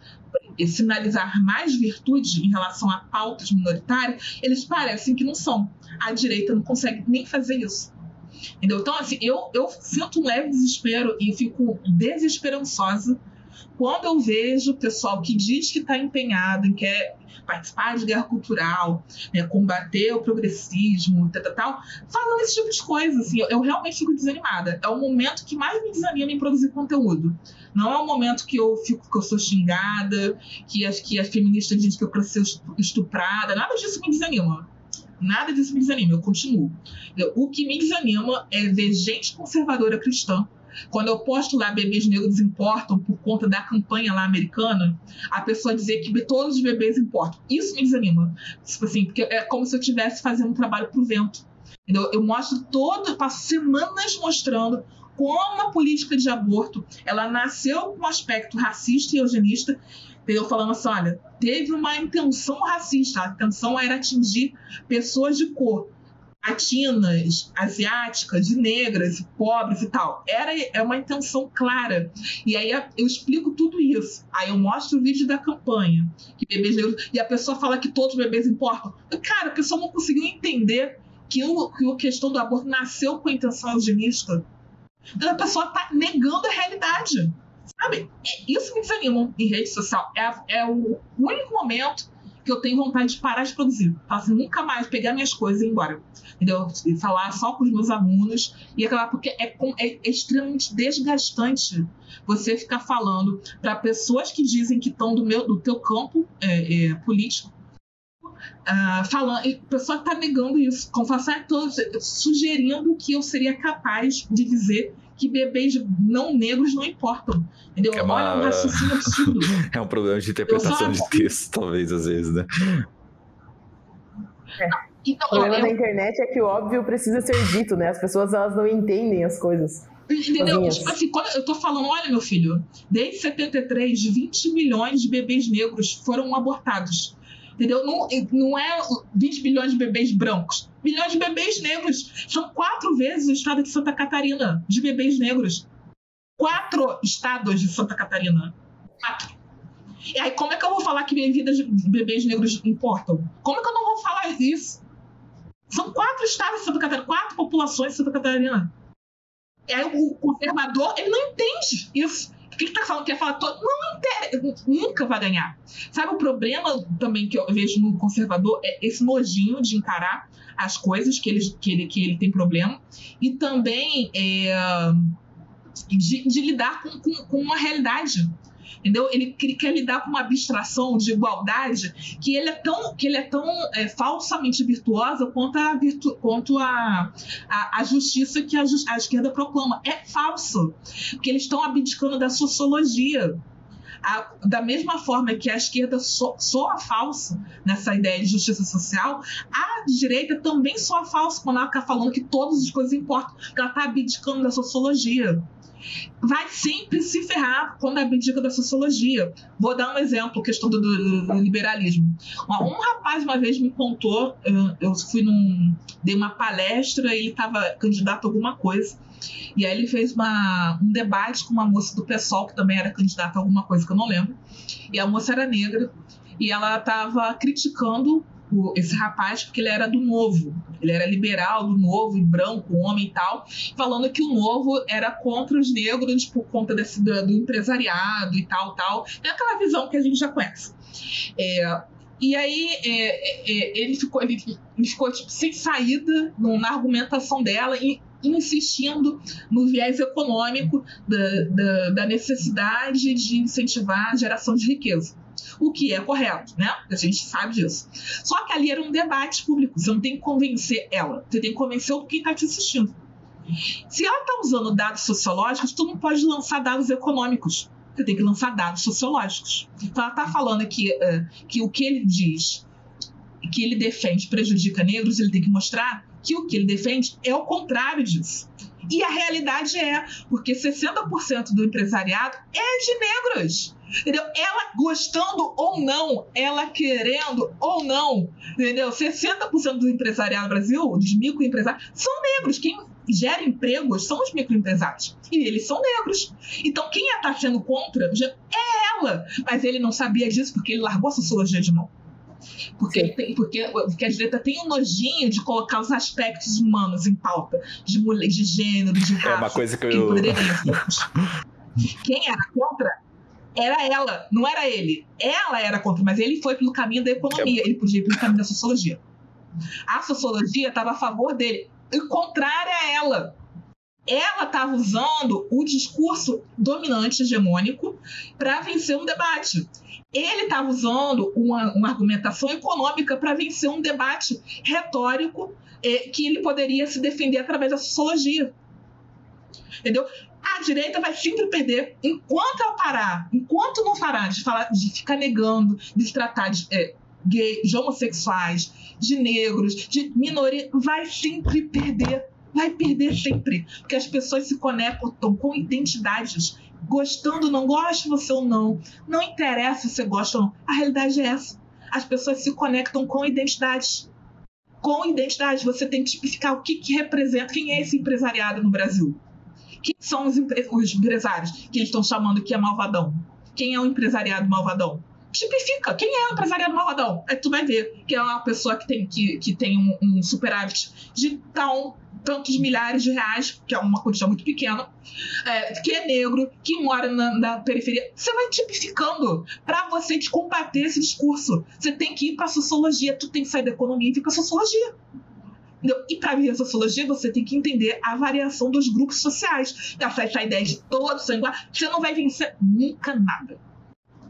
sinalizar mais virtude em relação a pautas minoritárias, eles parecem que não são. A direita não consegue nem fazer isso. Entendeu? Então, assim, eu, eu sinto um leve desespero e fico desesperançosa quando eu vejo o pessoal que diz que está empenhado em quer participar de guerra cultural, né, combater o progressismo, tal, tal, tal, falando esse tipo de coisa. Assim, eu, eu, realmente fico desanimada. É o momento que mais me desanima em produzir conteúdo. Não é o momento que eu fico que eu sou xingada, que as, que as feministas dizem que eu ser estuprada. Nada disso me desanima. Nada disso me desanima, eu continuo. O que me desanima é ver gente conservadora cristã quando eu posto lá bebês negros importam por conta da campanha lá americana, a pessoa dizer que todos os bebês importam. Isso me desanima. Tipo assim, porque é como se eu estivesse fazendo um trabalho pro vento. Entendeu? Eu mostro todo, passo semanas mostrando como a política de aborto ela nasceu com um aspecto racista e eugenista, entendeu? Falando assim, olha, teve uma intenção racista, a intenção era atingir pessoas de cor latinas, asiáticas, negras, pobres e tal. Era é uma intenção clara. E aí eu explico tudo isso. Aí eu mostro o vídeo da campanha, que bebês negros e a pessoa fala que todos os bebês importam. Cara, a pessoa não conseguiu entender que, o, que a questão do aborto nasceu com a intenção eugenista. Então a pessoa está negando a realidade. Sabe? É, isso me desanima em rede social. É, é o único momento que eu tenho vontade de parar de produzir. Assim, nunca mais pegar minhas coisas e ir embora. Entendeu? E falar só com os meus alunos e acabar, porque é, é, é extremamente desgastante você ficar falando para pessoas que dizem que estão do, meu, do teu campo é, é, político. Uh, falando, e a pessoa está negando isso, como falar, sugerindo que eu seria capaz de dizer que bebês não negros não importam. Entendeu? É uma... Olha, um raciocínio absurdo. é um problema de interpretação de texto, talvez, às vezes, né? É. Então, o problema eu... da internet é que o óbvio precisa ser dito, né? As pessoas elas não entendem as coisas. Entendeu? Tipo assim, quando eu tô falando, olha, meu filho, desde 73, 20 milhões de bebês negros foram abortados. Entendeu? Não, não é 20 milhões de bebês brancos. Milhões de bebês negros. São quatro vezes o estado de Santa Catarina de bebês negros. Quatro estados de Santa Catarina. Quatro. E aí, como é que eu vou falar que minha vida de bebês negros importam? Como é que eu não vou falar isso? São quatro estados de Santa Catarina, quatro populações de Santa Catarina. E aí, o conservador, ele não entende isso. O que, que tá falando que falar todo? Não interessa, nunca vai ganhar. Sabe o problema também que eu vejo no conservador? É esse nojinho de encarar as coisas que ele, que ele, que ele tem problema e também é, de, de, lidar com, com, com uma realidade entendeu? Ele, quer lidar com uma abstração de igualdade que ele é tão, que ele é tão é, falsamente virtuosa quanto a, virtu, quanto a, a, a justiça que a, a esquerda proclama. É falso, porque eles estão abdicando da sociologia. A, da mesma forma que a esquerda so, soa falso nessa ideia de justiça social, a direita também soa falso quando ela está falando que todas as coisas importam, que ela está abdicando da sociologia vai sempre se ferrar quando abdica da sociologia. Vou dar um exemplo, questão do, do, liberalismo. Um rapaz uma vez me contou, eu, eu fui num. dei uma palestra e ele estava candidato a alguma coisa. E aí ele fez uma, um debate com uma moça do PSOL, que também era candidata a alguma coisa que eu não lembro. E a moça era negra. E ela estava criticando o, esse rapaz porque ele era do novo, ele era liberal do novo, branco, homem e tal, falando que o novo era contra os negros por conta desse, do, do empresariado e tal, tal. É aquela visão que a gente já conhece. É, e aí é, é, ele ficou, ele, ele ficou tipo, sem saída na argumentação dela e insistindo no viés econômico da, da, da necessidade de incentivar a geração de riqueza o que é correto, né? A gente sabe disso. Só que ali era um debate público, você não tem que convencer ela, você tem que convencer quem está te assistindo. Se ela está usando dados sociológicos, tu não pode lançar dados econômicos. você tem que lançar dados sociológicos. Então ela está falando aqui uh, que o que ele diz, que ele defende prejudica negros, ele tem que mostrar que o que ele defende é o contrário disso. E a realidade é, porque 60% do empresariado é de negros. Entendeu? Ela gostando ou não, ela querendo ou não, entendeu? 60% do empresariado no Brasil, dos microempresários, são negros. Quem gera empregos são os microempresários. E eles são negros. Então, quem está sendo contra é ela. Mas ele não sabia disso porque ele largou a sociologia de mão. Porque, tem, porque, porque a direita tem um nojinho de colocar os aspectos humanos em pauta, de mulher, de gênero, de raça. É uma coisa que eu. Quem era contra era ela, não era ele. Ela era contra, mas ele foi pelo caminho da economia, ele podia ir pelo caminho da sociologia. A sociologia estava a favor dele, e contrária a ela. Ela estava usando o discurso dominante hegemônico para vencer um debate. Ele estava usando uma, uma, argumentação econômica para vencer um debate retórico eh, que ele poderia se defender através da sociologia. Entendeu? A direita vai sempre perder enquanto ela parar, enquanto não parar de falar, de ficar negando, de tratar de é, gays, de homossexuais, de negros, de minoria, vai sempre perder. Vai perder sempre. Porque as pessoas se conectam com identidades. Gostando, não gosta você ou não. Não interessa se você gosta ou não. A realidade é essa. As pessoas se conectam com identidades. Com identidade. Você tem que tipificar o que, que representa, quem é esse empresariado no Brasil quem são os, os empresários que eles estão chamando que é malvadão? Quem é o empresariado malvadão? Tipifica quem é o empresariado malvadão. Aí tu vai ver que é uma pessoa que tem, que, que tem um, um superávit de tão, tantos milhares de reais, que é uma quantia muito pequena, é, que é negro, que mora na, na periferia. Você vai tipificando para você te combater esse discurso. Você tem que ir para sociologia, tu tem que sair da economia e ir para sociologia. E para ver a sociologia, você tem que entender a variação dos grupos sociais. Aceitar a ideia de todos são iguais. Você não vai vencer nunca nada.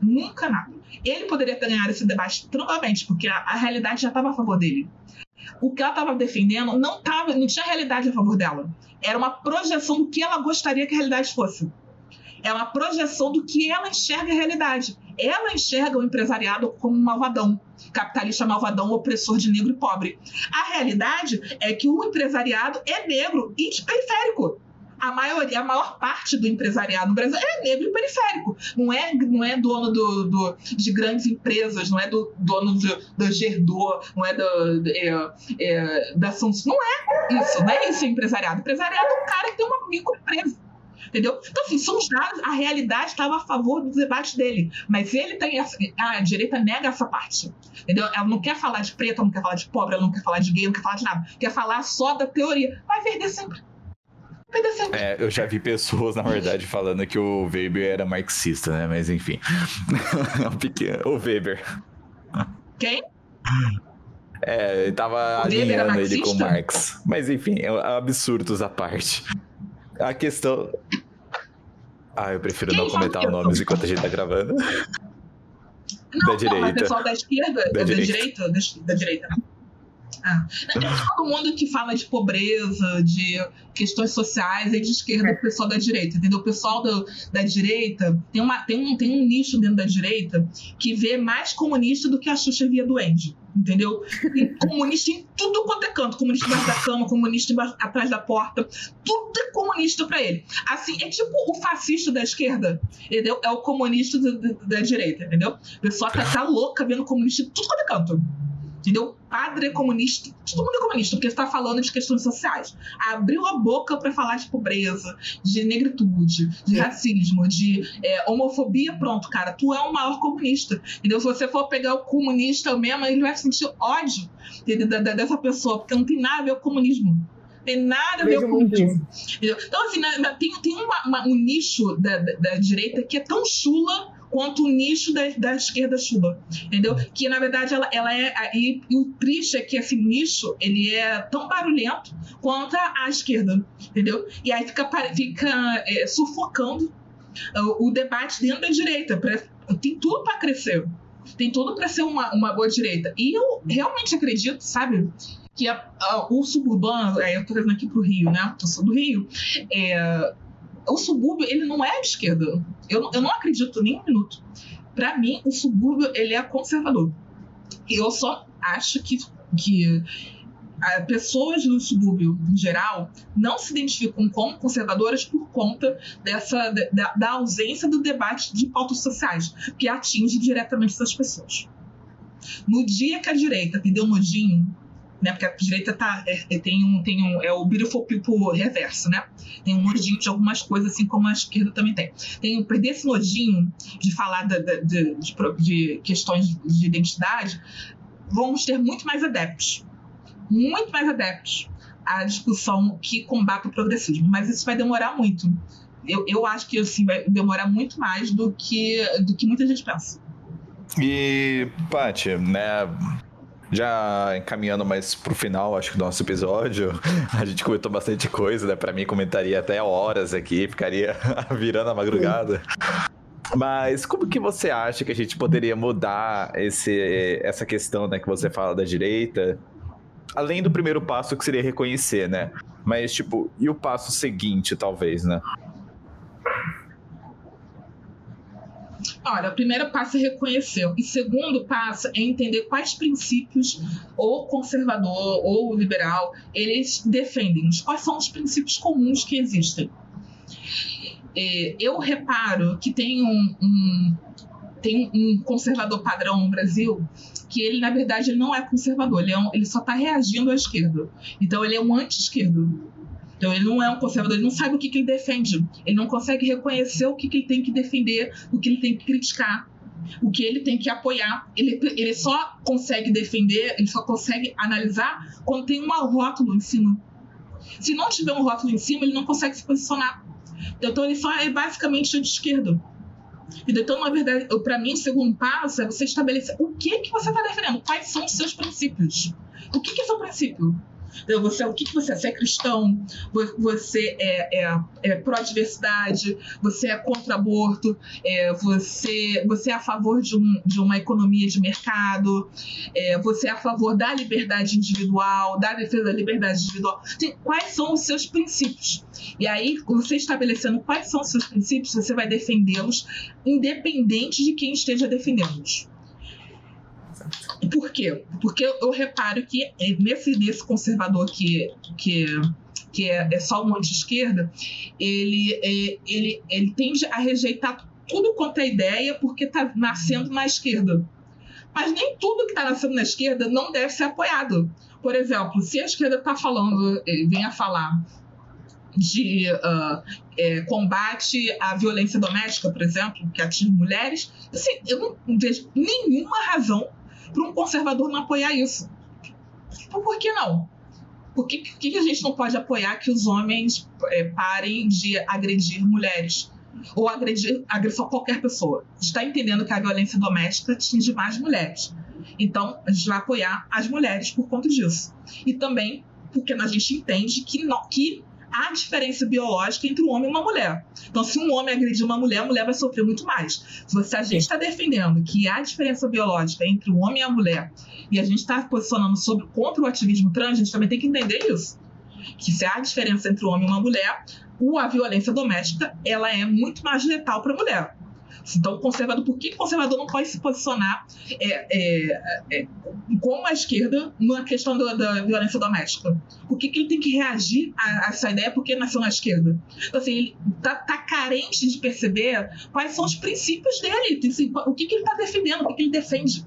Nunca nada. Ele poderia ter ganhado esse debate tranquilamente, porque a, a realidade já estava a favor dele. O que ela estava defendendo não, tava, não tinha realidade a favor dela. Era uma projeção do que ela gostaria que a realidade fosse. É uma projeção do que ela enxerga a realidade. Ela enxerga o empresariado como um malvadão, capitalista malvadão, opressor de negro e pobre. A realidade é que o empresariado é negro e periférico a maioria, a maior parte do empresariado no Brasil é negro e periférico. Não é, não é dono do, do de grandes empresas, não é do dono do, do Gerdô, não é, do, é, é, da Samsung. Não é isso, não é isso empresariado. Empresariado é um cara que tem uma microempresa Entendeu? Então, assim, são os dados, a realidade estava a favor do debate dele. Mas ele tem essa. A direita nega essa parte. Entendeu? Ela não quer falar de preto, ela não quer falar de pobre, ela não quer falar de gay, não quer falar de nada. Quer falar só da teoria. Vai perder sempre. Vai perder sempre. É, eu já vi pessoas, na verdade, falando que o Weber era marxista, né? Mas enfim. o Weber. Quem? É, ele tava alinhando ele com Marx. Mas enfim, é absurdos à parte. A questão. Ah, eu prefiro Quem não comentar nomes enquanto a gente tá gravando. Não, da direita. Não, pessoal da esquerda, da, da direita, direita da, da direita, Ah. Todo mundo que fala de pobreza, de questões sociais é de esquerda, o pessoal da direita, entendeu? O pessoal do, da direita tem, uma, tem, um, tem um nicho dentro da direita que vê mais comunista do que a Xuxa via do Andy, entendeu? E comunista em tudo quanto é canto, comunista embaixo da cama, comunista embaixo, atrás da porta, tudo é comunista para ele. Assim, é tipo o fascista da esquerda, entendeu? É o comunista do, da direita, entendeu? O pessoal tá, tá louca vendo comunista em tudo quanto é canto entendeu? Padre é comunista, todo mundo é comunista, porque está falando de questões sociais. Abriu a boca para falar de pobreza, de negritude, de é. racismo, de é, homofobia, pronto, cara, tu é o maior comunista. Entendeu? Se você for pegar o comunista mesmo, ele vai sentir ódio dessa pessoa, porque não tem nada a ver com o comunismo tem nada a ver com isso. Então, assim, tem, tem uma, uma, um nicho da, da, da, direita que é tão chula quanto o nicho da, da esquerda chula, entendeu? Que na verdade ela, ela é e, e, o triste é que esse nicho ele é tão barulhento quanto a, esquerda, entendeu? E aí fica, fica é, sufocando o, o, debate dentro da direita. Pra, tem tudo para crescer, tem tudo para ser uma, uma boa direita. E eu realmente acredito, sabe? Que a, a, o suburbano, é, eu tô trazendo aqui pro Rio, né? Eu sou do Rio. É, o subúrbio ele não é esquerda. Eu, eu não acredito nem um minuto. Para mim, o subúrbio ele é conservador. E eu só acho que, que pessoas do subúrbio, em geral, não se identificam como conservadoras por conta dessa da, da ausência do debate de pautas sociais, que atinge diretamente essas pessoas. No dia que a direita perdeu nojinho, né, porque a direita tá, é, é, tem um, tem um, é o beautiful people reverso, né? Tem um nojinho de algumas coisas, assim como a esquerda também tem. Tem perder esse nojinho de falar de, de, de, de questões de identidade, vamos ter muito mais adeptos muito mais adeptos à discussão que combate o progressismo, mas isso vai demorar muito. Eu, eu acho que assim, vai demorar muito mais do que, do que muita gente pensa. E, Paty, né, já encaminhando mais pro final, acho que do nosso episódio, a gente comentou bastante coisa, né? Pra mim, comentaria até horas aqui, ficaria virando a madrugada. Mas como que você acha que a gente poderia mudar esse, essa questão né, que você fala da direita além do primeiro passo que seria reconhecer, né? Mas, tipo, e o passo seguinte, talvez, né? Olha, o primeiro passo é reconhecer. E o segundo passo é entender quais princípios ou conservador ou liberal eles defendem. Quais são os princípios comuns que existem. É, eu reparo que tem um, um, tem um conservador padrão no Brasil que ele, na verdade, ele não é conservador, ele, é um, ele só está reagindo à esquerda. Então, ele é um anti-esquerdo. Então, ele não é um conservador, ele não sabe o que, que ele defende. Ele não consegue reconhecer o que, que ele tem que defender, o que ele tem que criticar, o que ele tem que apoiar. Ele, ele só consegue defender, ele só consegue analisar quando tem um rótulo em cima. Se não tiver um rótulo em cima, ele não consegue se posicionar. Então, ele só é basicamente anti-esquerdo. Então, na verdade, para mim, o segundo passo é você estabelecer o que, que você está defendendo, quais são os seus princípios. O que, que é seu princípio? Então, você, o que, que você é? Você é cristão? Você é, é, é pró-diversidade? Você é contra aborto? É, você, você é a favor de, um, de uma economia de mercado? É, você é a favor da liberdade individual, da defesa da liberdade individual? Assim, quais são os seus princípios? E aí, você estabelecendo quais são os seus princípios, você vai defendê-los independente de quem esteja Por quê? Porque eu, reparo que nesse, nesse conservador que, que, que é, é só um anti-esquerda, ele, é, ele, ele tende a rejeitar tudo quanto é ideia porque está nascendo na esquerda. Mas nem tudo que está nascendo na esquerda não deve ser apoiado. Por exemplo, se a esquerda está falando, eh, vem a falar de uh, é, combate à violência doméstica, por exemplo, que atinge mulheres, assim, eu não vejo nenhuma razão para um conservador não apoiar isso. Então, por que não? Por que, que a gente não pode apoiar que os homens é, parem de agredir mulheres? Ou agredir, agredir qualquer pessoa? Está entendendo que a violência doméstica atinge mais mulheres. Então, a gente vai apoiar as mulheres por conta disso. E também porque a gente entende que, que há diferença biológica entre um homem e uma mulher. Então, se um homem agredir uma mulher, a mulher vai sofrer muito mais. Se a gente está defendendo que há diferença biológica entre o homem e a mulher, e a gente está posicionando sobre, contra o ativismo trans, a gente também tem que entender isso. Que se há diferença entre um homem e uma mulher, a violência doméstica ela é muito mais letal para a mulher. Então, conservador, por que o conservador não pode se posicionar é, é, é, como a esquerda na questão do, da violência doméstica? Por que, que ele tem que reagir a, a, essa ideia porque nasceu na esquerda? Então, assim, ele tá, tá carente de perceber quais são os princípios dele, assim, o que, que ele está defendendo, o que, que ele defende.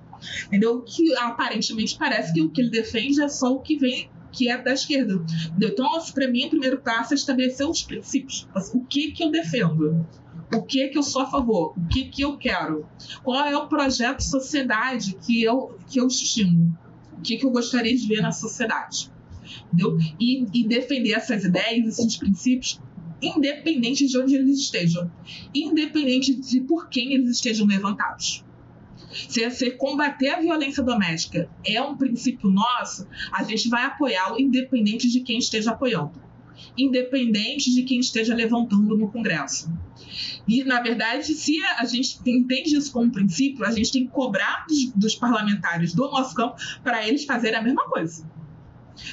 Entendeu? Que aparentemente parece que o que ele defende é só o que vem que é da esquerda. Então, para mim, o primeiro passo é estabelecer os princípios. O que, que eu defendo? O que que eu sou a favor, o que que eu quero, qual é o projeto de sociedade que eu que eu estimo, o que que eu gostaria de ver na sociedade, entendeu? E, e defender essas ideias, esses princípios, independente de onde eles estejam, independente de por quem eles estejam levantados. Se você combater a violência doméstica é um princípio nosso, a gente vai apoiá-lo independente de quem esteja apoiando, independente de quem esteja levantando no Congresso. E, na verdade, se a gente entende isso como princípio, a gente tem que cobrar dos, dos parlamentares do nosso campo para eles fazerem a mesma coisa.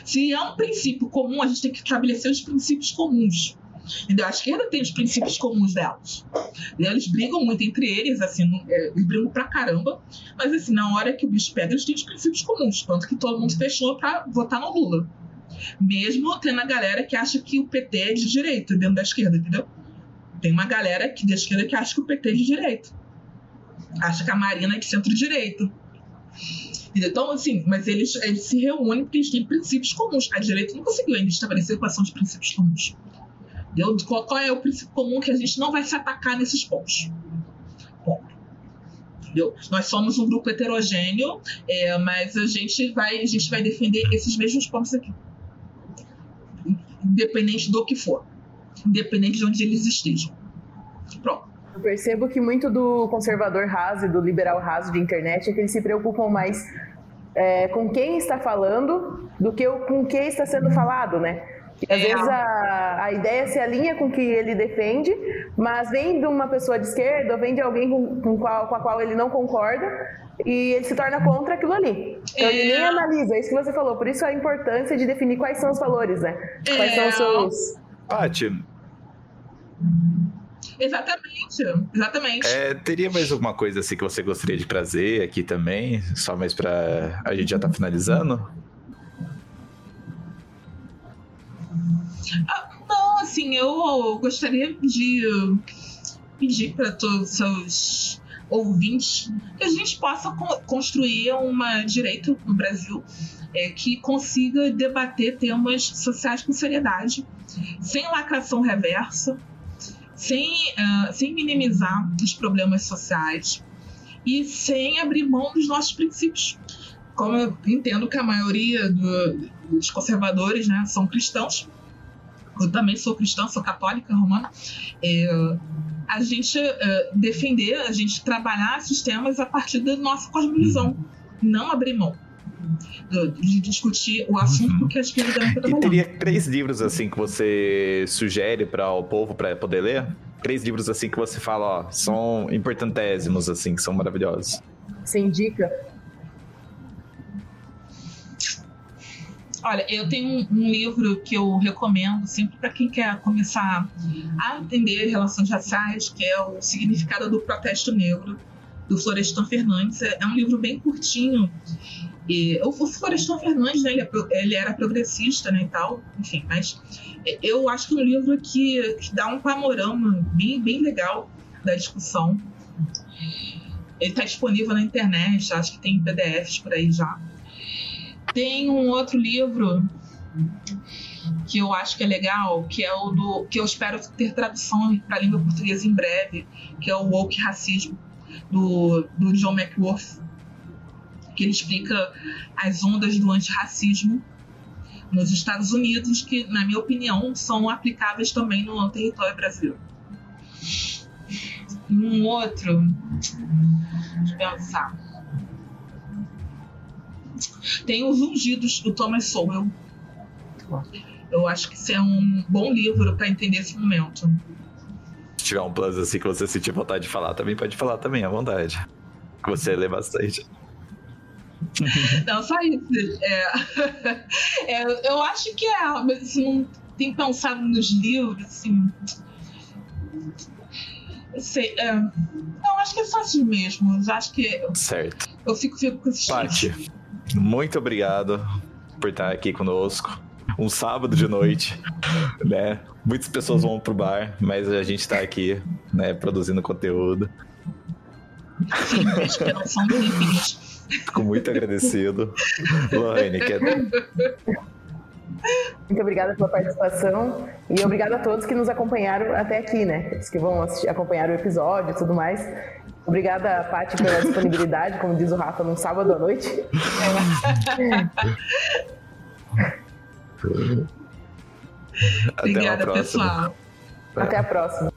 Se é um princípio comum, a gente tem que estabelecer os princípios comuns. Entendeu? A esquerda tem os princípios comuns delas. Eles brigam muito entre eles, assim, é, eles brigam pra caramba, mas assim, na hora que o bicho pega, eles têm os princípios comuns. Tanto que todo mundo fechou pra votar no Lula. Mesmo tendo a galera que acha que o PT é de direita dentro da esquerda, entendeu? Tem uma galera que, da esquerda que acha que o PT é de direita. Acha que a Marina é de centro-direita. Então, assim, mas eles, eles se reúnem porque eles têm princípios comuns. A direita não conseguiu ainda estabelecer quais são os princípios comuns. Entendeu? Qual, qual é o princípio comum que a gente não vai se atacar nesses pontos? Ponto. Entendeu? Nós somos um grupo heterogêneo, é, mas a gente, vai, a gente vai defender esses mesmos pontos aqui. Independente do que for. Independente de onde eles estejam. Pronto. Eu percebo que muito do conservador raso e do liberal raso de internet é que eles se preocupam mais é, com quem está falando do que com quem está sendo falado, né? Às é. vezes a, a ideia se alinha com o que ele defende, mas vem de uma pessoa de esquerda ou vem de alguém com, com, qual, com a qual ele não concorda e ele se torna contra aquilo ali. Então é. ele nem analisa, é isso que você falou. Por isso a importância de definir quais são os valores, né? Quais são os é. seus. Paty, Exatamente, exatamente. É, teria mais alguma coisa assim que você gostaria de trazer aqui também? Só mais para a gente já tá finalizando? Ah, não, assim, eu gostaria de pedir para todos os seus ouvintes que a gente possa co construir uma direito no Brasil é, que consiga debater temas sociais com seriedade, sem lacração reversa, sem, uh, sem minimizar os problemas sociais e sem abrir mão dos nossos princípios. Como eu entendo que a maioria do, dos conservadores né, são cristãos, eu também sou cristã, sou católica romana, é, a gente uh, defender, a gente trabalhar sistemas a partir da nossa cosmovisão, não abrir mão de discutir o assunto uhum. que a esquerda deve trabalhar. E teria três livros assim que você sugere para o povo para poder ler? Três livros assim que você fala, ó, são importantésimos assim, que são maravilhosos. Você indica? Olha, eu tenho um, livro que eu recomendo sempre para quem quer começar a entender relações raciais, que é o Significado do Protesto Negro, do Florestan Fernandes. É, é um livro bem curtinho e o Florestan Fernandes, né, ele, é, ele, era progressista né, e tal, enfim, mas eu acho que é um livro que, que dá um panorama bem, bem legal da discussão. Ele está disponível na internet, acho que tem PDFs por aí já. Tem um outro livro que eu acho que é legal, que é o do que eu espero ter tradução para a língua portuguesa em breve, que é o Woke Racismo do, do John McWorth que ele explica as ondas do antirracismo nos Estados Unidos, que, na minha opinião, são aplicáveis também no território brasileiro. Um outro, deixa eu pensar. Tem Os Ungidos, do Thomas Sowell. Eu acho que isso é um bom livro para entender esse momento. Se tiver um plus assim que você sentir vontade de falar, também pode falar também, à vontade. Você lê bastante. Não, só isso. É, é, eu acho que é, assim, tem pensado nos livros, assim. Eu sei. É, não, acho que é só assim mesmo. Eu acho que. Certo. Eu fico, fico com esses Paty, muito obrigado por estar aqui conosco. Um sábado de noite, né? Muitas pessoas vão pro bar, mas a gente tá aqui, né, produzindo conteúdo. Sim, são. Fico muito agradecido. Lohane, quer. Muito obrigada pela participação e obrigada a todos que nos acompanharam até aqui, né? Os que vão assistir, acompanhar o episódio e tudo mais. Obrigada, Paty, pela disponibilidade, como diz o Rafa, num sábado à noite. Obrigada, pessoal. Até a próxima.